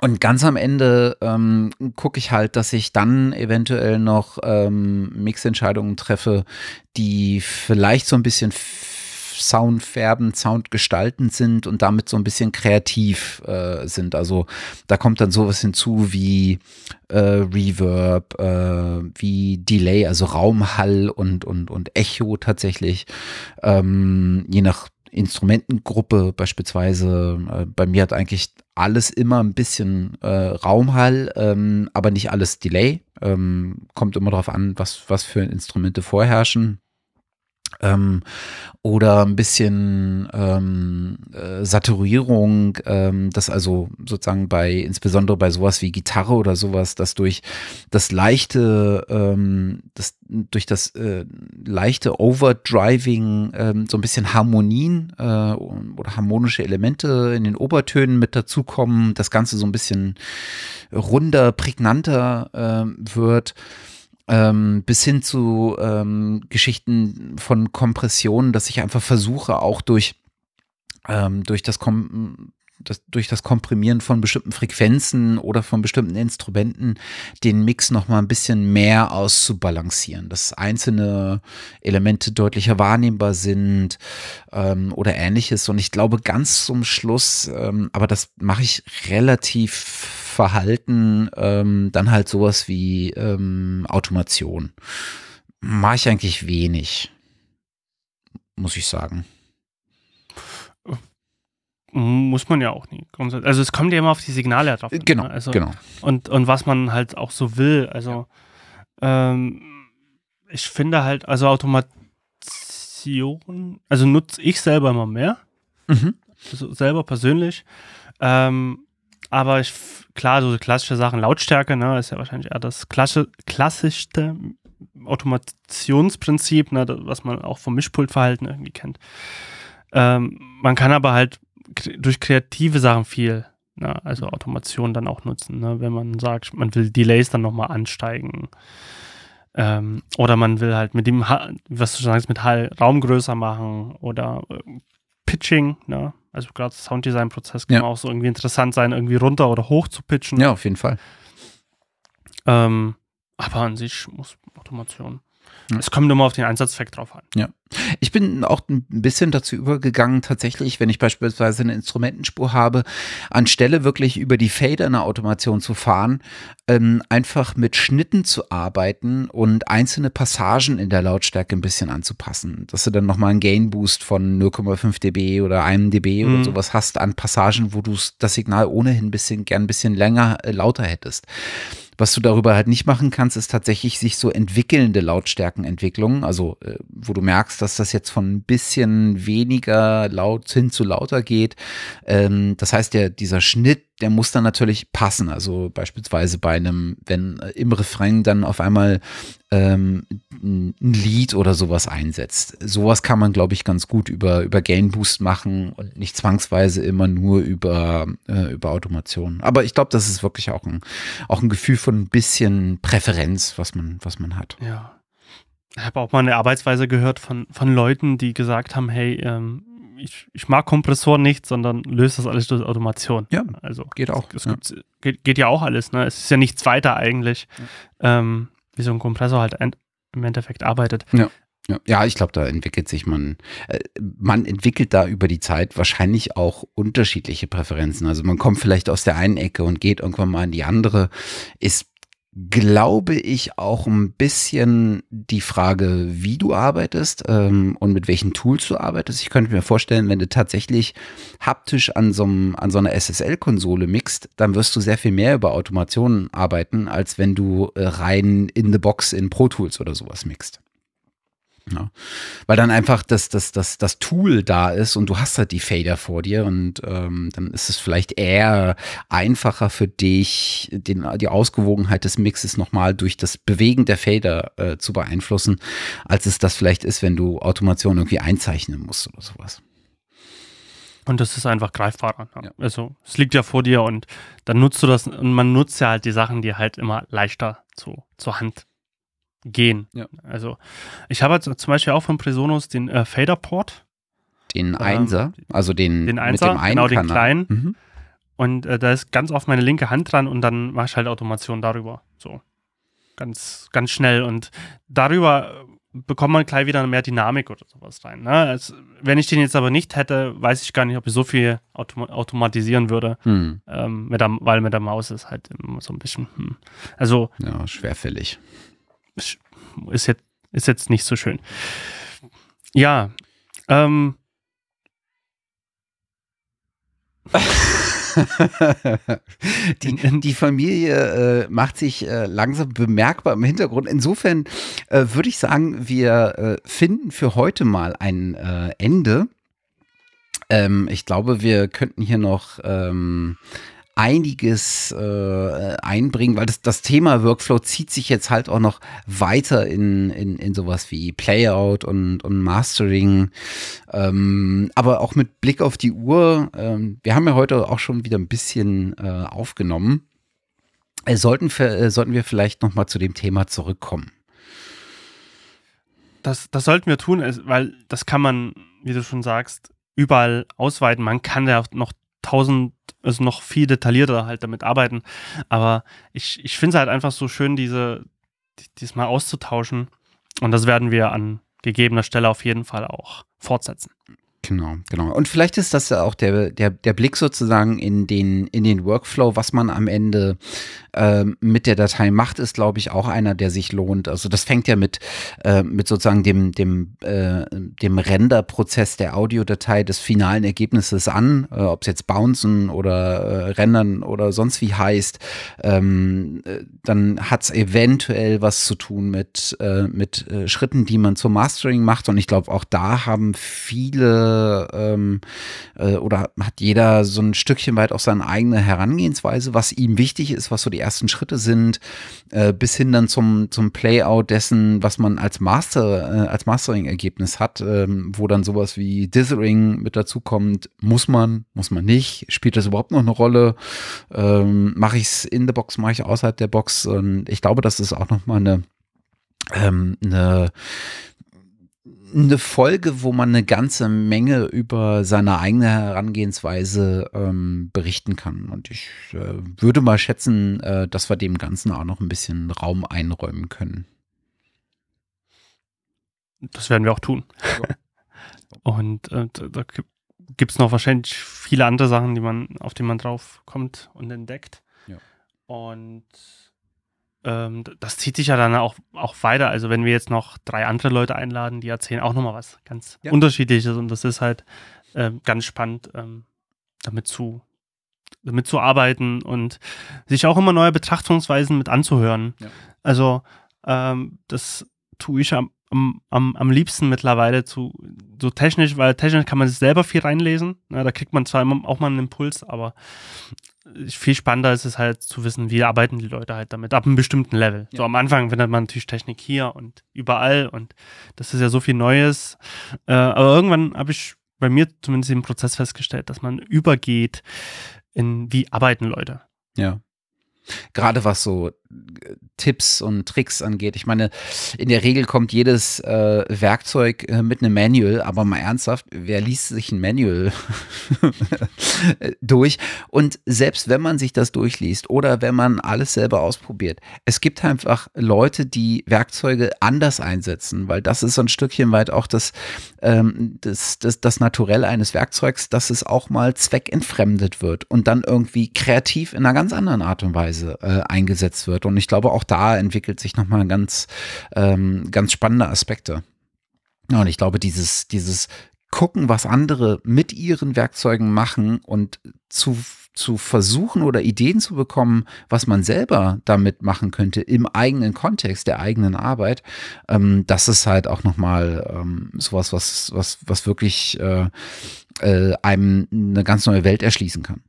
Speaker 2: Und ganz am Ende ähm, gucke ich halt, dass ich dann eventuell noch ähm, Mixentscheidungen treffe, die vielleicht so ein bisschen Sound färben, Sound gestaltend sind und damit so ein bisschen kreativ äh, sind. Also da kommt dann sowas hinzu wie äh, Reverb, äh, wie Delay, also Raumhall und, und, und Echo tatsächlich. Ähm, je nach Instrumentengruppe beispielsweise. Äh, bei mir hat eigentlich alles immer ein bisschen äh, Raumhall, ähm, aber nicht alles Delay. Ähm, kommt immer darauf an, was, was für Instrumente vorherrschen. Ähm, oder ein bisschen ähm, äh, Saturierung, ähm, das also sozusagen bei, insbesondere bei sowas wie Gitarre oder sowas, das durch das leichte, ähm, das, durch das äh, leichte Overdriving ähm, so ein bisschen Harmonien äh, oder harmonische Elemente in den Obertönen mit dazukommen, das Ganze so ein bisschen runder, prägnanter äh, wird ähm, bis hin zu ähm, Geschichten von Kompressionen, dass ich einfach versuche, auch durch, ähm, durch das Kom das, durch das Komprimieren von bestimmten Frequenzen oder von bestimmten Instrumenten den Mix noch mal ein bisschen mehr auszubalancieren, dass einzelne Elemente deutlicher wahrnehmbar sind ähm, oder ähnliches. Und ich glaube ganz zum Schluss, ähm, aber das mache ich relativ Verhalten ähm, dann halt sowas wie ähm, Automation. Mache ich eigentlich wenig, muss ich sagen.
Speaker 1: Muss man ja auch nie. Also es kommt ja immer auf die Signale drauf.
Speaker 2: Genau,
Speaker 1: ne? also,
Speaker 2: genau.
Speaker 1: Und, und was man halt auch so will. Also ja. ähm, ich finde halt, also Automation, also nutze ich selber immer mehr. Mhm. Also selber persönlich. Ähm, aber ich, klar, so klassische Sachen, Lautstärke, ne, ist ja wahrscheinlich eher das klassische, klassischste Automationsprinzip, ne, was man auch vom Mischpultverhalten irgendwie kennt. Ähm, man kann aber halt durch kreative Sachen viel, ne, also Automation dann auch nutzen, ne, wenn man sagt, man will Delays dann nochmal ansteigen. Ähm, oder man will halt mit dem, was du sagst, mit Hall Raum größer machen oder äh, Pitching, ne? Also gerade Sounddesign-Prozess kann ja. auch so irgendwie interessant sein, irgendwie runter oder hoch zu pitchen.
Speaker 2: Ja, auf jeden Fall.
Speaker 1: Ähm, aber an sich muss Automation. Es kommt immer auf den Einsatzzweck drauf an.
Speaker 2: Ja. Ich bin auch ein bisschen dazu übergegangen, tatsächlich, wenn ich beispielsweise eine Instrumentenspur habe, anstelle wirklich über die Fader eine Automation zu fahren, ähm, einfach mit Schnitten zu arbeiten und einzelne Passagen in der Lautstärke ein bisschen anzupassen. Dass du dann nochmal einen Gain-Boost von 0,5 dB oder einem dB mhm. oder sowas hast an Passagen, wo du das Signal ohnehin ein bisschen, gern ein bisschen länger äh, lauter hättest. Was du darüber halt nicht machen kannst, ist tatsächlich sich so entwickelnde Lautstärkenentwicklungen, also äh, wo du merkst, dass das jetzt von ein bisschen weniger laut hin zu lauter geht. Ähm, das heißt, der, dieser Schnitt der muss dann natürlich passen. Also beispielsweise bei einem, wenn äh, im Refrain dann auf einmal ähm, ein Lied oder sowas einsetzt. Sowas kann man, glaube ich, ganz gut über, über Gain Boost machen und nicht zwangsweise immer nur über, äh, über Automation. Aber ich glaube, das ist wirklich auch ein, auch ein Gefühl von ein bisschen Präferenz, was man, was man hat.
Speaker 1: Ja. Ich habe auch mal eine Arbeitsweise gehört von, von Leuten, die gesagt haben, hey, ähm, ich, ich mag Kompressoren nicht, sondern löse das alles durch Automation.
Speaker 2: Ja, also geht auch.
Speaker 1: Es, ja. Geht, geht, ja auch alles. Ne? Es ist ja nichts weiter eigentlich, ja. ähm, wie so ein Kompressor halt im Endeffekt arbeitet.
Speaker 2: Ja. Ja, ja, ich glaube, da entwickelt sich man, äh, man entwickelt da über die Zeit wahrscheinlich auch unterschiedliche Präferenzen. Also man kommt vielleicht aus der einen Ecke und geht irgendwann mal in die andere, ist glaube ich, auch ein bisschen die Frage, wie du arbeitest ähm, und mit welchen Tools du arbeitest. Ich könnte mir vorstellen, wenn du tatsächlich haptisch an so, einem, an so einer SSL-Konsole mixt, dann wirst du sehr viel mehr über Automationen arbeiten, als wenn du äh, rein in the box in Pro Tools oder sowas mixt. Ja. Weil dann einfach das, das, das, das Tool da ist und du hast halt die Fader vor dir und ähm, dann ist es vielleicht eher einfacher für dich, den, die Ausgewogenheit des Mixes nochmal durch das Bewegen der Fader äh, zu beeinflussen, als es das vielleicht ist, wenn du Automation irgendwie einzeichnen musst oder sowas.
Speaker 1: Und das ist einfach greifbarer. Ja. Also es liegt ja vor dir und dann nutzt du das und man nutzt ja halt die Sachen, die halt immer leichter zu, zur Hand gehen. Ja. Also ich habe zum Beispiel auch von Presonus den äh, Faderport.
Speaker 2: Den ähm, Einser, also den,
Speaker 1: den Einser, mit dem genau den kleinen. Mhm. Und äh, da ist ganz oft meine linke Hand dran und dann mache ich halt Automation darüber. So. Ganz, ganz schnell. Und darüber bekommt man gleich wieder mehr Dynamik oder sowas rein. Ne? Also, wenn ich den jetzt aber nicht hätte, weiß ich gar nicht, ob ich so viel autom automatisieren würde. Hm. Ähm, mit der, weil mit der Maus ist halt immer so ein bisschen. Hm. Also.
Speaker 2: Ja, schwerfällig
Speaker 1: ist jetzt, ist jetzt nicht so schön. Ja, ähm.
Speaker 2: die, die, Familie äh, macht sich äh, langsam bemerkbar im Hintergrund. Insofern äh, würde ich sagen, wir äh, finden für heute mal ein äh, Ende. Ähm, ich glaube, wir könnten hier noch ähm, einiges äh, einbringen, weil das, das Thema Workflow zieht sich jetzt halt auch noch weiter in, in, in sowas wie Playout und, und Mastering. Ähm, aber auch mit Blick auf die Uhr, ähm, wir haben ja heute auch schon wieder ein bisschen äh, aufgenommen. Äh, sollten, äh, sollten wir vielleicht noch mal zu dem Thema zurückkommen.
Speaker 1: Das, das sollten wir tun, weil das kann man, wie du schon sagst, überall ausweiten. Man kann ja noch tausend, also noch viel detaillierter halt damit arbeiten. Aber ich, ich finde es halt einfach so schön, diese, diesmal auszutauschen. Und das werden wir an gegebener Stelle auf jeden Fall auch fortsetzen.
Speaker 2: Genau, genau. Und vielleicht ist das ja auch der, der, der Blick sozusagen in den, in den Workflow, was man am Ende ähm, mit der Datei macht, ist, glaube ich, auch einer, der sich lohnt. Also das fängt ja mit, äh, mit sozusagen dem, dem, äh, dem Render-Prozess der Audiodatei des finalen Ergebnisses an, äh, ob es jetzt Bouncen oder äh, Rendern oder sonst wie heißt. Ähm, äh, dann hat es eventuell was zu tun mit, äh, mit Schritten, die man zum Mastering macht. Und ich glaube, auch da haben viele ähm, äh, oder hat jeder so ein Stückchen weit auch seine eigene Herangehensweise, was ihm wichtig ist, was so die ersten Schritte sind, äh, bis hin dann zum, zum Playout dessen, was man als Master, äh, als Mastering-Ergebnis hat, ähm, wo dann sowas wie Dithering mit dazu kommt. Muss man, muss man nicht? Spielt das überhaupt noch eine Rolle? Ähm, mache ich es in der Box, mache ich außerhalb der Box? Und ich glaube, das ist auch nochmal eine ähm, eine, eine Folge, wo man eine ganze Menge über seine eigene Herangehensweise ähm, berichten kann. Und ich äh, würde mal schätzen, äh, dass wir dem Ganzen auch noch ein bisschen Raum einräumen können.
Speaker 1: das werden wir auch tun. Ja. Und äh, da gibt es noch wahrscheinlich viele andere Sachen, die man, auf die man drauf kommt und entdeckt.
Speaker 2: Ja.
Speaker 1: Und ähm, das zieht sich ja dann auch, auch weiter. Also wenn wir jetzt noch drei andere Leute einladen, die erzählen auch nochmal was ganz ja. Unterschiedliches und das ist halt äh, ganz spannend, ähm, damit zu damit zu arbeiten und sich auch immer neue Betrachtungsweisen mit anzuhören. Ja. Also ähm, das tue ich am, am, am liebsten mittlerweile zu so technisch, weil technisch kann man sich selber viel reinlesen. Ja, da kriegt man zwar immer auch mal einen Impuls, aber viel spannender ist es halt zu wissen, wie arbeiten die Leute halt damit, ab einem bestimmten Level. Ja. So am Anfang findet man natürlich Technik hier und überall und das ist ja so viel Neues. Äh, aber irgendwann habe ich bei mir zumindest im Prozess festgestellt, dass man übergeht in wie arbeiten Leute.
Speaker 2: Ja. Gerade was so Tipps und Tricks angeht. Ich meine, in der Regel kommt jedes äh, Werkzeug äh, mit einem Manual, aber mal ernsthaft, wer liest sich ein Manual durch? Und selbst wenn man sich das durchliest oder wenn man alles selber ausprobiert, es gibt einfach Leute, die Werkzeuge anders einsetzen, weil das ist so ein Stückchen weit auch das, ähm, das, das, das Naturell eines Werkzeugs, dass es auch mal zweckentfremdet wird und dann irgendwie kreativ in einer ganz anderen Art und Weise äh, eingesetzt wird. Und ich glaube, auch da entwickelt sich nochmal ganz, ähm, ganz spannende Aspekte. Und ich glaube, dieses, dieses gucken, was andere mit ihren Werkzeugen machen und zu, zu versuchen oder Ideen zu bekommen, was man selber damit machen könnte im eigenen Kontext der eigenen Arbeit, ähm, das ist halt auch nochmal ähm, sowas, was, was, was wirklich äh, äh, einem eine ganz neue Welt erschließen kann.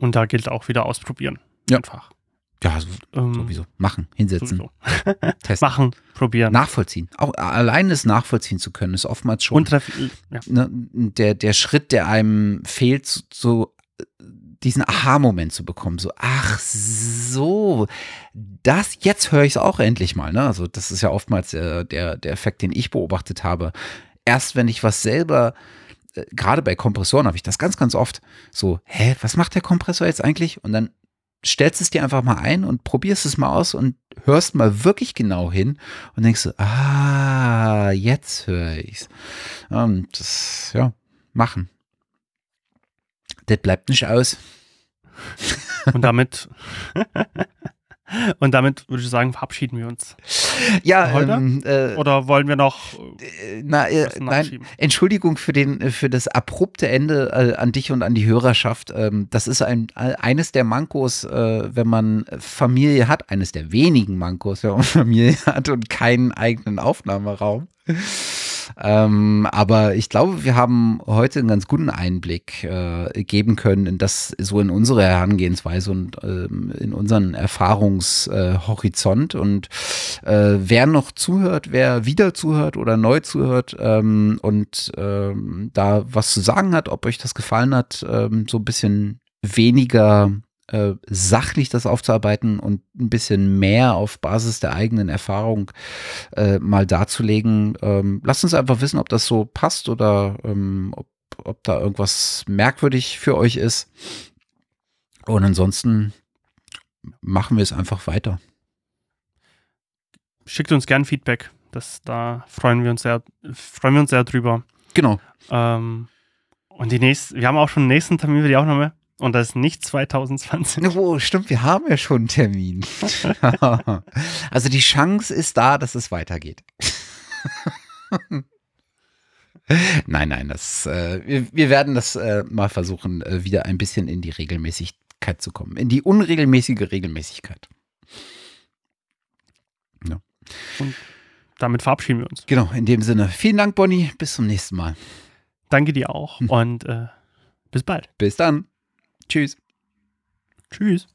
Speaker 1: Und da gilt auch wieder ausprobieren.
Speaker 2: Ja. Einfach. Ja, ähm, sowieso. Machen, hinsetzen.
Speaker 1: testen. Machen, probieren.
Speaker 2: Nachvollziehen. Auch allein es nachvollziehen zu können, ist oftmals schon
Speaker 1: Und
Speaker 2: ja. ne, der, der Schritt, der einem fehlt, so diesen Aha-Moment zu bekommen. So, ach so, das, jetzt höre ich es auch endlich mal. Ne? Also, das ist ja oftmals äh, der, der Effekt, den ich beobachtet habe. Erst wenn ich was selber äh, gerade bei Kompressoren habe ich das ganz, ganz oft so, hä, was macht der Kompressor jetzt eigentlich? Und dann stellst es dir einfach mal ein und probierst es mal aus und hörst mal wirklich genau hin und denkst so, ah, jetzt höre ich's. Und das, ja, machen. Das bleibt nicht aus.
Speaker 1: Und damit Und damit würde ich sagen, verabschieden wir uns.
Speaker 2: Ja, heute. Ähm,
Speaker 1: äh, oder wollen wir noch?
Speaker 2: Äh, na, äh, nein, Entschuldigung für den für das abrupte Ende äh, an dich und an die Hörerschaft. Ähm, das ist ein eines der Mankos, äh, wenn man Familie hat, eines der wenigen Mankos, wenn man Familie hat und keinen eigenen Aufnahmeraum. Ähm, aber ich glaube, wir haben heute einen ganz guten Einblick äh, geben können in das, so in unsere Herangehensweise und ähm, in unseren Erfahrungshorizont. Äh, und äh, wer noch zuhört, wer wieder zuhört oder neu zuhört ähm, und ähm, da was zu sagen hat, ob euch das gefallen hat, ähm, so ein bisschen weniger äh, sachlich das aufzuarbeiten und ein bisschen mehr auf Basis der eigenen Erfahrung äh, mal darzulegen. Ähm, lasst uns einfach wissen, ob das so passt oder ähm, ob, ob da irgendwas merkwürdig für euch ist. Und ansonsten machen wir es einfach weiter.
Speaker 1: Schickt uns gern Feedback. Das, da freuen wir uns sehr, freuen wir uns sehr drüber.
Speaker 2: Genau.
Speaker 1: Ähm, und die nächste, wir haben auch schon den nächsten Termin für die Aufnahme. Und das ist nicht 2020.
Speaker 2: Oh, stimmt, wir haben ja schon einen Termin. also die Chance ist da, dass es weitergeht. nein, nein, das, äh, wir, wir, werden das äh, mal versuchen, äh, wieder ein bisschen in die Regelmäßigkeit zu kommen. In die unregelmäßige Regelmäßigkeit.
Speaker 1: Ja. Und damit verabschieden wir uns.
Speaker 2: Genau, in dem Sinne. Vielen Dank, Bonnie. Bis zum nächsten Mal.
Speaker 1: Danke dir auch und äh, bis bald.
Speaker 2: Bis dann. Tschüss.
Speaker 1: Tschüss.